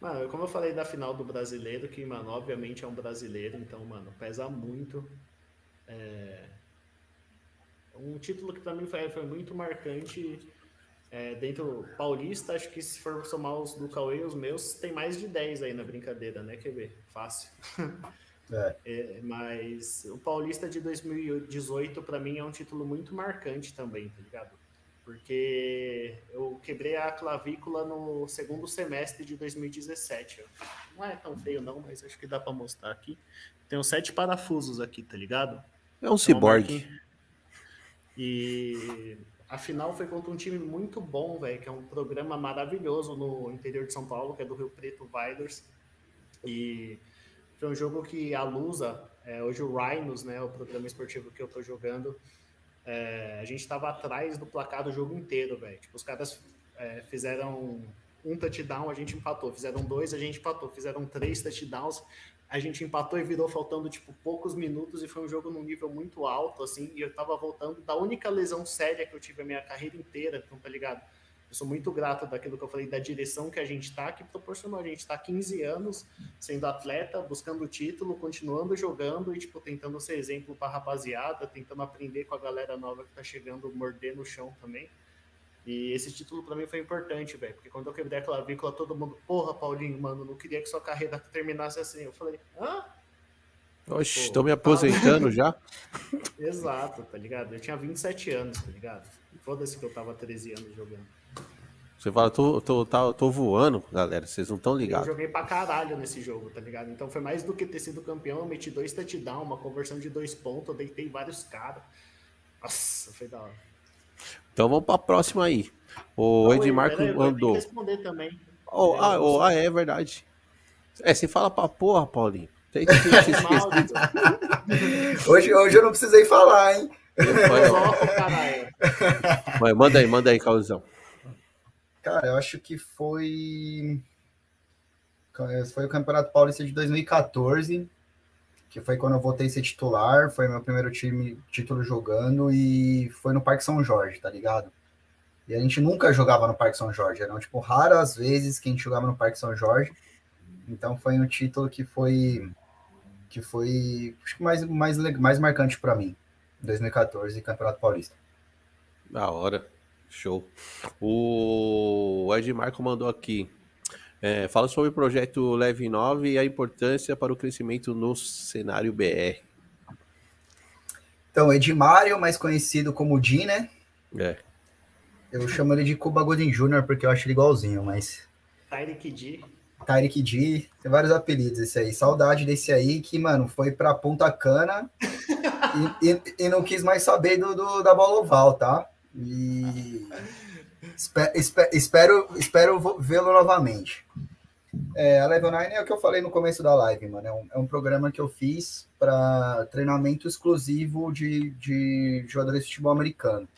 Mano, como eu falei da final do brasileiro, que, mano, obviamente é um brasileiro, então, mano, pesa muito. É... Um título que pra mim foi, foi muito marcante é, dentro paulista, acho que se for somar os do Cauê e os meus, tem mais de 10 aí na brincadeira, né, QB? Fácil. É. É, mas o Paulista de 2018, para mim, é um título muito marcante também, tá ligado? Porque eu quebrei a clavícula no segundo semestre de 2017. Não é tão feio, não, mas acho que dá para mostrar aqui. Tem uns sete parafusos aqui, tá ligado? É um ciborgue. E a final foi contra um time muito bom, velho, que é um programa maravilhoso no interior de São Paulo, que é do Rio Preto Viders. E foi um jogo que a Lusa, é, hoje o Rhinos, né, o programa esportivo que eu tô jogando, é, a gente estava atrás do placar do jogo inteiro, velho. Tipo, os caras é, fizeram um touchdown, a gente empatou. Fizeram dois, a gente empatou. Fizeram três touchdowns, a gente empatou e virou faltando, tipo, poucos minutos. E foi um jogo num nível muito alto, assim. E eu tava voltando da única lesão séria que eu tive a minha carreira inteira, então, tá ligado? Eu sou muito grato daquilo que eu falei, da direção que a gente está, que proporcionou a gente estar tá 15 anos sendo atleta, buscando o título, continuando jogando e, tipo, tentando ser exemplo para a rapaziada, tentando aprender com a galera nova que está chegando, morder no chão também. E esse título para mim foi importante, velho, porque quando eu quebrei a clavícula, todo mundo, porra, Paulinho, mano, não queria que sua carreira terminasse assim. Eu falei, hã? Oxe, estou me aposentando tá... já? Exato, tá ligado? Eu tinha 27 anos, tá ligado? Foda-se que eu tava 13 anos jogando. Você fala, tô, tô, tô, tô voando, galera, vocês não estão ligados. Eu joguei pra caralho nesse jogo, tá ligado? Então foi mais do que ter sido campeão, eu meti dois touchdowns, uma conversão de dois pontos, eu deitei vários caras. Nossa, foi da hora. Então vamos pra próxima aí. O Edmarco mandou. responder também. Oh, é, ah, oh, ah, é verdade. É, você fala pra porra, Paulinho. Tem que hoje, hoje eu não precisei falar, hein? Vai, manda aí, manda aí, Causão. Cara, eu acho que foi. Foi o Campeonato Paulista de 2014, que foi quando eu voltei a ser titular. Foi meu primeiro time, título jogando, e foi no Parque São Jorge, tá ligado? E a gente nunca jogava no Parque São Jorge, eram tipo raras vezes que a gente jogava no Parque São Jorge. Então foi um título que foi que foi acho que mais mais mais marcante para mim. 2014 Campeonato Paulista. Da hora. Show. O Ed Marco mandou aqui. É, fala sobre o projeto Leve 9 e a importância para o crescimento no cenário BR. Então, Edmário, mais conhecido como Di, né? É. Eu chamo ele de Cuba Golden Jr. porque eu acho ele igualzinho, mas. Tyreek D. Tyreek D, tem vários apelidos esse aí. Saudade desse aí que, mano, foi pra Ponta Cana e, e, e, não quis mais saber do, do da bola oval, tá? E espero, espero, vê-lo novamente. É, a Level 9 é o que eu falei no começo da live, mano. É um, é um programa que eu fiz para treinamento exclusivo de, de jogadores de futebol americano.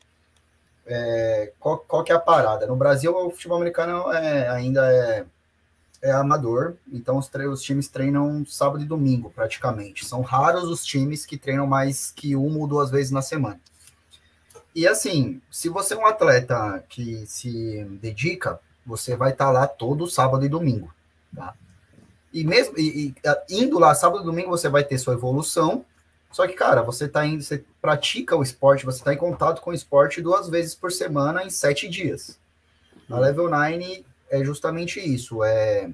é, qual, qual que é a parada? No Brasil, o futebol americano é, ainda é, é amador, então os, os, times treinam sábado e domingo, praticamente. São raros os times que treinam mais que uma ou duas vezes na semana. E assim, se você é um atleta que se dedica, você vai estar tá lá todo sábado e domingo, tá? E mesmo e, e, indo lá sábado e domingo você vai ter sua evolução. Só que, cara, você tá indo, você pratica o esporte, você está em contato com o esporte duas vezes por semana em sete dias. Na uhum. Level 9 é justamente isso. É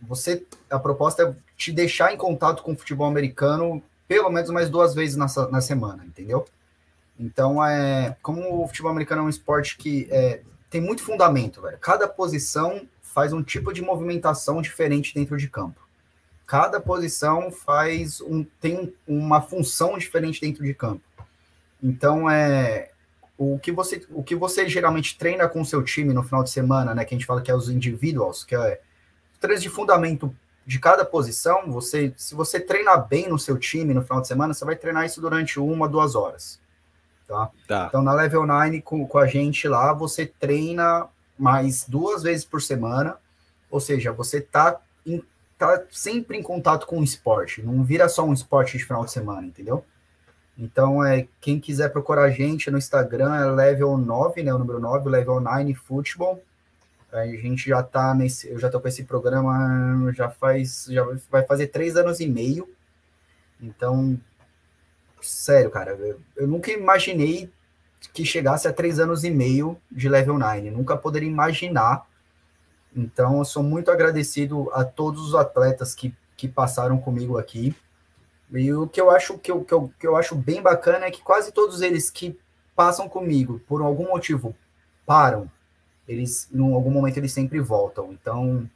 você a proposta é te deixar em contato com o futebol americano pelo menos mais duas vezes na, na semana, entendeu? Então, é, como o futebol americano é um esporte que é, tem muito fundamento, velho. Cada posição faz um tipo de movimentação diferente dentro de campo. Cada posição faz um, tem uma função diferente dentro de campo. Então, é o que você o que você geralmente treina com o seu time no final de semana, né, que a gente fala que é os individuals, que é três de fundamento de cada posição, você se você treinar bem no seu time no final de semana, você vai treinar isso durante uma, duas horas. Tá? tá. Então, na Level 9, com, com a gente lá, você treina mais duas vezes por semana, ou seja, você tá, em, tá sempre em contato com o esporte, não vira só um esporte de final de semana, entendeu? Então, é, quem quiser procurar a gente no Instagram é level 9, né, o número 9, level 9 futebol. A gente já tá nesse, eu já tô com esse programa já faz, já vai fazer três anos e meio. Então, sério, cara, eu, eu, nunca imaginei que chegasse a três anos e meio de level 9, nunca poderia imaginar. Então, eu sou muito agradecido a todos os atletas que, que passaram comigo aqui. E o que eu acho que eu, que, eu, que eu acho bem bacana é que quase todos eles que passam comigo, por algum motivo, param, eles, em algum momento, eles sempre voltam. Então,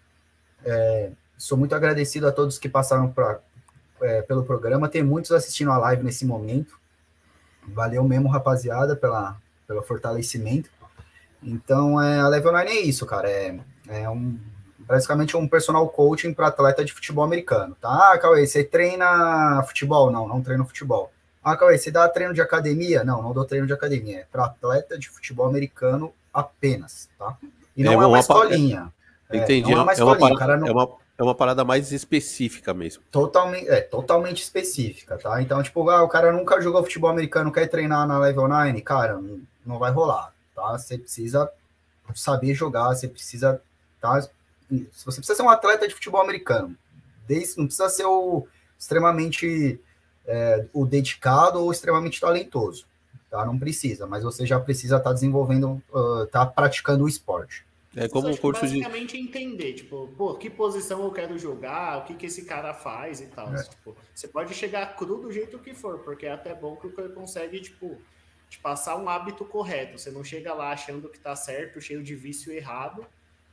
é, sou muito agradecido a todos que passaram pra, é, pelo programa. Tem muitos assistindo a live nesse momento. Valeu mesmo, rapaziada, pela, pelo fortalecimento. Então, é, a Level 9 é isso, cara. É, é um, basicamente um personal coaching para atleta de futebol americano, tá? Ah, Cauê, você treina futebol? Não, não treino futebol. Ah, Cauê, você dá treino de academia? Não, não dou treino de academia. É para atleta de futebol americano apenas, tá? E não é, é uma, escolinha. Entendi. É, não é uma escolinha. É uma, não... é uma é uma parada mais específica mesmo. Totalmente, é, totalmente específica, tá? Então, tipo, ah, o cara nunca jogou futebol americano, quer treinar na Level 9, cara, não, não vai rolar, tá? Você precisa saber jogar, você precisa, tá? Você precisa ser um atleta de futebol americano. Desde, não precisa ser o extremamente é, o dedicado ou extremamente talentoso, tá? Não precisa, mas você já precisa estar tá desenvolvendo, uh, tá praticando o esporte. É como um curso basicamente de. entender, tipo, pô, que posição eu quero jogar, o que, que esse cara faz e tal. É. Tipo, você pode chegar cru do jeito que for, porque é até bom que o cara consegue, tipo, te passar um hábito correto. Você não chega lá achando que tá certo, cheio de vício errado.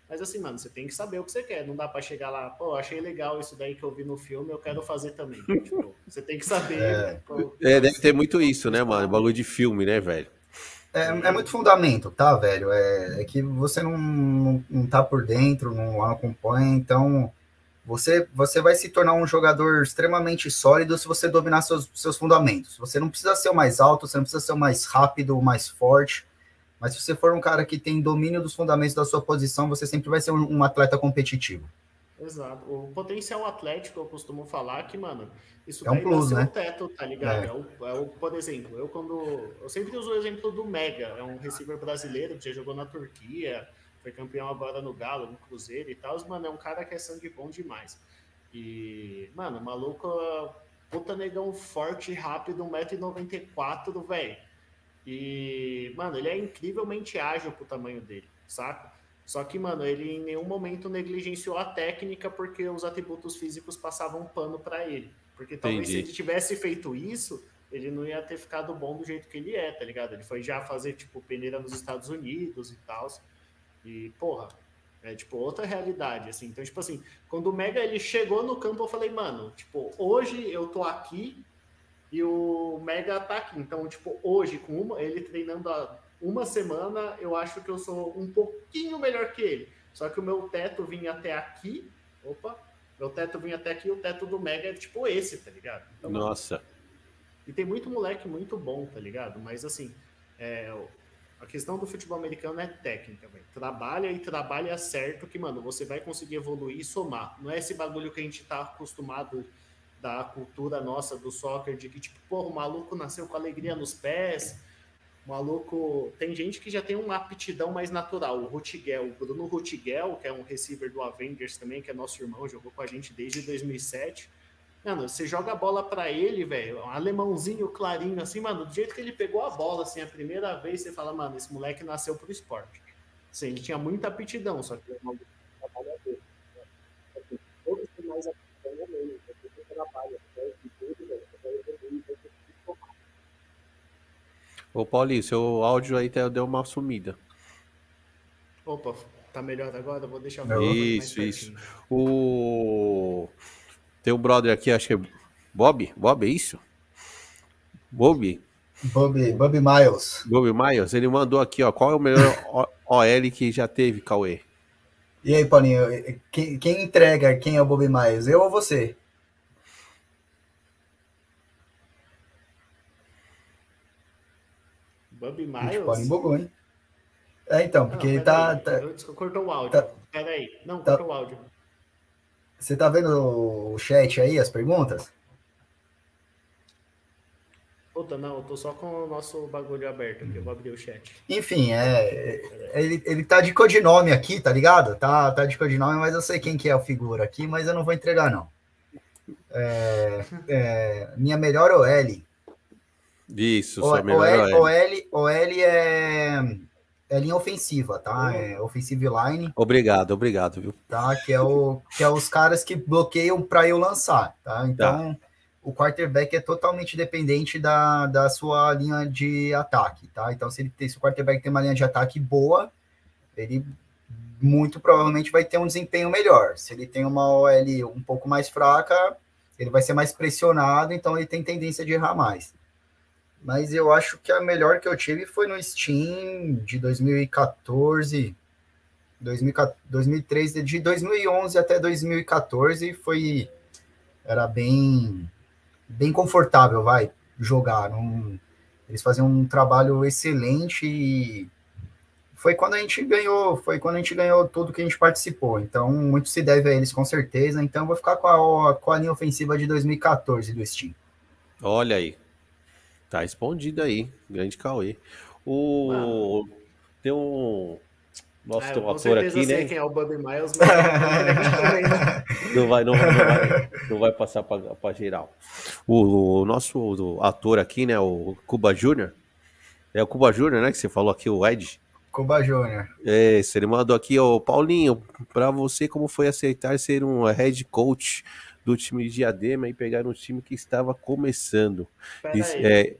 Mas assim, mano, você tem que saber o que você quer. Não dá para chegar lá, pô, achei legal isso daí que eu vi no filme, eu quero fazer também. tipo, você tem que saber. É. Pô, é, deve ter muito isso, né, mano? Bagulho de filme, né, velho? É, é, muito fundamento, tá, velho? É, é que você não, não, não tá por dentro, não acompanha, então você, você vai se tornar um jogador extremamente sólido se você dominar seus, seus fundamentos. Você não precisa ser o mais alto, você não precisa ser o mais rápido, o mais forte, mas se você for um cara que tem domínio dos fundamentos da sua posição, você sempre vai ser um, um atleta competitivo. Exato. O potencial atlético, eu costumo falar que, mano, isso é um plus, né? o teto, tá ligado? É. É, o, é. o, por exemplo, eu quando. Eu sempre uso o exemplo do Mega, é um receiver brasileiro que já jogou na Turquia, foi campeão agora no Galo, no Cruzeiro e tal. Mano, é um cara que é sangue bom demais. E, mano, maluco, puta negão forte, rápido, 1,94m, velho. E, mano, ele é incrivelmente ágil pro tamanho dele, saca? Só que, mano, ele em nenhum momento negligenciou a técnica porque os atributos físicos passavam pano para ele. Porque talvez Entendi. se ele tivesse feito isso, ele não ia ter ficado bom do jeito que ele é, tá ligado? Ele foi já fazer, tipo, peneira nos Estados Unidos e tal. E, porra, é, tipo, outra realidade, assim. Então, tipo assim, quando o Mega, ele chegou no campo, eu falei, mano, tipo, hoje eu tô aqui e o Mega tá aqui. Então, tipo, hoje, com uma, ele treinando a uma semana eu acho que eu sou um pouquinho melhor que ele. Só que o meu teto vinha até aqui. Opa, meu teto vinha até aqui o teto do Mega é tipo esse, tá ligado? Então, Nossa. E tem muito moleque muito bom, tá ligado? Mas assim, é, A questão do futebol americano é técnica, velho. Trabalha e trabalha certo que, mano, você vai conseguir evoluir e somar. Não é esse bagulho que a gente tá acostumado da cultura nossa do soccer, de que, tipo, porra, o maluco nasceu com alegria nos pés, maluco. Tem gente que já tem uma aptidão mais natural. O Rutiguel, o Bruno Rutiguel, que é um receiver do Avengers também, que é nosso irmão, jogou com a gente desde 2007. Mano, você joga a bola para ele, velho, um alemãozinho clarinho, assim, mano, do jeito que ele pegou a bola, assim, a primeira vez, você fala, mano, esse moleque nasceu pro esporte. Assim, ele tinha muita aptidão, só que ele é um trabalhador. Todos têm mais aptidão mesmo, porque trabalha, Ô, Paulinho, seu áudio aí deu uma sumida. Opa, tá melhor agora? Vou deixar o Isso, isso. O... Tem um brother aqui, acho que é Bob. Bob, é isso? Bob? Bob, Bob Miles. Bob Miles, ele mandou aqui, ó. Qual é o melhor OL que já teve, Cauê? E aí, Paulinho, quem, quem entrega quem é o Bob Miles? Eu ou você? Bob Miles? Paulinho bugou, hein? É, então, porque ele tá, tá. Cortou o áudio. Tá, Peraí. Não, tá, cortou o áudio. Você tá vendo o chat aí, as perguntas? Puta, não, eu tô só com o nosso bagulho aberto aqui, eu vou abrir o chat. Enfim, é, ele, ele tá de codinome aqui, tá ligado? Tá, tá de codinome, mas eu sei quem que é o figura aqui, mas eu não vou entregar, não. É, é, minha melhor OL. Isso, sua melhor OL. OL, OL é é linha ofensiva, tá? É offensive line. Obrigado, obrigado, viu? Tá? Que é, o, que é os caras que bloqueiam para eu lançar, tá? Então, tá. o quarterback é totalmente dependente da, da sua linha de ataque, tá? Então, se, ele tem, se o quarterback tem uma linha de ataque boa, ele muito provavelmente vai ter um desempenho melhor. Se ele tem uma OL um pouco mais fraca, ele vai ser mais pressionado, então ele tem tendência de errar mais mas eu acho que a melhor que eu tive foi no Steam de 2014, 2013, de 2011 até 2014 foi era bem bem confortável, vai jogar. eles faziam um trabalho excelente e foi quando a gente ganhou, foi quando a gente ganhou tudo que a gente participou. Então, muito se deve a eles com certeza. Então, vou ficar com a, com a linha ofensiva de 2014 do Steam. Olha aí, Tá escondido aí, grande Cauê. O. Tem um. Nossa, tem um ator aqui, né? quem é o Bobby Miles, mas não, vai, não, não, vai, não vai passar para geral. O, o nosso o ator aqui, né? O Cuba Júnior. É o Cuba Júnior, né? Que você falou aqui, o Ed. Cuba Júnior. É, ele mandou aqui, ó, Paulinho, para você, como foi aceitar ser um head coach do time de Diadema e pegar um time que estava começando. Isso, é... é...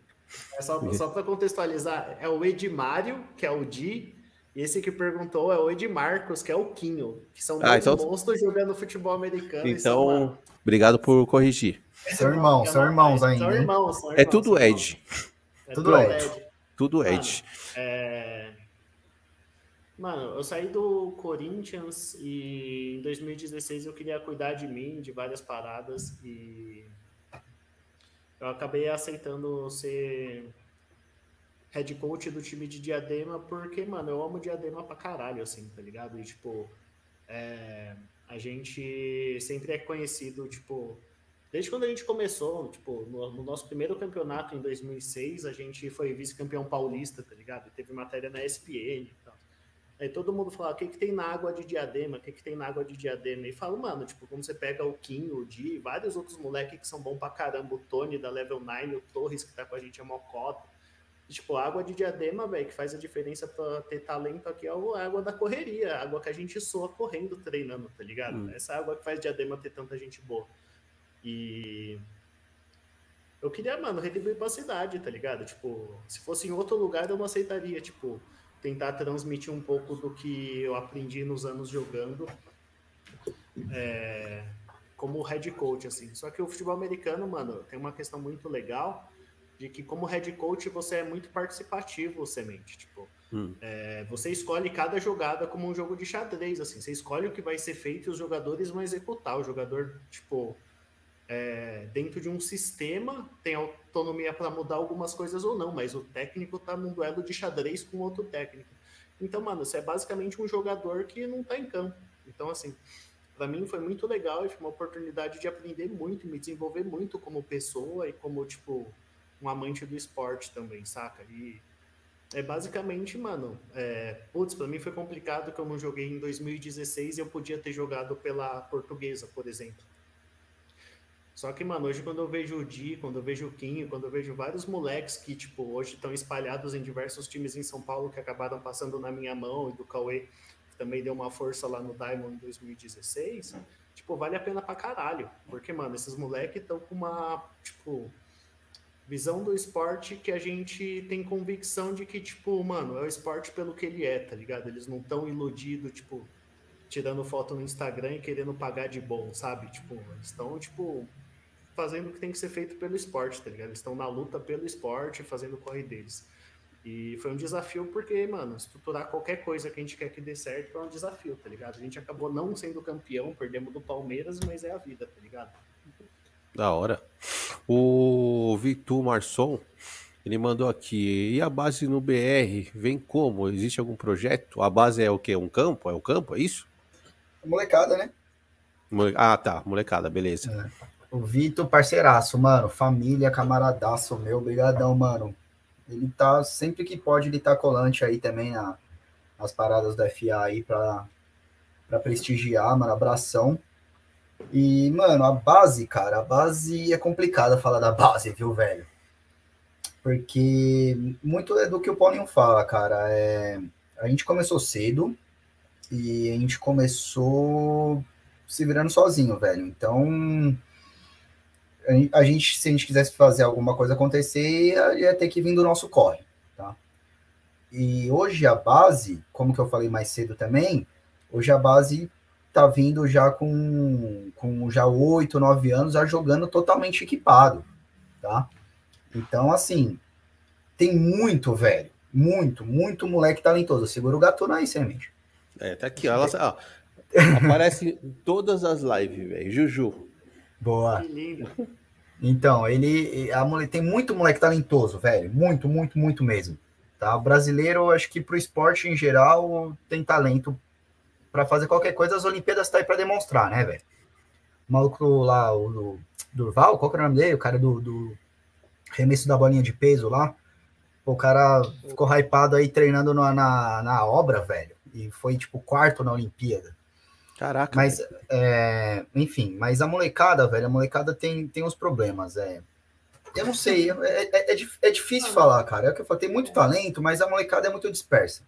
só, só para contextualizar, é o Edmário, que é o Di, e esse que perguntou é o Edmarcos, que é o Quinho, que são ah, dois então... monstros jogando futebol americano. Então, obrigado por corrigir. São irmãos, são irmãos ainda. São irmãos, são irmãos, é tudo Ed. É tudo Ed. Ed. Tudo Ed. Mano, é... Mano, eu saí do Corinthians e em 2016 eu queria cuidar de mim, de várias paradas e eu acabei aceitando ser head coach do time de Diadema porque, mano, eu amo Diadema pra caralho, assim, tá ligado? E, tipo, é, a gente sempre é conhecido, tipo, desde quando a gente começou, tipo, no, no nosso primeiro campeonato em 2006, a gente foi vice-campeão paulista, tá ligado? E teve matéria na ESPN. Aí todo mundo fala, o que, que tem na água de diadema? O que, que tem na água de diadema? E fala, mano, tipo, quando você pega o Kim, o Di, vários outros moleques que são bons pra caramba, o Tony da Level 9, o Torres que tá com a gente, é Mocota. E, tipo, a água de diadema, velho, que faz a diferença pra ter talento aqui é a água da correria, a água que a gente soa correndo, treinando, tá ligado? Hum. Essa água que faz diadema ter tanta gente boa. E eu queria, mano, retribuir pra cidade, tá ligado? Tipo, se fosse em outro lugar eu não aceitaria, tipo, tentar transmitir um pouco do que eu aprendi nos anos jogando é, como head coach, assim. Só que o futebol americano, mano, tem uma questão muito legal de que como head coach você é muito participativo, semente. Tipo, hum. é, você escolhe cada jogada como um jogo de xadrez, assim. Você escolhe o que vai ser feito e os jogadores vão executar. O jogador, tipo, é, dentro de um sistema, tem autonomia para mudar algumas coisas ou não, mas o técnico tá num duelo de xadrez com outro técnico. Então, mano, você é basicamente um jogador que não tá em campo. Então, assim, para mim foi muito legal e foi uma oportunidade de aprender muito me desenvolver muito como pessoa e como, tipo, um amante do esporte também, saca? E é basicamente, mano, é, putz, pra mim foi complicado que eu não joguei em 2016 e eu podia ter jogado pela portuguesa, por exemplo. Só que, mano, hoje quando eu vejo o Di, quando eu vejo o Quinho, quando eu vejo vários moleques que, tipo, hoje estão espalhados em diversos times em São Paulo que acabaram passando na minha mão e do Cauê, que também deu uma força lá no Diamond 2016, tipo, vale a pena pra caralho. Porque, mano, esses moleques estão com uma, tipo, visão do esporte que a gente tem convicção de que, tipo, mano, é o esporte pelo que ele é, tá ligado? Eles não estão iludidos, tipo, tirando foto no Instagram e querendo pagar de bom, sabe? Tipo, eles estão, tipo, fazendo o que tem que ser feito pelo esporte, tá ligado? Eles estão na luta pelo esporte, fazendo o corre deles. E foi um desafio porque, mano, estruturar qualquer coisa que a gente quer que dê certo é um desafio, tá ligado? A gente acabou não sendo campeão, perdemos do Palmeiras, mas é a vida, tá ligado? Da hora. O Vitor Marçom, ele mandou aqui, e a base no BR vem como? Existe algum projeto? A base é o quê? Um campo? É o campo? É isso? Molecada, né? Ah, tá. Molecada, beleza. É. O Vitor, parceiraço, mano. Família, camaradaço meu. Obrigadão, mano. Ele tá, sempre que pode, ele tá colante aí também na, nas paradas da FA aí pra, pra prestigiar, mano. Abração. E, mano, a base, cara, a base é complicada falar da base, viu, velho? Porque muito é do que o Paulinho fala, cara. É, a gente começou cedo e a gente começou se virando sozinho, velho. Então, a gente, se a gente quisesse fazer alguma coisa acontecer, ia ter que vir do nosso corre, tá? E hoje a base, como que eu falei mais cedo também, hoje a base tá vindo já com, com já oito, nove anos, já jogando totalmente equipado, tá? Então, assim, tem muito, velho, muito, muito moleque talentoso. Segura o gato aí, semente. É, tá aqui, ó, ela, ó, aparece em todas as lives, velho, Juju. Boa. Que lindo. Então, ele a, tem muito moleque talentoso, velho. Muito, muito, muito mesmo. Tá? O brasileiro, acho que pro esporte em geral, tem talento para fazer qualquer coisa. As Olimpíadas tá aí para demonstrar, né, velho? O maluco lá, o do, Durval, qual que é o nome dele? O cara do, do remesso da bolinha de peso lá. O cara ficou hypado aí treinando na, na, na obra, velho. E foi, tipo, quarto na Olimpíada. Caraca. Mas, é, enfim, mas a molecada, velho, a molecada tem, tem uns problemas. É, eu não sei, é, é, é, é difícil falar, cara. É o que eu falo, tem muito talento, mas a molecada é muito dispersa.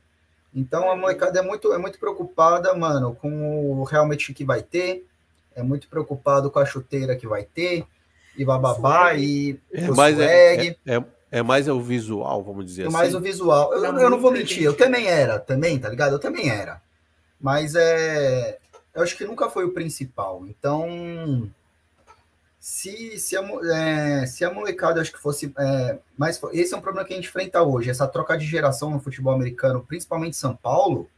Então a molecada é muito, é muito preocupada, mano, com o realmente que vai ter, é muito preocupado com a chuteira que vai ter, e bababá, e é mais, é, é, é, é, mais o visual, vamos dizer assim. Mais o visual. Eu, eu não vou mentir, eu também era, também, tá ligado? Eu também era. Mas é, eu acho que nunca foi o principal. Então, se, se, a, é, se a molecada acho que fosse é, mais. Esse é um problema que a gente enfrenta hoje, essa troca de geração no futebol americano, principalmente São Paulo,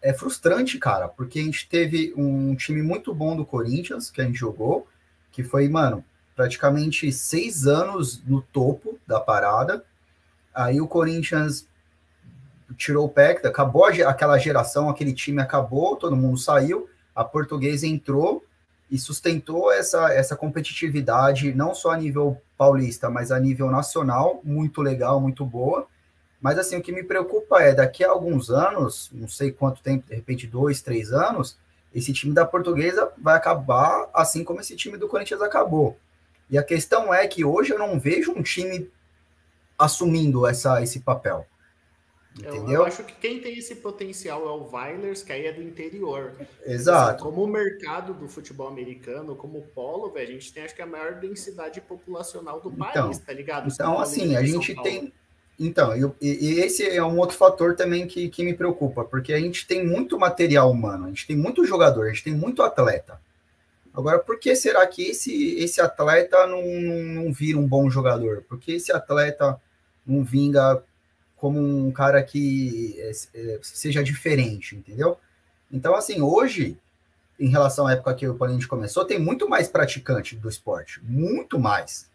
é frustrante, cara, porque a gente teve um time muito bom do Corinthians, que a gente jogou, que foi, mano, praticamente seis anos no topo da parada. Aí o Corinthians tirou o pé, acabou aquela geração, aquele time acabou, todo mundo saiu a portuguesa entrou e sustentou essa, essa competitividade, não só a nível paulista, mas a nível nacional, muito legal, muito boa. Mas assim, o que me preocupa é, daqui a alguns anos, não sei quanto tempo, de repente dois, três anos, esse time da portuguesa vai acabar assim como esse time do Corinthians acabou. E a questão é que hoje eu não vejo um time assumindo essa, esse papel. Entendeu? Eu, acho que quem tem esse potencial é o Weilers, que aí é do interior. Exato. Assim, como o mercado do futebol americano, como o polo, véio, a gente tem acho que a maior densidade populacional do então, país, tá ligado? Então, assim, a gente tem. Então, eu, e, esse é um outro fator também que, que me preocupa, porque a gente tem muito material humano, a gente tem muito jogador, a gente tem muito atleta. Agora, por que será que esse, esse atleta não, não vira um bom jogador? Por que esse atleta não vinga como um cara que é, é, seja diferente, entendeu? Então, assim, hoje, em relação à época que o Paulinho começou, tem muito mais praticante do esporte, muito mais.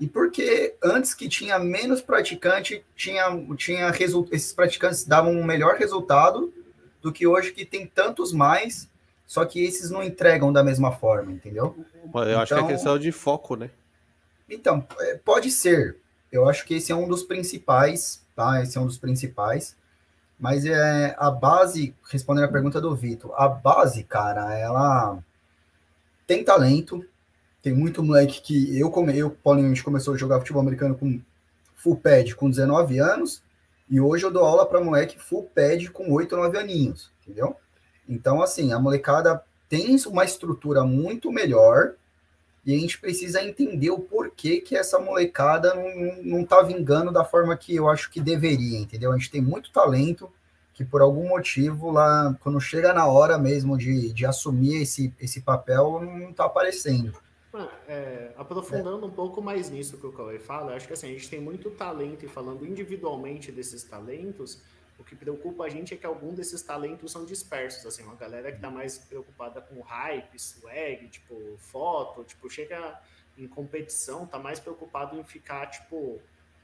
E porque antes que tinha menos praticante, tinha, tinha esses praticantes davam um melhor resultado do que hoje que tem tantos mais, só que esses não entregam da mesma forma, entendeu? Eu então, acho que é então questão de foco, né? Então, é, pode ser. Eu acho que esse é um dos principais, tá? Esse é um dos principais. Mas é a base, respondendo a pergunta do Vitor, a base, cara, ela tem talento. Tem muito moleque que eu, como eu, Paulinho, começou a jogar futebol americano com full pad com 19 anos, e hoje eu dou aula para moleque full pad com 8 ou 9 aninhos, entendeu? Então, assim, a molecada tem uma estrutura muito melhor, e a gente precisa entender o porquê que essa molecada não, não tá vingando da forma que eu acho que deveria, entendeu? A gente tem muito talento que por algum motivo lá, quando chega na hora mesmo de, de assumir esse, esse papel, não tá aparecendo. É, aprofundando é. um pouco mais nisso que o Cauê fala, acho que assim, a gente tem muito talento e falando individualmente desses talentos, o que preocupa a gente é que algum desses talentos são dispersos, assim, uma galera que tá mais preocupada com hype, swag, tipo, foto, tipo, chega em competição, tá mais preocupado em ficar, tipo,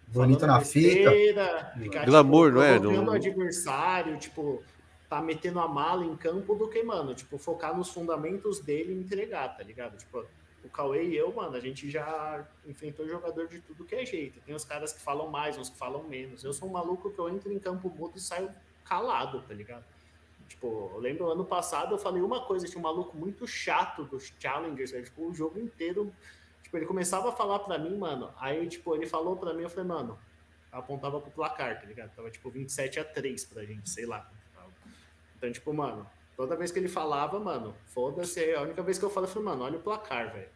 bonito na besteira, fita. Ficar, Glamour, tipo, não é? No... adversário, tipo, tá metendo a mala em campo do que, mano, tipo, focar nos fundamentos dele e entregar, tá ligado? Tipo, o Cauê e eu, mano, a gente já enfrentou jogador de tudo que é jeito. Tem os caras que falam mais, uns que falam menos. Eu sou um maluco que eu entro em campo mudo e saio calado, tá ligado? Tipo, eu lembro ano passado eu falei uma coisa, tinha um maluco muito chato dos Challengers, velho. Ficou o jogo inteiro. Tipo, ele começava a falar pra mim, mano. Aí, tipo, ele falou pra mim, eu falei, mano, apontava pro placar, tá ligado? Tava tipo 27 a 3 pra gente, sei lá. Então, tipo, mano, toda vez que ele falava, mano, foda-se. A única vez que eu falo, eu falei, mano, olha o placar, velho.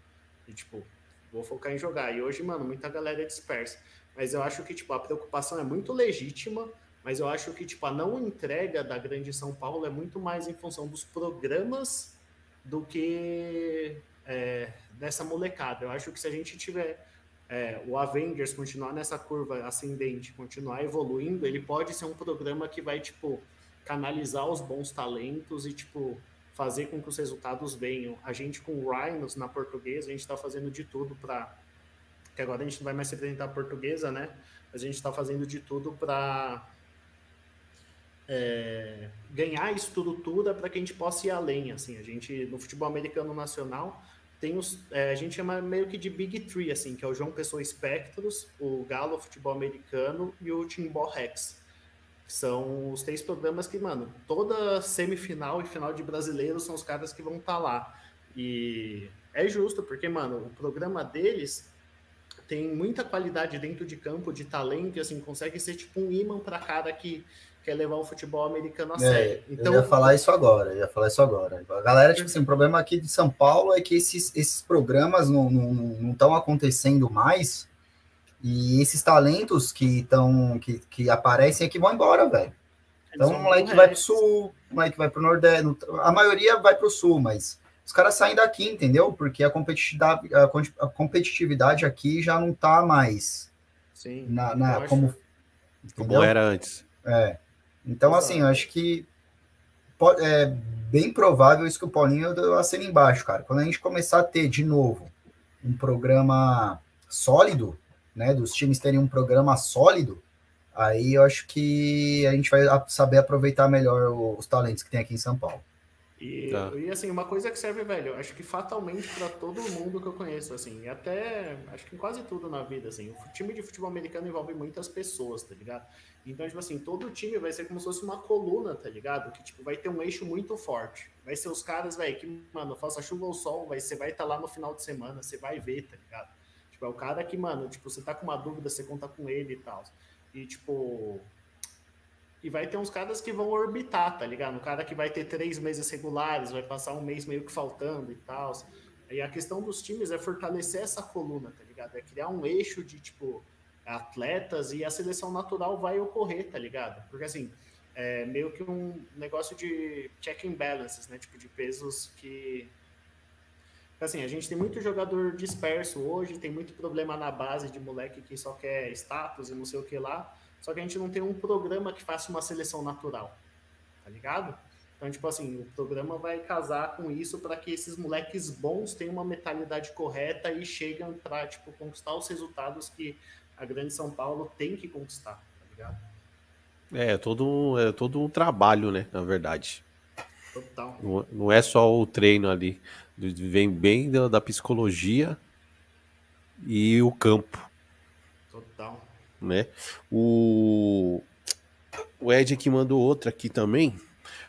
E, tipo, vou focar em jogar. E hoje, mano, muita galera é dispersa. Mas eu acho que, tipo, a preocupação é muito legítima, mas eu acho que, tipo, a não entrega da Grande São Paulo é muito mais em função dos programas do que é, dessa molecada. Eu acho que se a gente tiver é, o Avengers continuar nessa curva ascendente, continuar evoluindo, ele pode ser um programa que vai, tipo, canalizar os bons talentos e, tipo, fazer com que os resultados venham. A gente com o Rhinos na portuguesa, a gente está fazendo de tudo para. Que agora a gente não vai mais se apresentar portuguesa, né? A gente está fazendo de tudo para é, ganhar estrutura para que a gente possa ir além. Assim, a gente no futebol americano nacional tem os, é, a gente chama meio que de Big Three, assim, que é o João Pessoa Espectros, o Galo Futebol Americano e o Timbó Rex. São os três programas que, mano, toda semifinal e final de brasileiro são os caras que vão estar tá lá. E é justo, porque, mano, o programa deles tem muita qualidade dentro de campo, de talento, e assim, consegue ser tipo um imã para cara que quer levar o futebol americano a é, sério. Então, eu ia falar isso agora, eu ia falar isso agora. A galera, tipo assim, o problema aqui de São Paulo é que esses, esses programas não estão não, não acontecendo mais e esses talentos que estão que, que aparecem aqui vão embora, velho. Então, o moleque vai pro sul, o moleque vai pro nordeste, a maioria vai pro sul, mas os caras saem daqui, entendeu? Porque a competitividade, a competitividade aqui já não tá mais Sim, na, na como, como era antes. É. Então, Exato. assim, eu acho que é bem provável isso que o Paulinho deu assina embaixo, cara. Quando a gente começar a ter de novo um programa sólido, né, dos times terem um programa sólido, aí eu acho que a gente vai saber aproveitar melhor os talentos que tem aqui em São Paulo. E, tá. e assim, uma coisa que serve, velho, acho que fatalmente para todo mundo que eu conheço, assim, e até acho que em quase tudo na vida, assim, o time de futebol americano envolve muitas pessoas, tá ligado? Então, tipo assim, todo time vai ser como se fosse uma coluna, tá ligado? Que, tipo, vai ter um eixo muito forte. Vai ser os caras, velho, que, mano, faça chuva ou sol, vai, você vai estar tá lá no final de semana, você vai ver, tá ligado? Tipo, é o cara que, mano, tipo, você tá com uma dúvida, você conta com ele e tal. E, tipo. E vai ter uns caras que vão orbitar, tá ligado? Um cara que vai ter três meses regulares, vai passar um mês meio que faltando e tal. E a questão dos times é fortalecer essa coluna, tá ligado? É criar um eixo de, tipo, atletas e a seleção natural vai ocorrer, tá ligado? Porque, assim, é meio que um negócio de check and balances, né? Tipo, de pesos que assim, a gente tem muito jogador disperso hoje, tem muito problema na base de moleque que só quer status e não sei o que lá, só que a gente não tem um programa que faça uma seleção natural, tá ligado? Então, tipo assim, o programa vai casar com isso para que esses moleques bons tenham uma mentalidade correta e cheguem para tipo, conquistar os resultados que a Grande São Paulo tem que conquistar, tá ligado? É, todo, é todo um trabalho, né, na verdade. Total. Não, não é só o treino ali. Vem bem da, da psicologia e o campo. Total. Né? O, o Ed aqui mandou outra aqui também.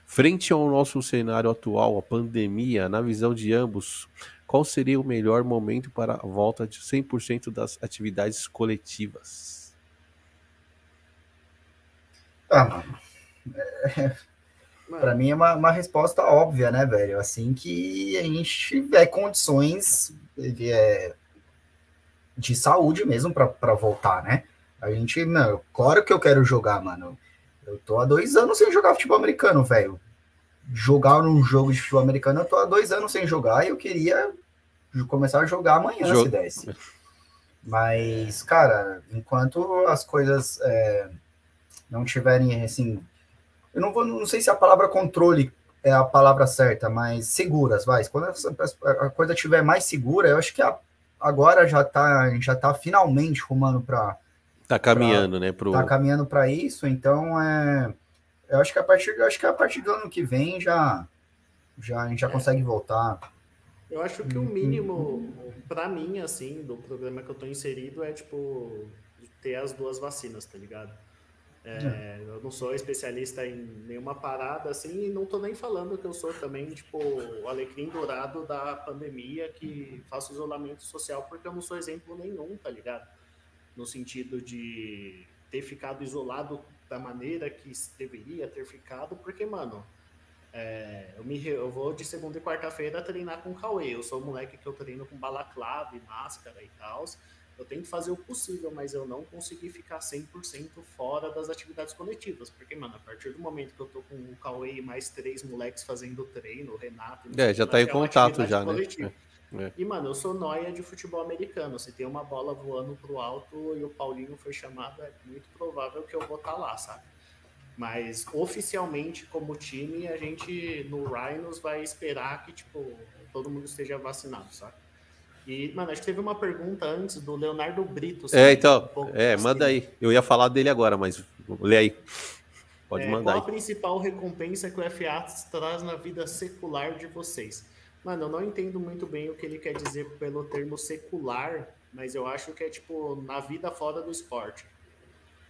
Frente ao nosso cenário atual, a pandemia, na visão de ambos, qual seria o melhor momento para a volta de 100% das atividades coletivas? Ah, mano. É, para mim é uma, uma, resposta óbvia, né, velho? Assim que a gente tiver condições de, é, de saúde mesmo para voltar, né? A gente, não, claro que eu quero jogar, mano. Eu tô há dois anos sem jogar futebol americano, velho. Jogar num jogo de futebol americano, eu tô há dois anos sem jogar e eu queria começar a jogar amanhã, se desse. Mas, cara, enquanto as coisas é, não tiverem, assim, eu não vou, não sei se a palavra controle é a palavra certa, mas seguras, vai. Quando a, coisa estiver mais segura, eu acho que a, agora já tá, já tá finalmente rumando para Tá caminhando, pra, né? Pro... Tá caminhando para isso, então é. Eu acho que a partir, acho que a partir do ano que vem já, já a gente já é. consegue voltar. Eu acho que o mínimo, para mim, assim, do programa que eu tô inserido é, tipo, ter as duas vacinas, tá ligado? É, é. Eu não sou especialista em nenhuma parada, assim, e não tô nem falando que eu sou também, tipo, o alecrim dourado da pandemia, que faço isolamento social, porque eu não sou exemplo nenhum, tá ligado? no sentido de ter ficado isolado da maneira que deveria ter ficado, porque, mano, é, eu, me, eu vou de segunda e quarta-feira treinar com o Cauê. Eu sou um moleque que eu treino com balaclava e máscara e tal. Eu tento fazer o possível, mas eu não consegui ficar 100% fora das atividades coletivas. Porque, mano, a partir do momento que eu tô com o Cauê e mais três moleques fazendo treino, o Renato... É, já tá em contato já, né? É. E, mano, eu sou noia de futebol americano. Se tem uma bola voando pro alto e o Paulinho foi chamado, é muito provável que eu vou estar tá lá, sabe? Mas oficialmente, como time, a gente no Rhinos vai esperar que, tipo, todo mundo esteja vacinado, sabe? E, mano, acho que teve uma pergunta antes do Leonardo Brito. É, então, um é, manda aí. Eu ia falar dele agora, mas lê aí. Pode é, mandar. Qual aí. a principal recompensa que o FA traz na vida secular de vocês? Mano, eu não entendo muito bem o que ele quer dizer pelo termo secular, mas eu acho que é tipo na vida fora do esporte.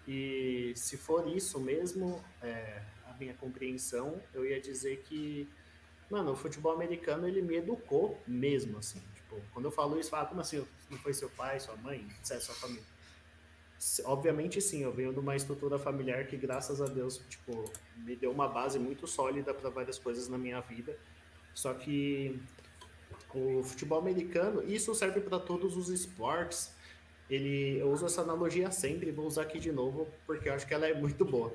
E se for isso mesmo, é, a minha compreensão, eu ia dizer que, mano, o futebol americano ele me educou mesmo, assim. Tipo, quando eu falo isso, fala, como assim? Não foi seu pai, sua mãe, etc, sua família? Obviamente sim, eu venho de uma estrutura familiar que, graças a Deus, tipo, me deu uma base muito sólida para várias coisas na minha vida só que o futebol americano, isso serve para todos os esportes. Ele, eu uso essa analogia sempre, vou usar aqui de novo, porque eu acho que ela é muito boa.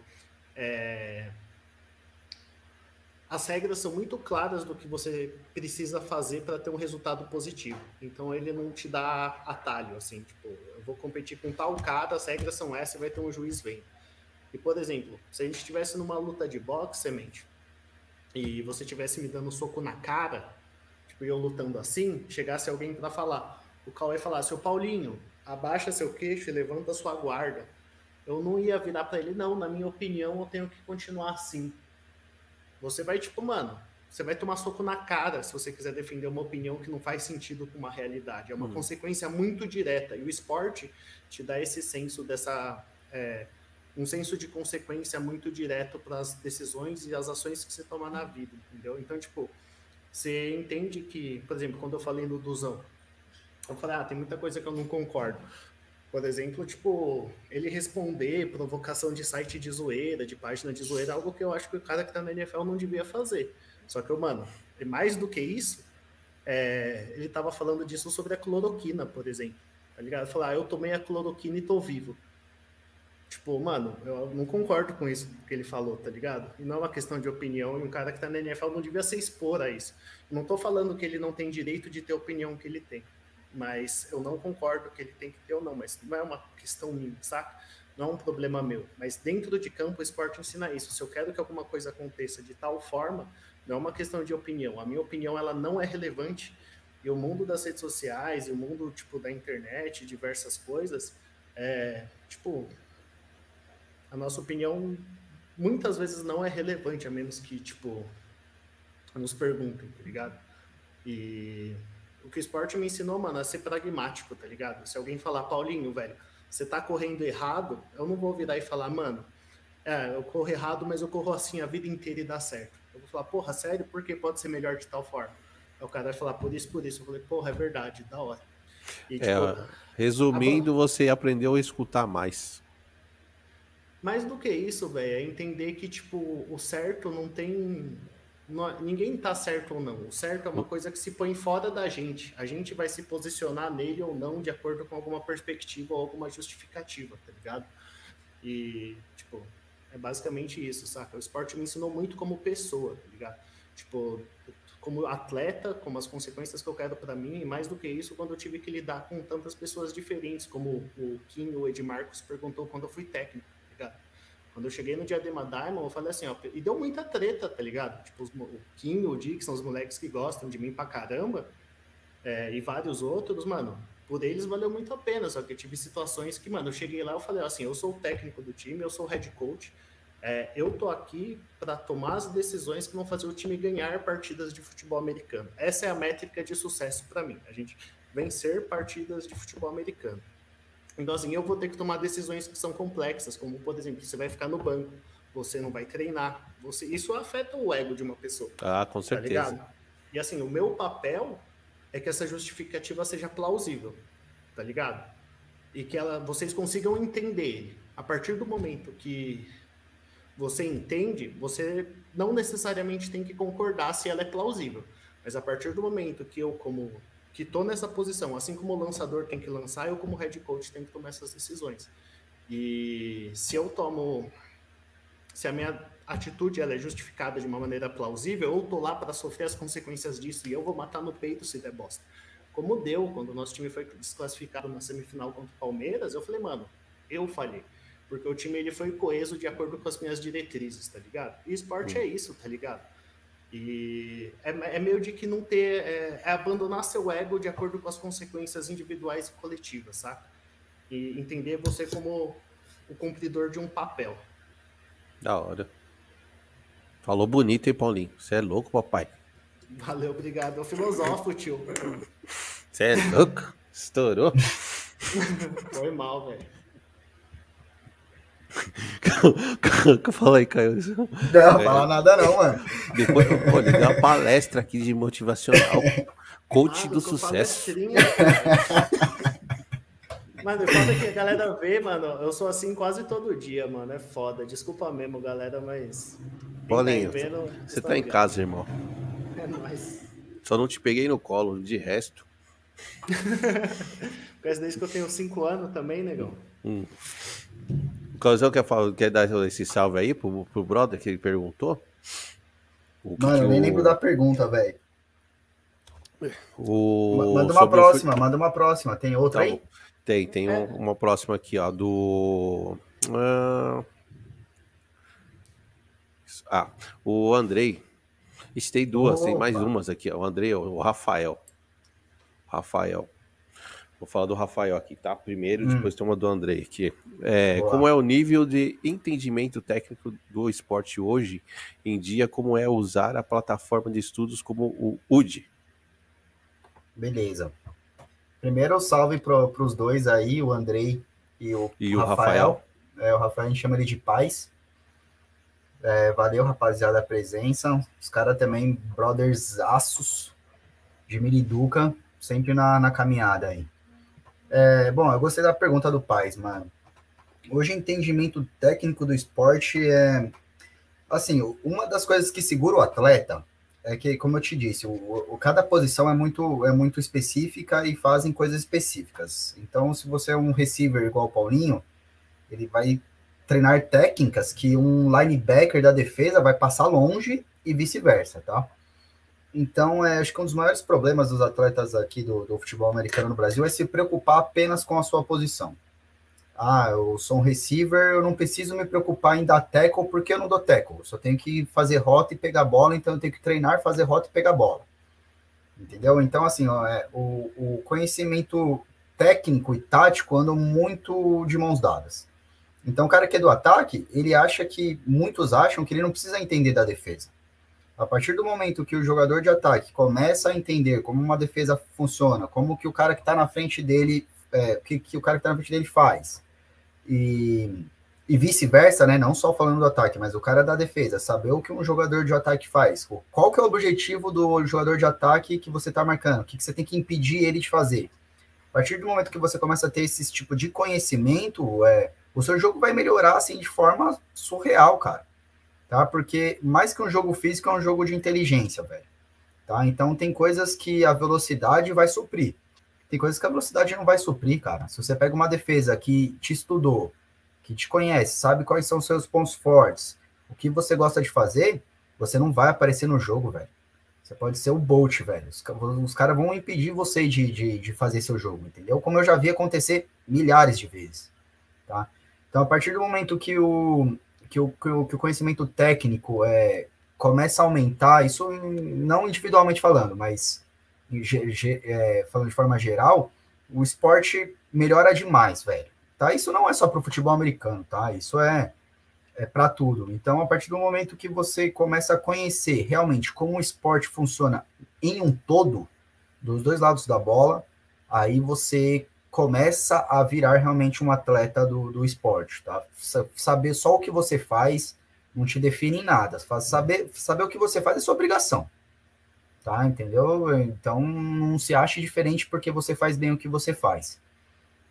É, as regras são muito claras do que você precisa fazer para ter um resultado positivo. Então ele não te dá atalho, assim, tipo, eu vou competir com tal cara, as regras são essas, e vai ter um juiz vendo. E, por exemplo, se a gente estivesse numa luta de boxe, semente, e você tivesse me dando um soco na cara, tipo, eu lutando assim, chegasse alguém para falar, o Cauê falasse, o Paulinho, abaixa seu queixo e levanta sua guarda. Eu não ia virar para ele, não, na minha opinião, eu tenho que continuar assim. Você vai, tipo, mano, você vai tomar soco na cara se você quiser defender uma opinião que não faz sentido com uma realidade. É uma hum. consequência muito direta. E o esporte te dá esse senso dessa. É, um senso de consequência muito direto para as decisões e as ações que você toma na vida, entendeu? Então, tipo, você entende que, por exemplo, quando eu falei no Duzão, eu falei, ah, tem muita coisa que eu não concordo. Por exemplo, tipo, ele responder provocação de site de zoeira, de página de zoeira, algo que eu acho que o cara que tá na NFL não devia fazer. Só que, mano, mais do que isso, é, ele tava falando disso sobre a cloroquina, por exemplo. Tá ligado? Falar, ah, eu tomei a cloroquina e tô vivo. Tipo, mano, eu não concordo com isso que ele falou, tá ligado? E não é uma questão de opinião, e um cara que tá na NFL não devia se expor a isso. não tô falando que ele não tem direito de ter a opinião que ele tem, mas eu não concordo que ele tem que ter ou não, mas não é uma questão minha, saca? não é um problema meu. Mas dentro de campo, o esporte ensina isso. Se eu quero que alguma coisa aconteça de tal forma, não é uma questão de opinião. A minha opinião ela não é relevante. E o mundo das redes sociais, e o mundo tipo da internet, diversas coisas, é, tipo, a nossa opinião muitas vezes não é relevante, a menos que, tipo, nos perguntem, tá ligado? E o que o esporte me ensinou, mano, é ser pragmático, tá ligado? Se alguém falar, Paulinho, velho, você tá correndo errado, eu não vou virar e falar, mano, é, eu corro errado, mas eu corro assim a vida inteira e dá certo. Eu vou falar, porra, sério, por que pode ser melhor de tal forma? Aí o cara vai falar, por isso, por isso. Eu falei, porra, é verdade, da hora. E, tipo, é, resumindo, a... você aprendeu a escutar mais. Mais do que isso, velho, é entender que, tipo, o certo não tem. Não, ninguém tá certo ou não. O certo é uma coisa que se põe fora da gente. A gente vai se posicionar nele ou não de acordo com alguma perspectiva ou alguma justificativa, tá ligado? E, tipo, é basicamente isso, saca? O esporte me ensinou muito como pessoa, tá ligado? Tipo, como atleta, como as consequências que eu quero para mim, e mais do que isso, quando eu tive que lidar com tantas pessoas diferentes, como o Kim, o Ed Marcos perguntou quando eu fui técnico, tá ligado? Quando eu cheguei no Diadema Diamond, eu falei assim, ó, e deu muita treta, tá ligado? Tipo, os, o Kim, o Dick, são os moleques que gostam de mim pra caramba, é, e vários outros, mano, por eles valeu muito a pena, só que eu tive situações que, mano, eu cheguei lá, eu falei assim, eu sou o técnico do time, eu sou o head coach, é, eu tô aqui para tomar as decisões que vão fazer o time ganhar partidas de futebol americano. Essa é a métrica de sucesso para mim. A gente vencer partidas de futebol americano. Então, assim, eu vou ter que tomar decisões que são complexas, como, por exemplo, você vai ficar no banco, você não vai treinar. Você, isso afeta o ego de uma pessoa. Ah, com tá certeza. Tá e assim, o meu papel é que essa justificativa seja plausível, tá ligado? E que ela, vocês consigam entender. A partir do momento que você entende, você não necessariamente tem que concordar se ela é plausível. Mas a partir do momento que eu, como que estou nessa posição, assim como o lançador tem que lançar, eu, como head coach, tenho que tomar essas decisões. E se eu tomo. Se a minha atitude ela é justificada de uma maneira plausível, eu estou lá para sofrer as consequências disso e eu vou matar no peito se der bosta. Como deu quando o nosso time foi desclassificado na semifinal contra o Palmeiras, eu falei, mano, eu falhei. Porque o time ele foi coeso de acordo com as minhas diretrizes, tá ligado? E esporte é isso, tá ligado? E é, é meio de que não ter. É, é, abandonar seu ego de acordo com as consequências individuais e coletivas, saca? E entender você como o cumpridor de um papel. Da hora. Falou bonito, hein, Paulinho? Você é louco, papai. Valeu, obrigado. É o filosófico, tio. Você é louco? Estourou? Foi mal, velho. Fala aí, Caio. Não, é, fala nada não, mano. Depois eu vou ligar uma palestra aqui de motivacional. Coach do sucesso. Mano, foda que a galera vê, mano. Eu sou assim quase todo dia, mano. É foda. Desculpa mesmo, galera, mas. Paulinho, tá vendo, você tá em casa, irmão. É nóis. Só não te peguei no colo, de resto. Parece desde que eu tenho 5 anos também, negão. Hum. O Causão quer, quer dar esse salve aí pro, pro brother que ele perguntou? O Mano, eu nem lembro da pergunta, velho. O... Manda uma próxima, o... manda uma próxima. Tem outra tá, aí? Tem, tem é. uma próxima aqui, ó, do... Uh... Ah, o Andrei. Ixi, tem duas, tem mais umas aqui, ó. O Andrei, o Rafael. Rafael. Vou falar do Rafael aqui, tá? Primeiro, hum. depois tem uma do André aqui. É, como é o nível de entendimento técnico do esporte hoje em dia, como é usar a plataforma de estudos como o UD? Beleza. Primeiro, salve para os dois aí, o Andrei e o, e Rafael. O Rafael. É, o Rafael a gente chama ele de paz. É, valeu, rapaziada, a presença. Os caras também, brothers aços de Miriduca, sempre na, na caminhada aí. É, bom, eu gostei da pergunta do Paz, mano. Hoje, entendimento técnico do esporte é. Assim, uma das coisas que segura o atleta é que, como eu te disse, o, o, cada posição é muito, é muito específica e fazem coisas específicas. Então, se você é um receiver igual o Paulinho, ele vai treinar técnicas que um linebacker da defesa vai passar longe e vice-versa, tá? Então, é, acho que um dos maiores problemas dos atletas aqui do, do, futebol americano no Brasil é se preocupar apenas com a sua posição. ah, eu sou um receiver, eu não preciso me preocupar em dar tackle porque eu não dou tackle. Eu só tenho que fazer rota e pegar bola, então eu tenho que treinar, fazer rota e pegar bola. Entendeu? Então, assim, ó, é, o, o conhecimento técnico e tático andam muito de mãos dadas. Então, o cara que é do ataque, ele acha que, muitos acham que ele não precisa entender da defesa. A partir do momento que o jogador de ataque começa a entender como uma defesa funciona, como que o cara que está na frente dele, é, que, que o cara que está na frente dele faz, e, e vice-versa, né? Não só falando do ataque, mas o cara da defesa, saber o que um jogador de ataque faz. Qual que é o objetivo do jogador de ataque que você está marcando? O que, que você tem que impedir ele de fazer? A partir do momento que você começa a ter esse tipo de conhecimento, é, o seu jogo vai melhorar assim de forma surreal, cara. Tá? Porque mais que um jogo físico é um jogo de inteligência, velho. Tá? Então tem coisas que a velocidade vai suprir. Tem coisas que a velocidade não vai suprir, cara. Se você pega uma defesa que te estudou, que te conhece, sabe quais são seus pontos fortes, o que você gosta de fazer, você não vai aparecer no jogo, velho. Você pode ser o Bolt, velho. Os, os caras vão impedir você de, de, de, fazer seu jogo, entendeu? Como eu já vi acontecer milhares de vezes, tá? Então, a partir do momento que o, que o, que o, que o conhecimento técnico é, começa a aumentar, isso não individualmente falando, mas é, falando de forma geral, o esporte melhora demais, velho. Tá? Isso não é só para o futebol americano, tá? Isso é, é para tudo. Então, a partir do momento que você começa a conhecer realmente como o esporte funciona em um todo, dos dois lados da bola, aí você começa a virar realmente um atleta do, do esporte, tá? Saber só o que você faz não te define em nada. Saber, saber o que você faz é sua obrigação tá? Entendeu? Então não se ache diferente porque você faz bem o que você faz.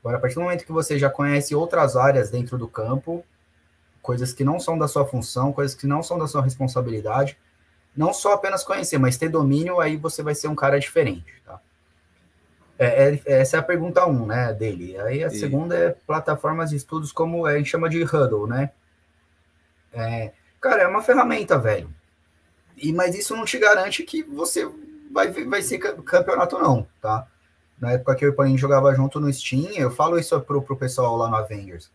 Agora, a partir do momento que você já conhece outras áreas dentro do campo, coisas que não são da sua função, coisas que não são da sua responsabilidade, não só apenas conhecer, mas ter domínio, aí você vai ser um cara diferente, tá? É, é, essa é a pergunta um, né, dele. Aí a e... segunda é plataformas de estudos como a gente chama de Huddle, né? É, cara, é uma ferramenta, velho. E, mas isso não te garante que você vai, vai ser campeonato, não, tá? Na época que eu e o Paulinho jogava junto no Steam, eu falo isso pro, pro pessoal lá no Avengers.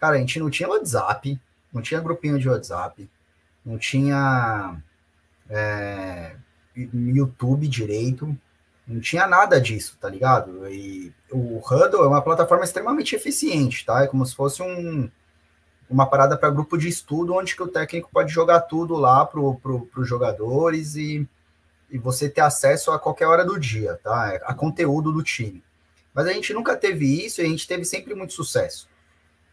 Cara, a gente não tinha WhatsApp, não tinha grupinho de WhatsApp, não tinha é, YouTube direito, não tinha nada disso, tá ligado? E o Huddle é uma plataforma extremamente eficiente, tá? É como se fosse um, uma parada para grupo de estudo, onde que o técnico pode jogar tudo lá para pro, os jogadores e, e você ter acesso a qualquer hora do dia, tá? A conteúdo do time. Mas a gente nunca teve isso e a gente teve sempre muito sucesso.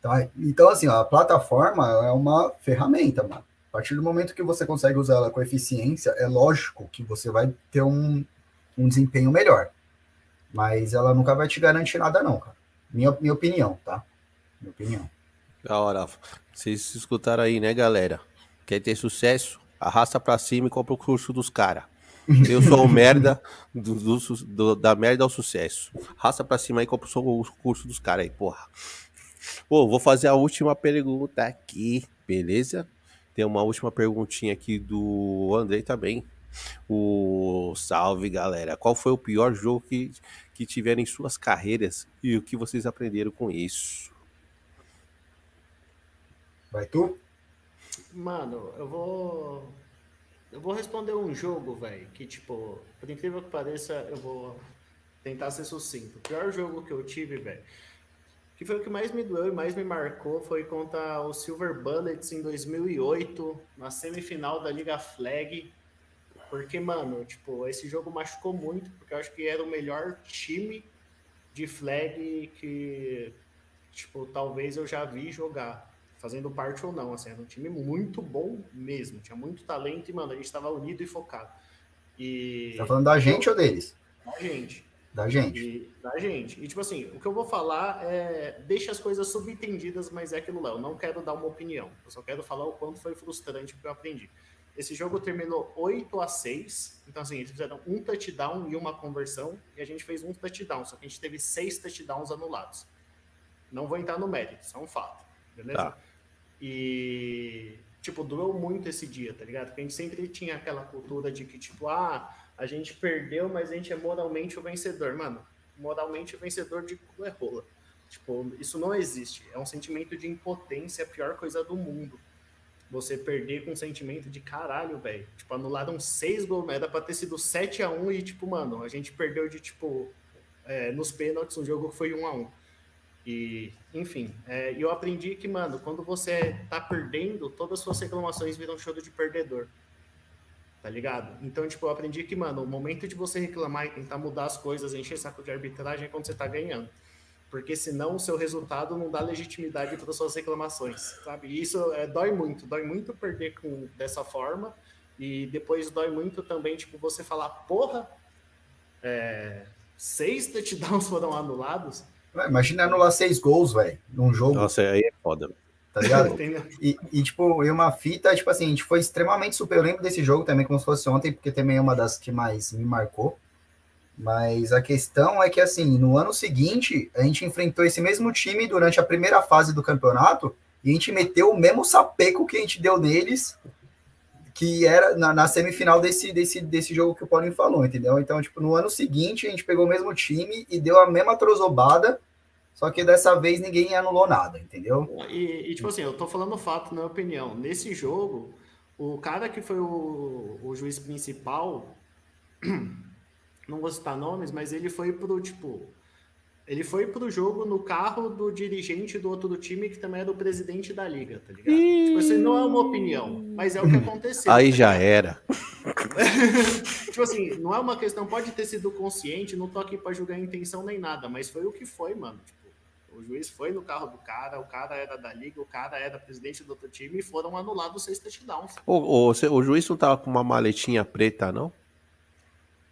Tá? Então, assim, ó, a plataforma é uma ferramenta, mano. A partir do momento que você consegue usar ela com eficiência, é lógico que você vai ter um, um desempenho melhor. Mas ela nunca vai te garantir nada, não, cara. Minha, minha opinião, tá? Minha opinião. Da hora. Vocês escutaram aí, né, galera? Quer ter sucesso? Arrasta pra cima e compra o curso dos caras. Eu sou o merda do, do, do, da merda ao sucesso. Arrasta pra cima aí e compra o curso dos caras aí, porra. Pô, vou fazer a última pergunta aqui, beleza? Tem uma última perguntinha aqui do Andrei também. O salve, galera. Qual foi o pior jogo que, que tiveram em suas carreiras e o que vocês aprenderam com isso? Vai tu? Mano, eu vou. Eu vou responder um jogo, velho, que, tipo, por incrível que pareça, eu vou tentar ser sucinto. O pior jogo que eu tive, velho, que foi o que mais me doeu e mais me marcou, foi contra o Silver Bullets em 2008, na semifinal da Liga Flag. Porque, mano, tipo, esse jogo machucou muito, porque eu acho que era o melhor time de flag que, tipo, talvez eu já vi jogar fazendo parte ou não. Assim, era um time muito bom mesmo, tinha muito talento e, mano, a gente estava unido e focado. E... Tá falando da gente ou deles? Da gente. Da gente. E, da gente. E, tipo assim, o que eu vou falar é. Deixa as coisas subentendidas, mas é aquilo lá. Eu não quero dar uma opinião. Eu só quero falar o quanto foi frustrante que eu aprendi. Esse jogo terminou 8 a 6 Então, assim, eles fizeram um touchdown e uma conversão. E a gente fez um touchdown. Só que a gente teve seis touchdowns anulados. Não vou entrar no mérito, isso é um fato. Beleza? Tá. E, tipo, durou muito esse dia, tá ligado? Porque a gente sempre tinha aquela cultura de que, tipo, ah, a gente perdeu, mas a gente é moralmente o vencedor. Mano, moralmente o vencedor de cu é rola. Tipo, isso não existe. É um sentimento de impotência, a pior coisa do mundo. Você perder com um sentimento de caralho, velho. Tipo, anularam seis gols, era pra ter sido 7 a 1 e, tipo, mano, a gente perdeu de, tipo, é, nos pênaltis, um jogo que foi 1 a 1 E, enfim, é, eu aprendi que, mano, quando você tá perdendo, todas as suas reclamações viram choro de perdedor. Tá ligado? Então, tipo, eu aprendi que, mano, o momento de você reclamar e tentar mudar as coisas, encher saco de arbitragem é quando você tá ganhando porque senão o seu resultado não dá legitimidade para suas reclamações, sabe? E isso é, dói muito, dói muito perder com, dessa forma, e depois dói muito também, tipo, você falar, porra, é, seis touchdowns foram anulados. Imagina anular seis gols, velho, num jogo. Nossa, aí é foda. Tá ligado? e, e, tipo, e uma fita, tipo assim, a gente foi extremamente super. Eu lembro desse jogo também, como se fosse ontem, porque também é uma das que mais me marcou. Mas a questão é que, assim, no ano seguinte, a gente enfrentou esse mesmo time durante a primeira fase do campeonato e a gente meteu o mesmo sapeco que a gente deu neles, que era na, na semifinal desse, desse, desse jogo que o Paulinho falou, entendeu? Então, tipo, no ano seguinte, a gente pegou o mesmo time e deu a mesma trozobada, só que dessa vez ninguém anulou nada, entendeu? E, e tipo assim, eu tô falando fato, na minha opinião. Nesse jogo, o cara que foi o, o juiz principal não vou citar nomes, mas ele foi pro, tipo, ele foi pro jogo no carro do dirigente do outro time, que também era o presidente da liga, tá ligado? E... Tipo assim, não é uma opinião, mas é o que aconteceu. Aí tá já era. tipo assim, não é uma questão, pode ter sido consciente, não tô aqui pra julgar a intenção nem nada, mas foi o que foi, mano. Tipo, o juiz foi no carro do cara, o cara era da liga, o cara era presidente do outro time e foram anulados seis touchdowns. O, o, o juiz não tava com uma maletinha preta, não?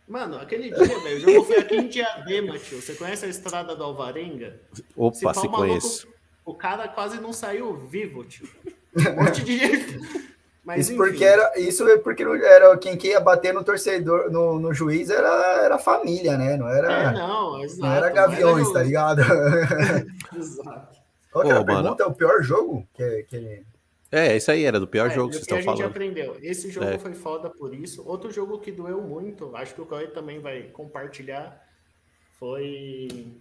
Mano, aquele dia, velho, o jogo foi aqui em Diadema, tio. Você conhece a estrada do Alvarenga? Opa, se, se maluco, conheço. O cara quase não saiu vivo, tio. Um monte de gente. Mas, isso porque era isso é porque era quem que ia bater no torcedor, no, no juiz era, era família, né? Não era. É, não, exato, não era gaviões, não era... tá ligado? exato. Qual que era a pergunta? É o pior jogo que, que é, isso aí era do pior é, jogo que vocês estão falando. a gente aprendeu. Esse jogo é. foi foda por isso. Outro jogo que doeu muito, acho que o Cauê também vai compartilhar, foi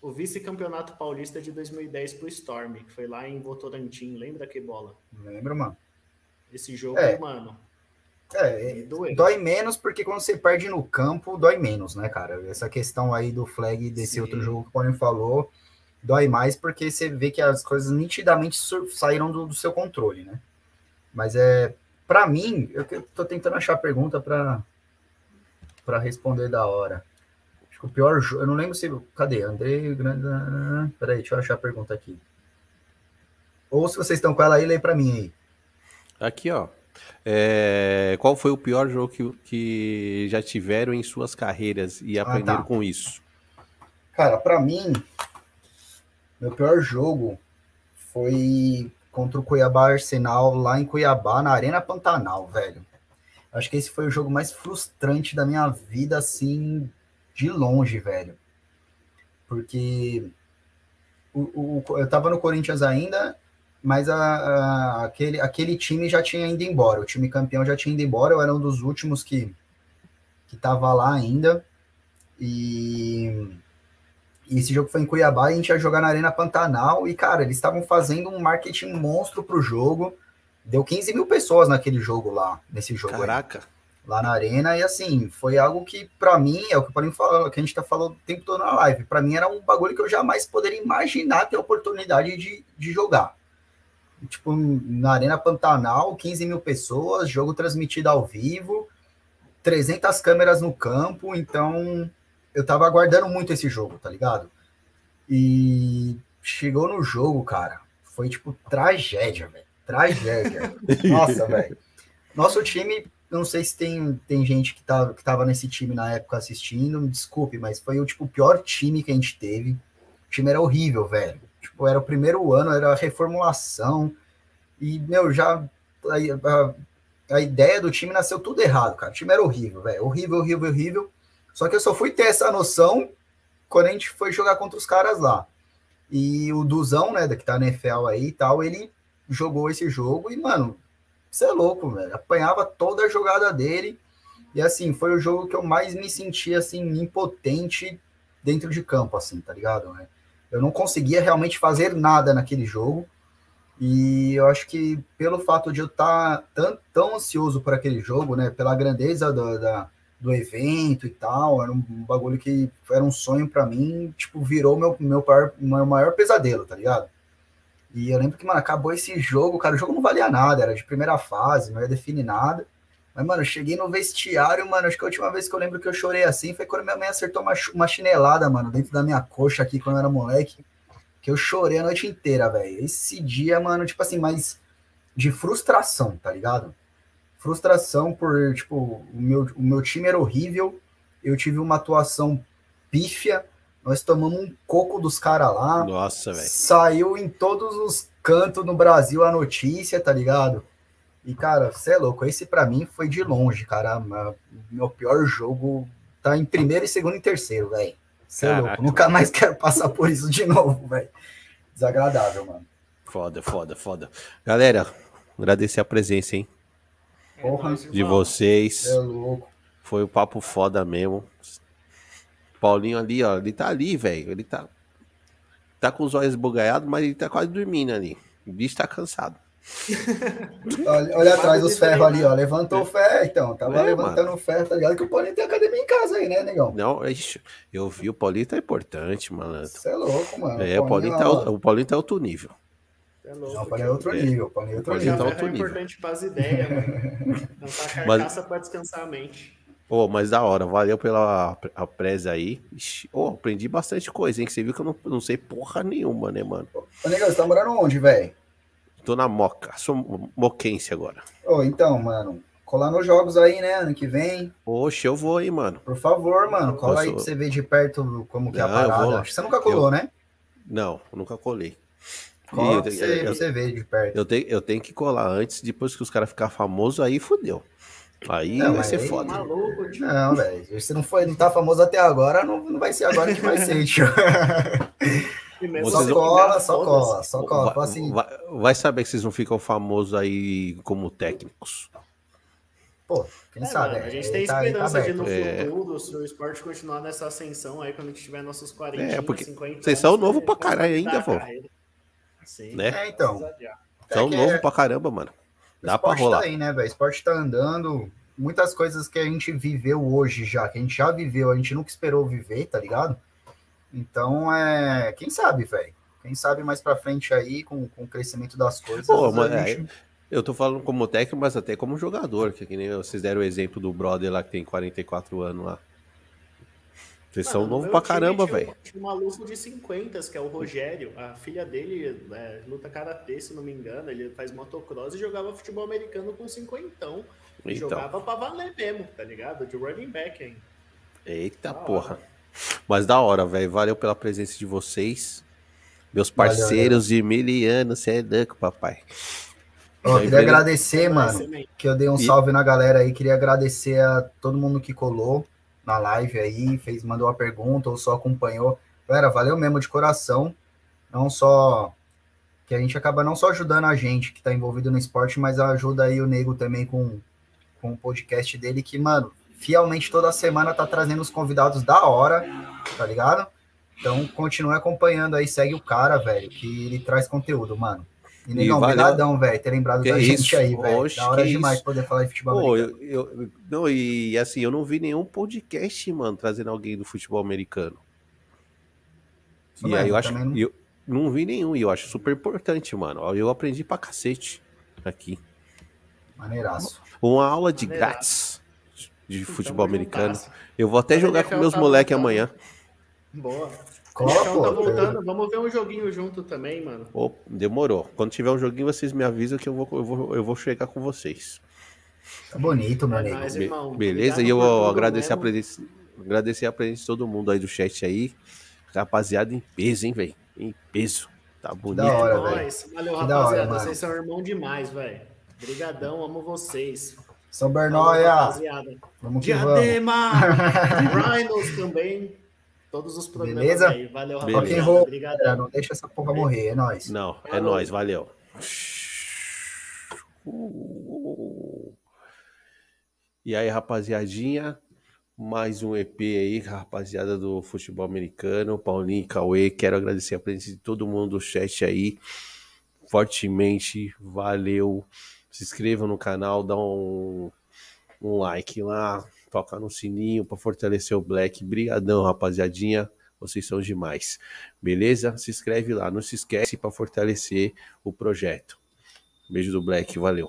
o vice-campeonato paulista de 2010 pro Storm, que foi lá em Votorantim. Lembra que bola? Lembro, mano. Esse jogo, é. mano. É, dói menos porque quando você perde no campo, dói menos, né, cara? Essa questão aí do flag desse Sim. outro jogo que o Paulinho falou, dói mais porque você vê que as coisas nitidamente saíram do, do seu controle, né? Mas é, para mim, eu tô tentando achar a pergunta para para responder da hora. Acho que o pior jogo, eu não lembro se, cadê? André Grande, peraí, deixa eu achar a pergunta aqui. Ou se vocês estão com ela aí, lê para mim aí. Aqui, ó. É, qual foi o pior jogo que, que já tiveram em suas carreiras e aprenderam ah, tá. com isso? Cara, para mim, meu pior jogo foi contra o Cuiabá Arsenal lá em Cuiabá, na Arena Pantanal, velho. Acho que esse foi o jogo mais frustrante da minha vida, assim, de longe, velho. Porque o, o eu tava no Corinthians ainda, mas a, a, aquele, aquele time já tinha ido embora. O time campeão já tinha ido embora. Eu era um dos últimos que, que tava lá ainda. E e esse jogo foi em Cuiabá e a gente ia jogar na Arena Pantanal. E, cara, eles estavam fazendo um marketing monstro pro jogo. Deu 15 mil pessoas naquele jogo lá, nesse jogo. Caraca. Aí, lá na Arena. E assim, foi algo que, para mim, é o que o Paulinho falou, que a gente tá falando o tempo todo na live. para mim era um bagulho que eu jamais poderia imaginar ter a oportunidade de, de jogar. Tipo, na Arena Pantanal, 15 mil pessoas, jogo transmitido ao vivo, 300 câmeras no campo, então eu tava aguardando muito esse jogo, tá ligado? E chegou no jogo, cara, foi tipo tragédia, velho. Tragédia. Nossa, velho. Nosso time, não sei se tem, tem gente que, tá, que tava nesse time na época assistindo, me desculpe, mas foi o tipo pior time que a gente teve. O time era horrível, velho. Tipo, era o primeiro ano, era a reformulação. E, meu, já a, a, a ideia do time nasceu tudo errado, cara. O time era horrível, velho. Horrível, horrível, horrível. Só que eu só fui ter essa noção quando a gente foi jogar contra os caras lá. E o Duzão, né, que tá na NFL aí e tal, ele jogou esse jogo e, mano, você é louco, velho. Apanhava toda a jogada dele. E assim, foi o jogo que eu mais me senti assim impotente dentro de campo, assim, tá ligado? Né? Eu não conseguia realmente fazer nada naquele jogo. E eu acho que pelo fato de eu estar tão, tão ansioso por aquele jogo, né, pela grandeza do, da, do evento e tal, era um bagulho que era um sonho para mim, tipo, virou meu, meu, maior, meu maior pesadelo, tá ligado? E eu lembro que, mano, acabou esse jogo, cara, o jogo não valia nada, era de primeira fase, não ia definir nada. Mas, mano, eu cheguei no vestiário, mano, acho que a última vez que eu lembro que eu chorei assim foi quando minha mãe acertou uma, uma chinelada, mano, dentro da minha coxa aqui quando eu era moleque, que eu chorei a noite inteira, velho. Esse dia, mano, tipo assim, mais de frustração, tá ligado? Frustração por, tipo, o meu, o meu time era horrível, eu tive uma atuação pífia, nós tomamos um coco dos caras lá. Nossa, velho. Saiu em todos os cantos no Brasil a notícia, tá ligado? E, cara, você é louco. Esse para mim foi de longe, cara. Meu pior jogo tá em primeiro, e segundo e terceiro, velho. Você é louco. Nunca mais quero passar por isso de novo, velho. Desagradável, mano. Foda, foda, foda. Galera, agradecer a presença, hein? Porra, de vocês. É louco. Foi um papo foda mesmo. Paulinho ali, ó, ele tá ali, velho. Ele tá. Tá com os olhos esbugalhados, mas ele tá quase dormindo ali. O bicho tá cansado. olha, olha atrás dos ferros ali, ó. Levantou o ferro, então. Tava é, levantando o ferro, tá ligado? Que o Paulinho tem academia em casa aí, né, negão? Não, eu vi, o Paulinho tá importante, malandro. Você é louco, mano. É, o Paulinho, tá, o Paulinho tá outro nível. É louco, não, o é outro é. nível. O é outro nível. Tá outro é importante para as ideias, mano. Não tá carcaça Mas... pra descansar a mente. Ô, oh, mas da hora, valeu pela a presa aí. Ô, oh, aprendi bastante coisa, hein? Que você viu que eu não, não sei porra nenhuma, né, mano? Ô, negão, você tá morando onde, velho? Tô na Moca, sou moquense agora. Ô, oh, então, mano, colar nos jogos aí, né, ano que vem. Oxe, eu vou aí, mano. Por favor, mano, cola Posso... aí pra você ver de perto como que não, é a parada. Acho que você nunca colou, eu... né? Não, nunca colei. Cola pra você, eu, pra você ver de perto. Eu tenho, eu tenho que colar antes, depois que os caras ficar famosos, aí fudeu. Aí não, vai ser aí, foda. Maluco, não, velho. Se não, foi, não tá famoso até agora, não, não vai ser agora que vai ser, tio. Só cola, só cola, só cola. Vai, assim... vai, vai, saber que vocês não ficam famosos aí como técnicos. Pô, quem é, sabe? Mano, a gente tem tá, esperança tá de no é... futuro, se o esporte continuar nessa ascensão aí, quando a gente tiver nossos 40, é, porque 50 Vocês são novo pra caralho ainda, pô. Sim, né? É, então. São é novo é... pra caramba, mano. Dá pra rolar. Tá aí, né, velho? O esporte tá andando. Muitas coisas que a gente viveu hoje já, que a gente já viveu, a gente nunca esperou viver, tá ligado? Então, é. Quem sabe, velho? Quem sabe mais pra frente aí, com, com o crescimento das coisas. Pô, mas, gente... é, eu tô falando como técnico, mas até como jogador, que, que nem vocês deram o exemplo do brother lá que tem 44 anos lá. Vocês Mano, são novos pra caramba, velho. Tinha um maluco de 50, que é o Rogério. A filha dele é, luta karatê, se não me engano. Ele faz motocross e jogava futebol americano com cinquentão. E então. jogava pra valer mesmo, tá ligado? De running back hein? Eita da porra. Hora. Mas da hora, velho. Valeu pela presença de vocês. Meus parceiros valeu, de miliano, você é louco, papai. Ó, queria agradecer, mano, que eu dei um salve na galera aí. Queria agradecer a todo mundo que colou na live aí, fez, mandou uma pergunta ou só acompanhou. Galera, valeu mesmo de coração. Não só que a gente acaba não só ajudando a gente que está envolvido no esporte, mas ajuda aí o Nego também com, com o podcast dele, que, mano, fielmente toda semana tá trazendo os convidados da hora, tá ligado? Então continue acompanhando aí, segue o cara, velho, que ele traz conteúdo, mano. E nem obrigadão, velho, ter lembrado que da isso? gente aí, velho. Da hora demais isso? poder falar de futebol Pô, americano. Eu, eu, não, e assim, eu não vi nenhum podcast, mano, trazendo alguém do futebol americano. Isso e mesmo, aí eu acho. Não... Eu não vi nenhum, e eu acho super importante, mano. Eu aprendi pra cacete aqui. Maneiraço. Uma aula de Maneiraço. grátis de futebol americano. Eu vou até jogar com meus tá moleques amanhã. Boa. Cola, tá voltando. Vamos ver um joguinho junto também, mano. Oh, demorou. Quando tiver um joguinho, vocês me avisam que eu vou, eu vou, eu vou chegar com vocês. Tá bonito, meu amigo. Be irmão, beleza? E eu agradecer a, presença, agradecer a presença de todo mundo aí do chat aí. Rapaziada, em peso, hein, velho? Em peso. Tá bonito. Da hora, velho. Valeu, rapaziada. Hora, vocês são irmão demais, velho. Obrigadão, amo vocês. São Bernóia. Vamos Diadema. Rhinos também. Todos os programas Beleza? aí. Valeu, rapaziada. Rock Obrigado. Não deixa essa porra morrer, é nóis. Não, é nóis, valeu. E aí, rapaziadinha, mais um EP aí, rapaziada do futebol americano, Paulinho e Cauê. Quero agradecer a presença de todo mundo do chat aí, fortemente. Valeu. Se inscrevam no canal, dá um, um like lá, toca no sininho para fortalecer o Black. Brigadão, rapaziadinha. Vocês são demais. Beleza? Se inscreve lá, não se esquece para fortalecer o projeto. Beijo do Black, valeu.